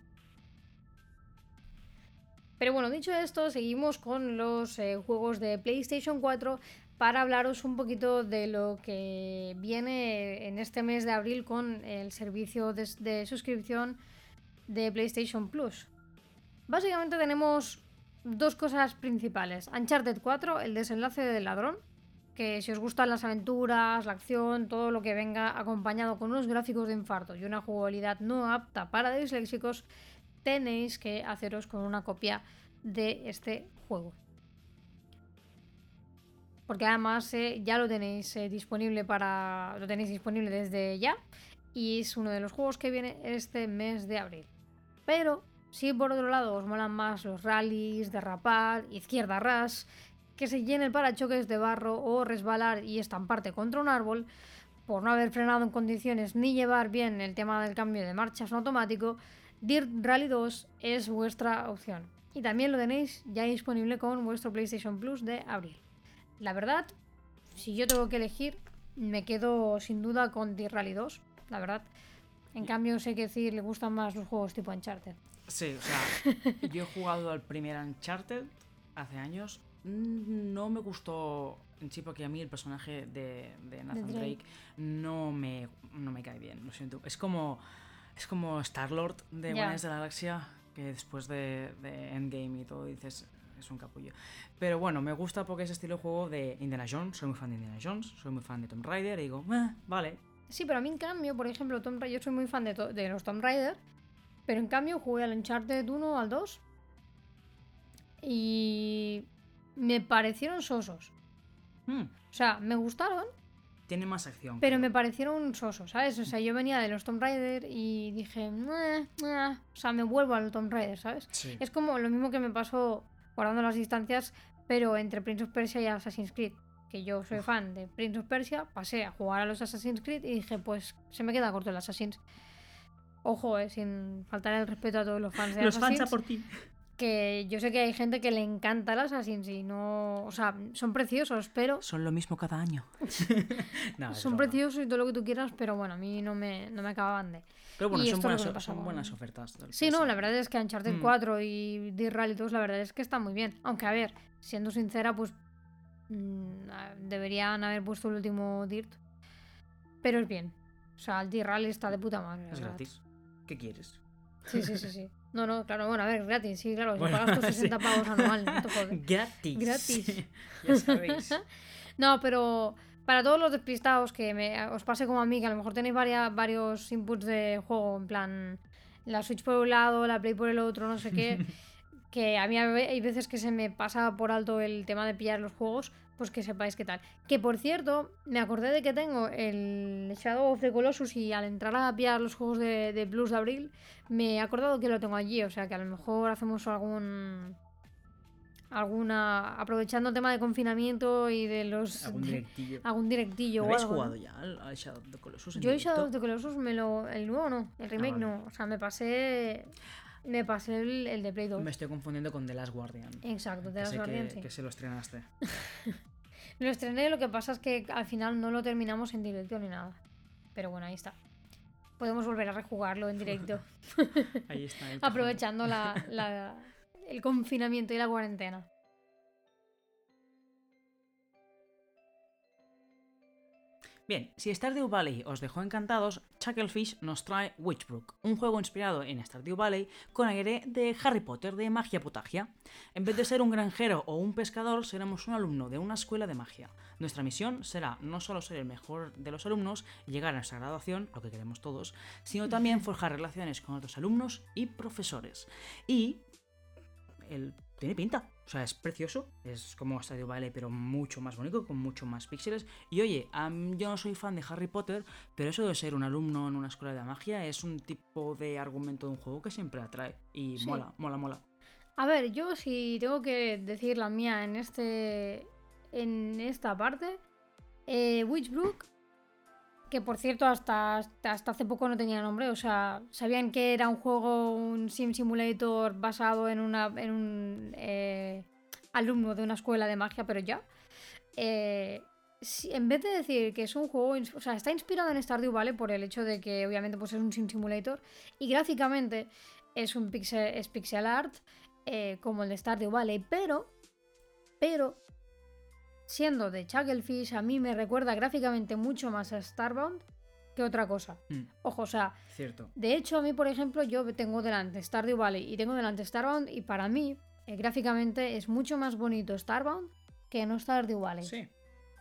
S1: Pero bueno, dicho esto, seguimos con los eh, juegos de PlayStation 4 para hablaros un poquito de lo que viene en este mes de abril con el servicio de, de suscripción de PlayStation Plus. Básicamente tenemos dos cosas principales. Uncharted 4, el desenlace del ladrón, que si os gustan las aventuras, la acción, todo lo que venga acompañado con unos gráficos de infarto y una jugabilidad no apta para disléxicos, tenéis que haceros con una copia de este juego. Porque además eh, ya lo tenéis eh, disponible para. lo tenéis disponible desde ya. Y es uno de los juegos que viene este mes de abril. Pero si por otro lado os molan más los rallies, derrapar, izquierda ras, que se llene el parachoques de barro o resbalar y estamparte contra un árbol, por no haber frenado en condiciones ni llevar bien el tema del cambio de marchas en automático, Dirt Rally 2 es vuestra opción. Y también lo tenéis ya disponible con vuestro PlayStation Plus de abril. La verdad, si yo tengo que elegir, me quedo sin duda con Dirt Rally 2, la verdad. En cambio, sé que decir le gustan más los juegos tipo Uncharted.
S2: Sí, o sea, yo he jugado al primer Uncharted hace años. Mm, No me gustó en sí porque a mí el personaje de, de Nathan
S1: Drake.
S2: Drake, no, me, no me cae bien, lo siento. Es como, es como Star-Lord de. Guardianes de la Galaxia, que después de, de Endgame y todo dices, es un capullo. Pero bueno, me gusta porque es estilo de juego de Indiana Jones, soy muy fan de Indiana Jones, soy muy fan de Tomb Raider y digo, "Ah, vale,
S1: Sí, pero a mí en cambio, por ejemplo, Tomb Raider, yo soy muy fan de, de los Tomb Raider, pero en cambio jugué al Uncharted 1 al 2 y me parecieron sosos.
S2: hmm,
S1: O sea, me gustaron,
S2: tiene más acción.
S1: pero me parecieron sosos, ¿sabes? O sea, yo venía de los Tomb Raider y dije, o sea, me vuelvo al Tomb Raider, ¿sabes?
S2: Sí.
S1: Es como lo mismo que me pasó guardando las distancias, pero entre Prince of Persia y Assassin's Creed. Que yo soy fan de Prince of Persia, pasé a jugar a los Assassin's Creed y dije, pues se me queda corto el Assassin's. Ojo, eh, sin faltar el respeto a todos los fans de
S2: Los fans a
S1: Assassin's,
S2: por ti.
S1: Que yo sé que hay gente que le encanta el Assassin's y no... O sea, son preciosos, pero...
S2: Son lo mismo cada año. No,
S1: Son
S2: broma.
S1: preciosos y todo lo que tú quieras, pero bueno, a mí no me, no me acababan de...
S2: Pero bueno,
S1: Y
S2: son buenas, son buenas ofertas. del
S1: Sí, no, la verdad es que Uncharted
S2: Mm.
S1: 4 y Dirt Rally 2, la verdad es que están muy bien. Aunque, a ver, siendo sincera, pues mm, deberían haber puesto el último Dirt. Pero es bien. O sea, el Dirt Rally está de puta madre.
S2: Es gratis. ¿Qué quieres?
S1: Sí, sí, sí, sí. No, no, claro, bueno, a ver, gratis, sí, claro. Si
S2: Bueno,
S1: pagas tus
S2: sí.
S1: 60 pavos anual, no te.
S2: Gratis.
S1: Gratis.
S2: ya sabéis.
S1: No, pero para todos los despistados que me, os pase como a mí, que a lo mejor tenéis varia- varios inputs de juego, en plan la Switch por un lado, la Play por el otro, no sé qué, que a mí hay veces que se me pasa por alto el tema de pillar los juegos, pues que sepáis qué tal. Que por cierto, me acordé de que tengo el Shadow of the Colossus y al entrar a pillar los juegos de, de Plus de abril, me he acordado que lo tengo allí, o sea que a lo mejor hacemos algún alguna. aprovechando el tema de confinamiento y de los.
S2: Algún directillo.
S1: algún directillo
S2: ¿No
S1: o
S2: jugado ya al, al Shadow of the Colossus? en
S1: Yo el? Shadow of the Colossus me lo. El nuevo no, el remake
S2: vale.
S1: no. O sea, me pasé. Me pasé el, el de Play 2.
S2: Me estoy confundiendo con The Last Guardian.
S1: Exacto, de
S2: que
S1: las
S2: sé
S1: Guardian,
S2: que,
S1: sí.
S2: que se lo estrenaste.
S1: Lo estrené, lo que pasa es que al final no lo terminamos en directo ni nada. Pero bueno, ahí está. Podemos volver a rejugarlo en directo,
S2: Ahí está.
S1: aprovechando la, la- el confinamiento y la cuarentena.
S2: Bien, si Stardew Valley os dejó encantados, Chucklefish nos trae Witchbrook, un juego inspirado en Stardew Valley con aire de Harry Potter de magia potagia. En vez de ser un granjero o un pescador, seremos un alumno de una escuela de magia. Nuestra misión será no solo ser el mejor de los alumnos llegar a nuestra graduación, lo que queremos todos, sino también forjar relaciones con otros alumnos y profesores. Y el, tiene pinta. O sea, es precioso. Es como Stardew Valley, pero mucho más bonito, con mucho más píxeles. Y oye, yo no soy fan de Harry Potter, pero eso de ser un alumno en una escuela de magia es un tipo de argumento de un juego que siempre atrae. Y
S1: Sí.
S2: mola, mola, mola.
S1: A ver, yo si tengo que decir la mía en este. en esta parte. Eh, Witchbrook. Que por cierto, hasta, hasta hace poco no tenía nombre. O sea, sabían que era un juego, un Sim Simulator basado en un eh, alumno de una escuela de magia, pero ya. Eh, en vez de decir que es un juego, o sea, está inspirado en Stardew Valley por el hecho de que obviamente pues es un sim simulator y gráficamente es un pixel, es pixel art eh, como el de Stardew Valley, pero, pero siendo de Chucklefish a mí me recuerda gráficamente mucho más a Starbound que otra cosa.
S2: Mm,
S1: Ojo, o sea,
S2: cierto.
S1: de hecho, a mí, por ejemplo, yo tengo delante Stardew Valley y tengo delante Starbound y para mí, eh, gráficamente, es mucho más bonito Starbound que no Stardew Valley.
S2: Sí.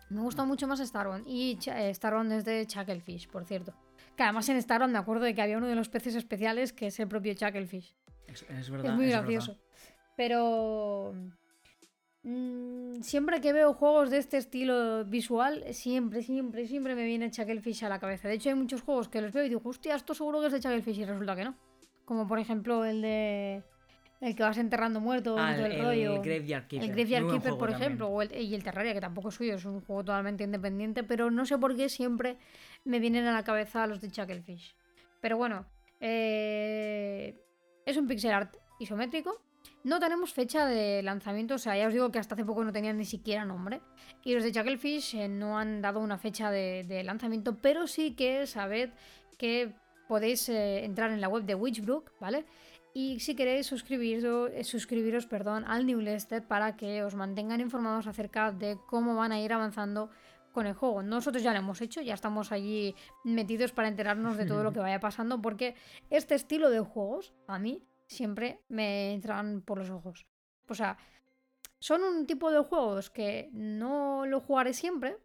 S1: Me gusta mucho más Starbound y eh, Starbound es de Chucklefish, por cierto. Que además en Starbound me acuerdo de que había uno de los peces especiales que es el propio Chucklefish.
S2: Es, es verdad.
S1: es muy gracioso. Pero... mm, siempre que veo juegos de este estilo visual, siempre, siempre, siempre me viene Chucklefish a la cabeza. De hecho, hay muchos juegos que los veo y digo, hostia, esto seguro que es de Chucklefish y resulta que no. Como por ejemplo el de... El que vas enterrando muertos
S2: Ah,
S1: todo
S2: el,
S1: el,
S2: el
S1: rollo.
S2: Graveyard Keeper.
S1: El Graveyard
S2: Muy
S1: Keeper, por ejemplo, o el, y el Terraria, que tampoco es suyo, es un juego totalmente independiente, pero no sé por qué siempre me vienen a la cabeza los de Chucklefish. Pero bueno, eh, es un pixel art isométrico. No tenemos fecha de lanzamiento, o sea, ya os digo que hasta hace poco no tenían ni siquiera nombre. Y los de Chucklefish eh, no han dado una fecha de, lanzamiento, pero sí que sabed que podéis eh, entrar en la web de Witchbrook, ¿vale? Y si queréis suscribiros, eh, suscribiros perdón, al newsletter para que os mantengan informados acerca de cómo van a ir avanzando con el juego. Nosotros ya lo hemos hecho, ya estamos allí metidos para enterarnos de todo lo que vaya pasando, porque este estilo de juegos a mí siempre me entran por los ojos. O sea, son un tipo de juegos que no lo jugaré siempre,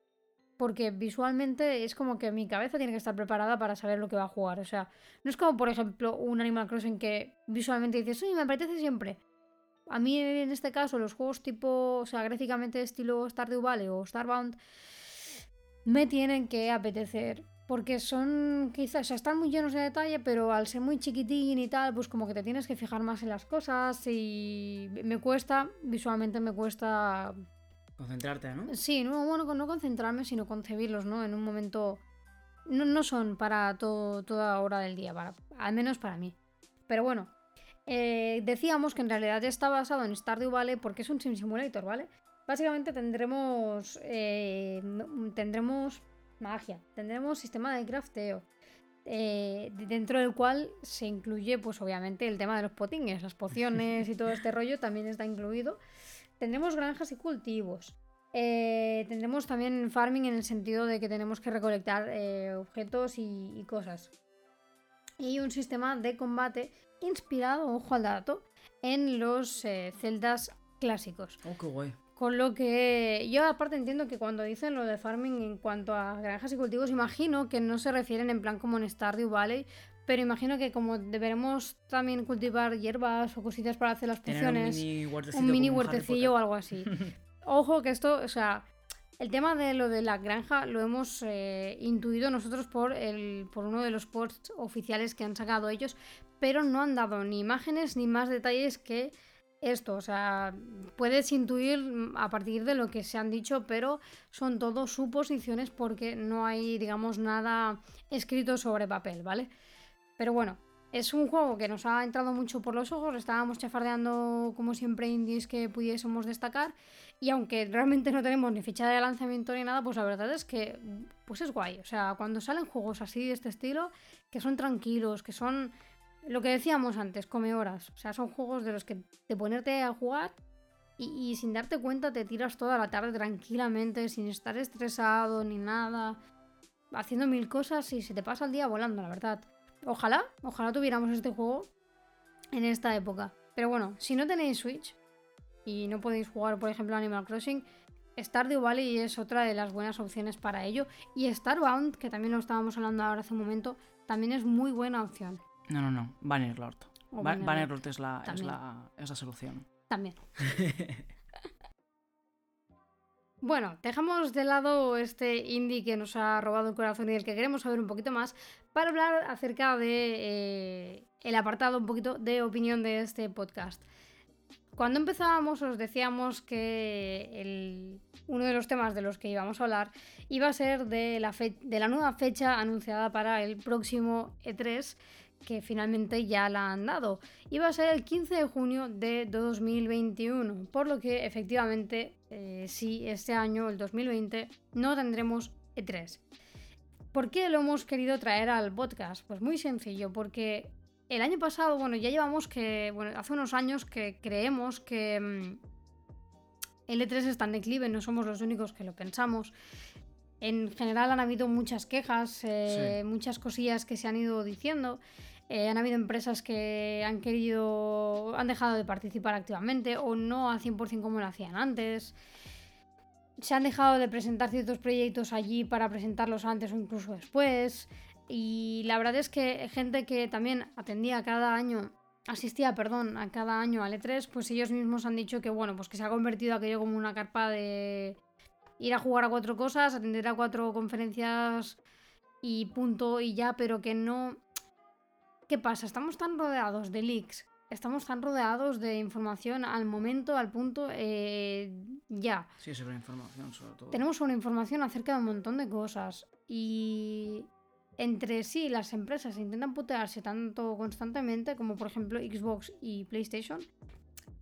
S1: porque visualmente es como que mi cabeza tiene que estar preparada para saber lo que va a jugar. O sea, no es como, por ejemplo, un Animal Crossing que visualmente dices, sí, me apetece siempre. A mí, en este caso, los juegos tipo, o sea, gráficamente estilo Stardew Valley o Starbound, me tienen que apetecer. Porque son, quizás, o sea, están muy llenos de detalle, pero al ser muy chiquitín y tal, pues como que te tienes que fijar más en las cosas y me cuesta, visualmente me cuesta
S2: Concentrarte, ¿no?
S1: Sí, no, bueno, no concentrarme, sino concebirlos, ¿no? En un momento... No, no son para todo, toda hora del día, para, al menos para mí. Pero bueno, eh, decíamos que en realidad está basado en Stardew Valley porque es un Sim Simulator, ¿vale? Básicamente tendremos... eh, tendremos magia, tendremos sistema de crafteo. eh, de- dentro del cual se incluye, pues obviamente, el tema de los potines, las pociones y todo este rollo también está incluido. Tendremos granjas y cultivos. Eh, tendremos también farming en el sentido de que tenemos que recolectar eh, objetos y, y cosas. Y un sistema de combate inspirado, ojo al dato, en los eh, celdas clásicos.
S2: Oh, qué guay.
S1: Con lo que yo aparte entiendo que cuando dicen lo de farming en cuanto a granjas y cultivos, imagino que no se refieren en plan como en Stardew Valley, pero imagino que como deberemos también cultivar hierbas o cositas para hacer las
S2: Tener un
S1: pociones,
S2: mini huertecillo.
S1: un mini huertecillo o algo así. Ojo que esto, o sea, el tema de lo de la granja lo hemos eh, intuido nosotros por, el, por uno de los posts oficiales que han sacado ellos, pero no han dado ni imágenes ni más detalles que esto, o sea, puedes intuir a partir de lo que se han dicho, pero son todo suposiciones porque no hay, digamos, nada escrito sobre papel, ¿vale? Pero bueno, es un juego que nos ha entrado mucho por los ojos, estábamos chafardeando como siempre indies que pudiésemos destacar y aunque realmente no tenemos ni fecha de lanzamiento ni nada, pues la verdad es que pues es guay. O sea, cuando salen juegos así de este estilo, que son tranquilos, que son lo que decíamos antes, come horas. O sea, son juegos de los que te ponerte a jugar y, y sin darte cuenta te tiras toda la tarde tranquilamente, sin estar estresado ni nada, haciendo mil cosas y se te pasa el día volando, la verdad. Ojalá, ojalá tuviéramos este juego en esta época. Pero bueno, si no tenéis Switch y no podéis jugar, por ejemplo, Animal Crossing, Stardew Valley es otra de las buenas opciones para ello. Y Starbound, que también lo estábamos hablando ahora hace un momento, también es muy buena opción.
S2: No, no, no. Bannerlord.
S1: O
S2: Ba-
S1: Bannerlord.
S2: Bannerlord es la, es, la, es la solución.
S1: También. Bueno, dejamos de lado este indie que nos ha robado el corazón y del que queremos saber un poquito más para hablar acerca de eh, el apartado un poquito de opinión de este podcast. Cuando empezábamos os decíamos que uno de los temas de los que íbamos a hablar iba a ser de la, fe- de la nueva fecha anunciada para el próximo E3 que finalmente ya la han dado. Iba a ser el 15 de junio de 2021, por lo que efectivamente eh, sí, este año, el 2020, no tendremos E3. ¿Por qué lo hemos querido traer al podcast? Pues muy sencillo, porque el año pasado, bueno, ya llevamos que, bueno, hace unos años que creemos que mm, el E3 está en declive, no somos los únicos que lo pensamos. En general han habido muchas quejas, eh,
S2: Sí.
S1: muchas cosillas que se han ido diciendo. Eh, han habido empresas que han querido, han dejado de participar activamente o no al 100% como lo hacían antes. Se han dejado de presentar ciertos proyectos allí para presentarlos antes o incluso después. Y la verdad es que gente que también atendía cada año, asistía, perdón, a cada año al E3, pues ellos mismos han dicho que bueno, pues que se ha convertido aquello como una carpa de ir a jugar a cuatro cosas, atender a cuatro conferencias y punto y ya, pero que no... ¿Qué pasa? Estamos tan rodeados de leaks, estamos tan rodeados de información al momento, al punto, eh, ya.
S2: Sí, sobre información, sobre todo.
S1: Tenemos una información acerca de un montón de cosas y entre sí las empresas intentan putearse tanto constantemente como por ejemplo Xbox y PlayStation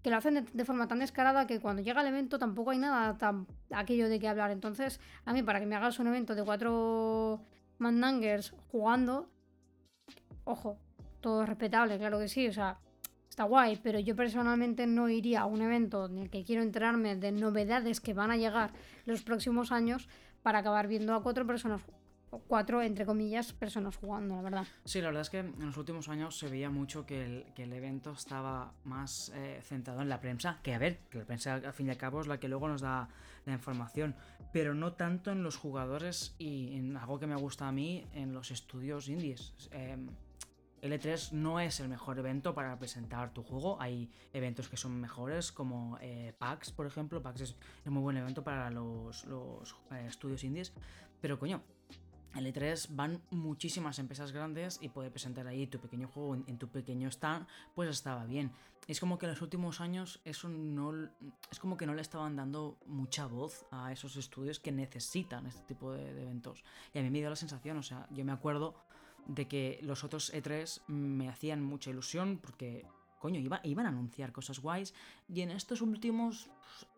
S1: que lo hacen de, forma tan descarada que cuando llega el evento tampoco hay nada tan aquello de qué hablar. Entonces, a mí para que me hagas un evento de cuatro mandangers jugando, ojo, todo es respetable, claro que sí, o sea, está guay, pero yo personalmente no iría a un evento en el que quiero enterarme de novedades que van a llegar los próximos años para acabar viendo a cuatro personas, cuatro, entre comillas, personas jugando, la verdad.
S2: Sí, la verdad es que en los últimos años se veía mucho que el, que el evento estaba más eh, centrado en la prensa, que a ver, que la prensa al fin y al cabo es la que luego nos da la información, pero no tanto en los jugadores y en algo que me gusta a mí, en los estudios indies. Eh, el E3 no es el mejor evento para presentar tu juego. Hay eventos que son mejores, como eh, PAX, por ejemplo. PAX es un muy buen evento para los, los, eh, estudios indies. Pero coño, el E3 van muchísimas empresas grandes y poder presentar ahí tu pequeño juego en, tu pequeño stand, pues estaba bien. Es como que en los últimos años eso no es como que no le estaban dando mucha voz a esos estudios que necesitan este tipo de, de eventos. Y a mí me dio la sensación, o sea, yo me acuerdo de que los otros E3 me hacían mucha ilusión porque coño, iba, iban a anunciar cosas guays y en estos últimos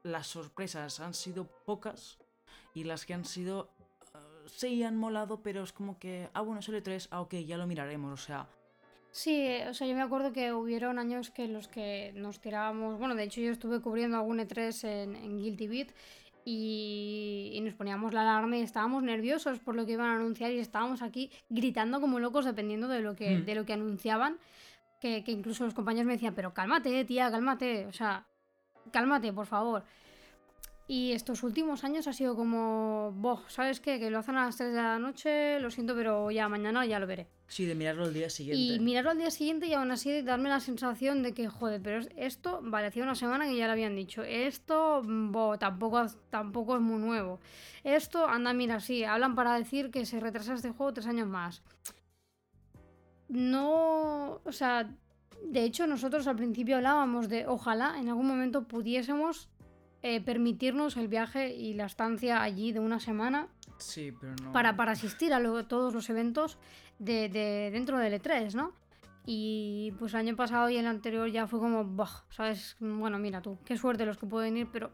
S2: las sorpresas han sido pocas y las que han sido sí han molado, pero es como que, ah, bueno, es el E3, ah, ok, ya lo miraremos, o sea.
S1: Sí, o sea, yo me acuerdo que hubieron años que los que nos tirábamos, bueno, de hecho yo estuve cubriendo algún E3 en, en Guilty Beat y, y, nos poníamos la alarma y estábamos nerviosos por lo que iban a anunciar y estábamos aquí gritando como locos dependiendo de lo que,
S2: Mm.
S1: de lo que anunciaban, que, que incluso los compañeros me decían, pero cálmate, tía, cálmate, o sea, cálmate, por favor. Y estos últimos años ha sido como, boh, ¿sabes qué? Que lo hacen a las 3 de la noche, lo siento, pero ya mañana ya lo veré.
S2: Sí, de mirarlo el día siguiente.
S1: Y mirarlo al día siguiente y aún así darme la sensación de que, joder, pero es- esto, vale, hacía una semana que ya lo habían dicho. Esto, boh, tampoco, tampoco es muy nuevo. Esto, anda, mira, sí, hablan para decir que se retrasa este juego tres años más. No, o sea, de hecho, nosotros al principio hablábamos de ojalá en algún momento pudiésemos eh, permitirnos el viaje y la estancia allí de una semana
S2: Sí, pero no.
S1: para, para asistir a lo- todos los eventos de, de- dentro del E3, ¿no? Y pues el año pasado y el anterior ya fue como, ¿sabes? Bueno, mira tú, qué suerte los que pueden ir, pero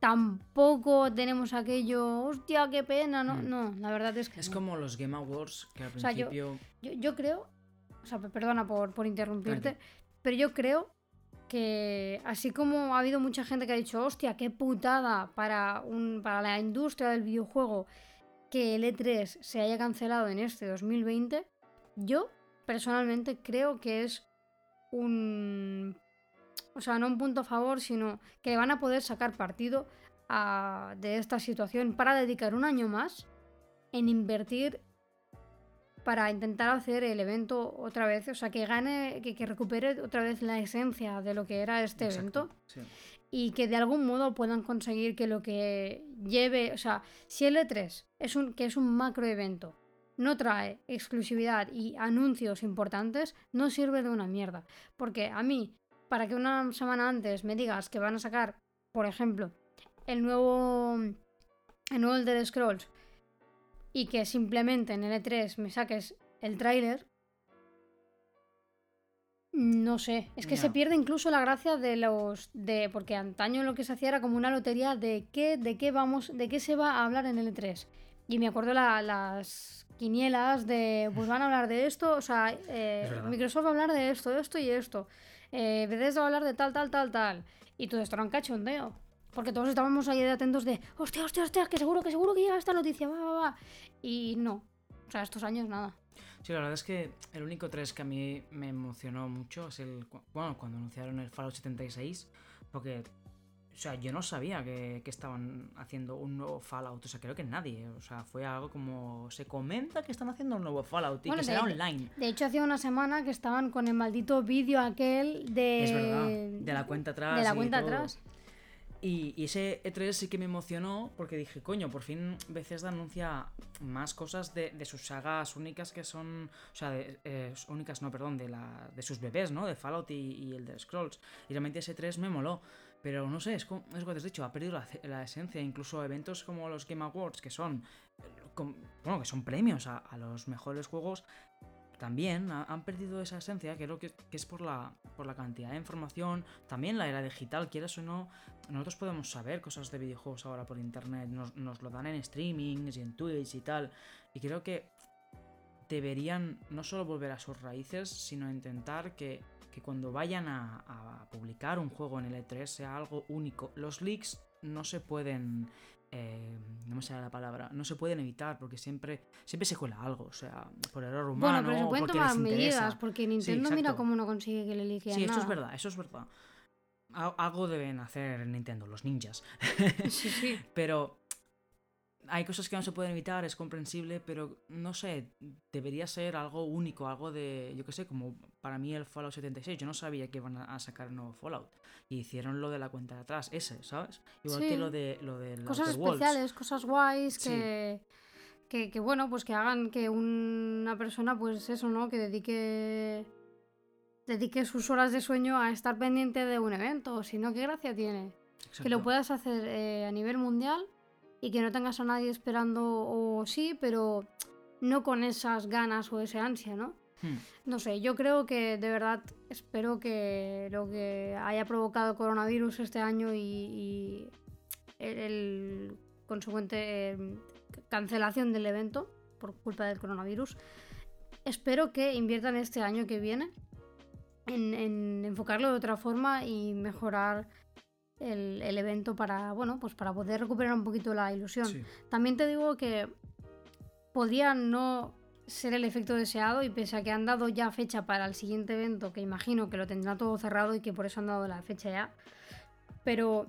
S1: tampoco tenemos aquello, hostia, qué pena, ¿no?
S2: Mm.
S1: No, la verdad es que
S2: Es
S1: no.
S2: como los Game Awards, que al
S1: sea, yo-
S2: principio.
S1: Yo, yo creo, o sea, pe- perdona por, por interrumpirte, pero yo creo que así como ha habido mucha gente que ha dicho, hostia, qué putada para, un, para la industria del videojuego que el E3 se haya cancelado en este 2020, yo personalmente creo que es un... O sea, no un punto a favor, sino que van a poder sacar partido a- de esta situación para dedicar un año más en invertir para intentar hacer el evento otra vez, o sea, que gane, que, que recupere otra vez la esencia de lo que era este
S2: Exacto,
S1: evento
S2: sí.
S1: y que de algún modo puedan conseguir que lo que lleve, o sea, si el E3 es un, que es un macro evento, no trae exclusividad y anuncios importantes, no sirve de una mierda. Porque a mí, para que una semana antes me digas que van a sacar, por ejemplo, el nuevo, el nuevo Elder Scrolls y que simplemente en el E3 me saques el tráiler, no sé, es que se pierde incluso la gracia de los de porque antaño lo que se hacía era como una lotería de qué de qué vamos de qué se va a hablar en el E3 y me acuerdo la- las quinielas de pues van a hablar de esto o sea eh. Microsoft va a hablar de esto esto y esto. Eh, Bethesda va a hablar de tal tal tal tal. Y todo esto era un cachondeo porque todos estábamos ahí atentos de hostia hostia hostia que seguro que seguro que llega esta noticia va va va y no o sea estos años nada
S2: Sí, la verdad es que el único 3 que a mí me emocionó mucho es el. Bueno, cuando anunciaron el Fallout 76. Porque. O sea, yo no sabía que, que estaban haciendo un nuevo Fallout. O sea, creo que nadie. O sea, fue algo como. Se comenta que están haciendo un nuevo Fallout y
S1: Bueno,
S2: que
S1: de-
S2: será
S1: de-
S2: online.
S1: De hecho, hacía una semana que estaban con el maldito vídeo aquel de.
S2: Es verdad. De la cuenta atrás.
S1: De la cuenta
S2: todo.
S1: atrás.
S2: Y, y ese E3 sí que me emocionó porque dije, coño, por fin Bethesda anuncia más cosas de, de sus sagas únicas que son. O sea, de, eh, únicas, no, perdón, de, la, de sus bebés, ¿no? De Fallout y, el de Scrolls. Y realmente ese 3 me moló. Pero no sé, es, como, es que te has dicho, ha perdido la, la esencia. Incluso eventos como los Game Awards, que son. eh, Bueno, que son premios a los mejores juegos, también ha- han perdido esa esencia, creo que, que es por la, por la cantidad de información, también la era digital, quieras o no, nosotros podemos saber cosas de videojuegos ahora por internet, nos, nos lo dan en streamings y en Twitch y tal, y creo que deberían no solo volver a sus raíces, sino intentar que, que cuando vayan a, a publicar un juego en el E3 sea algo único. Los leaks no se pueden eh, no me sale la palabra, no se pueden evitar porque siempre, siempre se cuela algo, o sea, por error humano.
S1: Bueno, pero se pueden tomar medidas, porque Nintendo mira cómo no consigue que le liqueen
S2: Sí, eso es
S1: nada.
S2: verdad, eso es verdad. Al- Algo deben hacer Nintendo, los ninjas.
S1: Sí, sí.
S2: Pero hay cosas que no se pueden evitar, es comprensible, pero no sé, debería ser algo único, algo de, yo qué sé, como para mí el Fallout 76, yo no sabía que iban a sacar un nuevo Fallout. Y hicieron lo de la cuenta de atrás, ese, ¿sabes? Igual
S1: Sí.
S2: que lo de lo del
S1: Cosas especiales, cosas guays
S2: Sí.
S1: que, que, que, bueno, pues que hagan que una persona, pues eso, ¿no? Que dedique dedique sus horas de sueño a estar pendiente de un evento, si no, ¿qué gracia tiene? Que lo puedas hacer eh, a nivel mundial y que no tengas a nadie esperando o sí, pero no con esas ganas o ese ansia, ¿no?
S2: Hmm.
S1: No sé, yo creo que de verdad espero que lo que haya provocado coronavirus este año y, y el, el consecuente eh, cancelación del evento por culpa del coronavirus, espero que inviertan este año que viene en, en enfocarlo de otra forma y mejorar el, el evento para, bueno, pues para poder recuperar un poquito la ilusión.
S2: Sí.
S1: También te digo que podría no ser el efecto deseado y pese a que han dado ya fecha para el siguiente evento, que imagino que lo tendrá todo cerrado y que por eso han dado la fecha ya, pero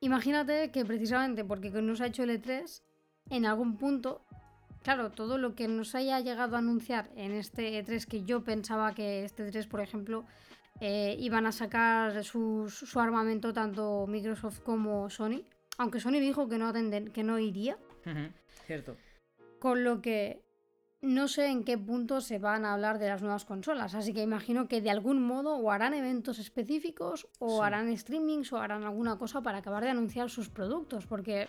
S1: imagínate que precisamente porque nos ha hecho el E3, en algún punto, claro, todo lo que nos haya llegado a anunciar en este E3, que yo pensaba que este E3, por ejemplo, eh, iban a sacar su armamento tanto Microsoft como Sony, aunque Sony dijo que no, atenden, que no iría,
S2: Cierto.
S1: con lo que no sé en qué punto se van a hablar de las nuevas consolas, así que imagino que de algún modo o harán eventos específicos o
S2: Sí.
S1: harán streamings o harán alguna cosa para acabar de anunciar sus productos, porque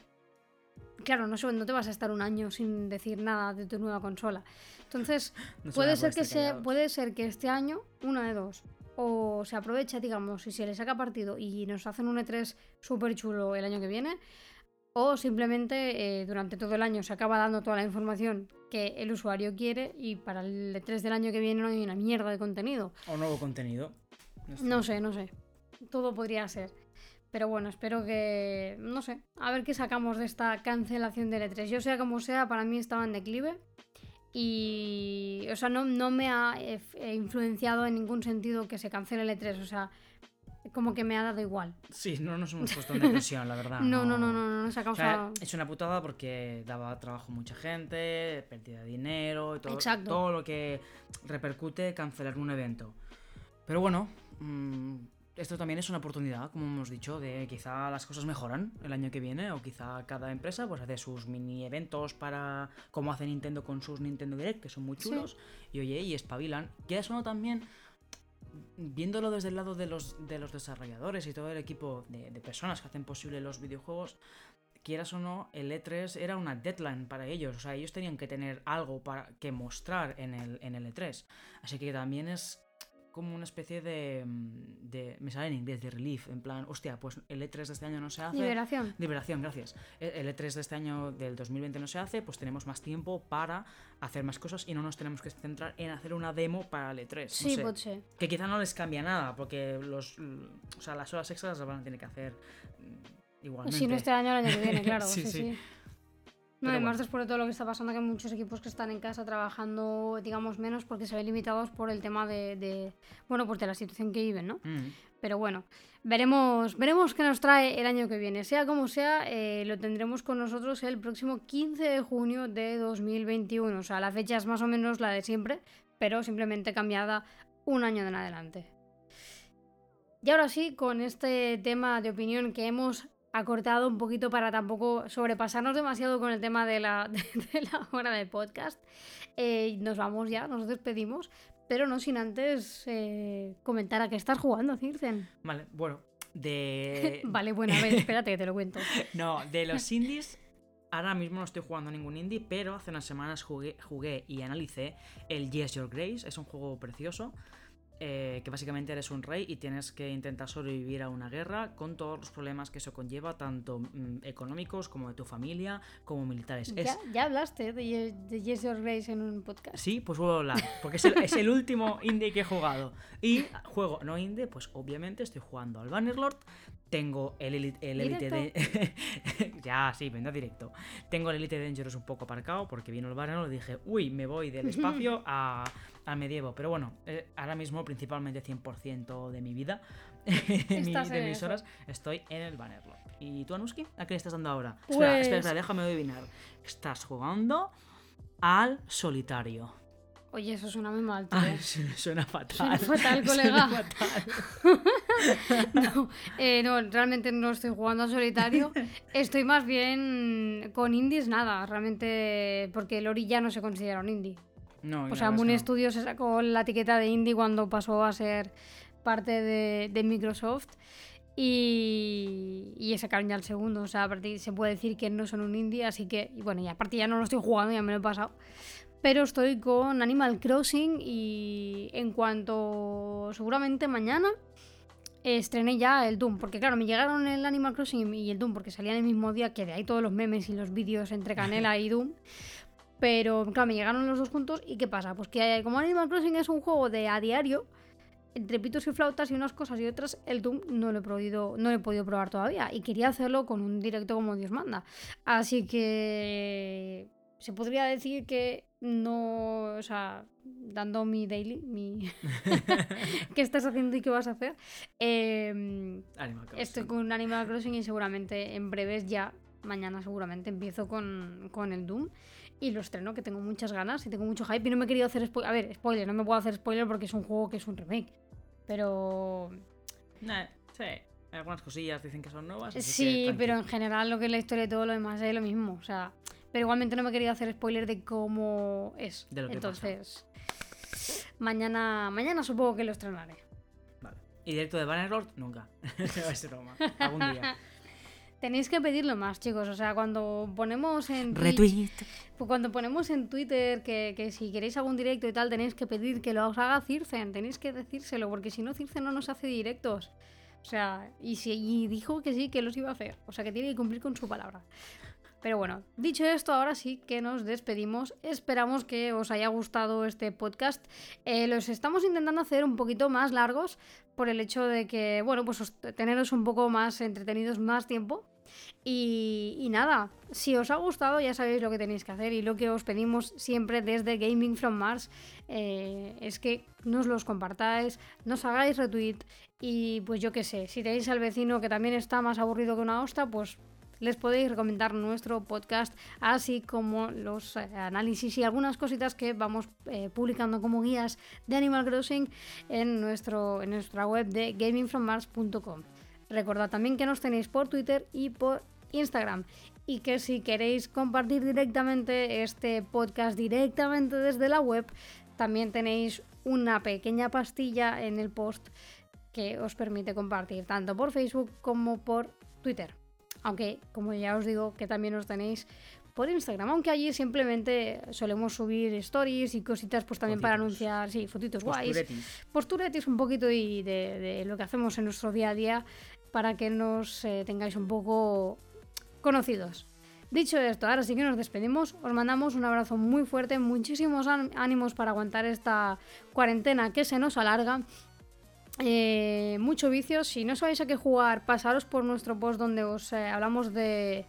S1: claro, no, sé, no te vas a estar un año sin decir nada de tu nueva consola. Entonces,
S2: No
S1: puede ser que se, puede ser que este año una de dos o se aprovecha, digamos, y se le saca partido y nos hacen un E3 súper chulo el año que viene, o simplemente eh, durante todo el año se acaba dando toda la información que el usuario quiere y para el E3 del año que viene no hay una mierda de contenido.
S2: O nuevo contenido. Está.
S1: No sé, no sé. Todo podría ser. Pero bueno, espero que. No sé. A ver qué sacamos de esta cancelación del E3. Yo sea como sea, para mí estaba en declive. Y. O sea, no, no me ha eh, influenciado en ningún sentido que se cancele el E3. O sea, como que me ha dado igual.
S2: Sí, no nos hemos puesto en depresión, la verdad.
S1: No, no, no, no, no, no se ha
S2: O sea,
S1: causado.
S2: es una putada porque daba trabajo a mucha gente, pérdida de dinero y todo,
S1: Exacto.
S2: todo lo que repercute cancelar un evento. Pero bueno, mm, esto también es una oportunidad, como hemos dicho, de quizá las cosas mejoran el año que viene o quizá cada empresa pues hace sus mini eventos para como hace Nintendo con sus Nintendo Direct, que son muy
S1: Sí.
S2: chulos, y oye, y espabilan. Quieras o no también viéndolo desde el lado de los, de los desarrolladores y todo el equipo de, de personas que hacen posible los videojuegos, quieras o no, el E3 era una deadline para ellos. O sea, ellos tenían que tener algo para que mostrar en el, en el E3. Así que también es como una especie de, mm, de. Me sale en inglés, de relief. En plan, hostia, pues el E3 de este año no se hace.
S1: Liberación.
S2: Liberación, gracias. E- El E3 de este año del 2020 no se hace, pues tenemos más tiempo para hacer más cosas y no nos tenemos que centrar en hacer una demo para el E3. no
S1: Sí,
S2: sé.
S1: pot ser.
S2: Que quizá no les cambia nada, porque los, o sea, las horas extras las van a tener que hacer mm, igualmente.
S1: Si no este año, el año que viene, claro.
S2: Sí,
S1: sí,
S2: sí.
S1: sí. No,
S2: Pero
S1: además,
S2: bueno.
S1: después de todo lo que está pasando, que hay muchos equipos que están en casa trabajando, digamos, menos porque se ven limitados por el tema de, de- bueno, pues de la situación que viven, ¿no?
S2: Mm.
S1: Pero bueno, veremos, veremos qué nos trae el año que viene. Sea como sea, eh, lo tendremos con nosotros el próximo 15 de junio de 2021. O sea, la fecha es más o menos la de siempre, pero simplemente cambiada un año en adelante. Y ahora sí, con este tema de opinión que hemos acortado un poquito para tampoco sobrepasarnos demasiado con el tema de la, de la hora de podcast, eh, nos vamos ya, nos despedimos, pero no sin antes eh, comentar a qué estás jugando, Circen.
S2: Vale, bueno, de.
S1: Vale, bueno, a ver, espérate que te lo cuento.
S2: No, de los indies. Ahora mismo no estoy jugando a ningún indie, pero hace unas semanas jugué, jugué y analicé el Yes Your Grace. Es un juego precioso. Eh, que básicamente eres un rey y tienes que intentar sobrevivir a una guerra con todos los problemas que eso conlleva, tanto mm, económicos como de tu familia, como militares. Es-
S1: Ya, ya hablaste de, Ye- de Yes Your Grace en un podcast.
S2: Sí, pues vuelvo a hablar, porque es el, es el último indie que he jugado. Y juego no indie, pues obviamente estoy jugando al Bannerlord. Tengo el Elite, el Elite de... ya, sí, venga directo. Tengo el Elite Dangerous un poco aparcado porque vino el Bannerlord y dije, uy, me voy del espacio a, al medievo. Pero bueno, eh, ahora mismo principalmente 100% de mi vida, de, mi- mis
S1: eso.
S2: horas, estoy en el Bannerlord. ¿Y tú, Anuski? ¿A qué le estás dando ahora? Espera,
S1: Pues-
S2: espera, espera, déjame adivinar. Estás jugando al solitario.
S1: Oye, eso suena muy mal.
S2: Ay, su- suena fatal.
S1: Suena fatal,
S2: Suena
S1: colega.
S2: fatal.
S1: No, eh, no, realmente no estoy jugando a solitario. Estoy más bien con indies, nada, realmente, porque el Ori ya no se considera un indie.
S2: No,
S1: O
S2: la
S1: sea,
S2: verdad es
S1: Moon
S2: que no.
S1: Studios se sacó la etiqueta de indie cuando pasó a ser parte de, de Microsoft. Y, y sacaron ya el segundo. O sea, a partir se puede decir que no son un indie. Así que, y bueno, y aparte ya no lo estoy jugando, ya me lo he pasado. Pero estoy con Animal Crossing y en cuanto seguramente mañana estrené ya el Doom. Porque claro, me llegaron el Animal Crossing y el Doom porque salían el mismo día que de ahí todos los memes y los vídeos entre Canela y Doom. Pero claro, me llegaron los dos juntos y ¿qué pasa? Pues que como Animal Crossing es un juego de a diario, entre pitos y flautas y unas cosas y otras, el Doom no lo he podido, no lo he podido probar todavía. Y quería hacerlo con un directo como Dios manda. Así que se podría decir que no, o sea, dando mi daily, mi qué estás haciendo y qué vas a hacer.
S2: Animal Crossing.
S1: Estoy con Animal Crossing y seguramente en breves ya, mañana seguramente empiezo con, con el Doom y lo estreno, que tengo muchas ganas y tengo mucho hype y no me he querido hacer spoiler. A ver, spoiler, no me puedo hacer spoiler porque es un juego que es un remake. Pero
S2: Nah, sí, algunas cosillas dicen que son nuevas. que
S1: sí, pero en general lo que es la historia y todo lo demás es lo mismo. O sea, Pero igualmente no me quería hacer spoiler de cómo es.
S2: De lo que
S1: Entonces, mañana, mañana supongo que lo estrenaré.
S2: Vale. ¿Y directo de Bannerlord? Nunca. Va a ser. Algún día.
S1: Tenéis que pedirlo más, chicos. O sea, cuando ponemos en Twitch-
S2: Retweet.
S1: pues cuando ponemos en Twitter que, que si queréis algún directo y tal, tenéis que pedir que lo os haga Circen. Tenéis que decírselo, porque si no, Circen no nos hace directos. O sea, y, si, y dijo que sí, que los iba a hacer. O sea, que tiene que cumplir con su palabra. Pero bueno, dicho esto, ahora sí que nos despedimos. Esperamos que os haya gustado este podcast. Eh, los estamos intentando hacer un poquito más largos por el hecho de que, bueno, pues os- teneros un poco más entretenidos más tiempo. Y, y nada, si os ha gustado ya sabéis lo que tenéis que hacer y lo que os pedimos siempre desde Gaming from Mars eh, es que nos los compartáis, nos hagáis retweet y pues yo qué sé, si tenéis al vecino que también está más aburrido que una hosta, pues les podéis recomendar nuestro podcast, así como los eh, análisis y algunas cositas que vamos eh, publicando como guías de Animal Crossing en, nuestro, en nuestra web de gamingfrommars.com. Recordad también que nos tenéis por Twitter y por Instagram. Y que si queréis compartir directamente este podcast directamente desde la web, también tenéis una pequeña pastilla en el post que os permite compartir tanto por Facebook como por Twitter. Aunque, como ya os digo, que también os tenéis por Instagram, aunque allí simplemente solemos subir stories y cositas pues también para anunciar, sí, fotitos guays
S2: Posturetis.
S1: un poquito y de, de lo que hacemos en nuestro día a día para que nos eh, tengáis un poco conocidos. Dicho esto, ahora sí que nos despedimos, os mandamos un abrazo muy fuerte, muchísimos án- ánimos para aguantar esta cuarentena que se nos alarga. Eh, mucho vicio, si no sabéis a qué jugar, pasaros por nuestro post donde os eh, hablamos de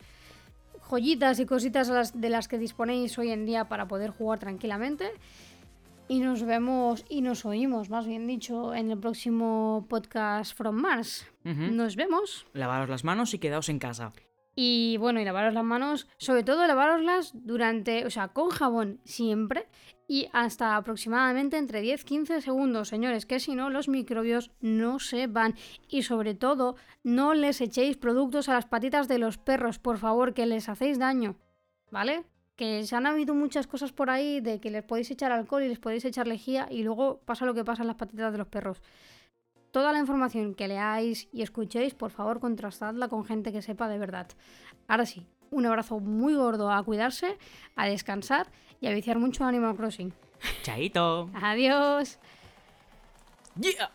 S1: joyitas y cositas las- de las que disponéis hoy en día para poder jugar tranquilamente. Y nos vemos y nos oímos, más bien dicho, en el próximo podcast From Mars. Nos vemos.
S2: Lavaros las manos y quedaos en casa.
S1: Y bueno, y lavaros las manos, sobre todo lavaroslas durante, o sea, con jabón siempre y hasta aproximadamente entre 10-15 segundos, señores, que si no los microbios no se van. Y sobre todo, no les echéis productos a las patitas de los perros, por favor, que les hacéis daño, ¿vale? Que se han habido muchas cosas por ahí de que les podéis echar alcohol y les podéis echar lejía y luego pasa lo que pasa en las patitas de los perros. Toda la información que leáis y escuchéis, por favor, contrastadla con gente que sepa de verdad. Ahora sí, un abrazo muy gordo a cuidarse, a descansar y a viciar mucho Animal Crossing.
S2: Chaito.
S1: Adiós.
S2: Yeah.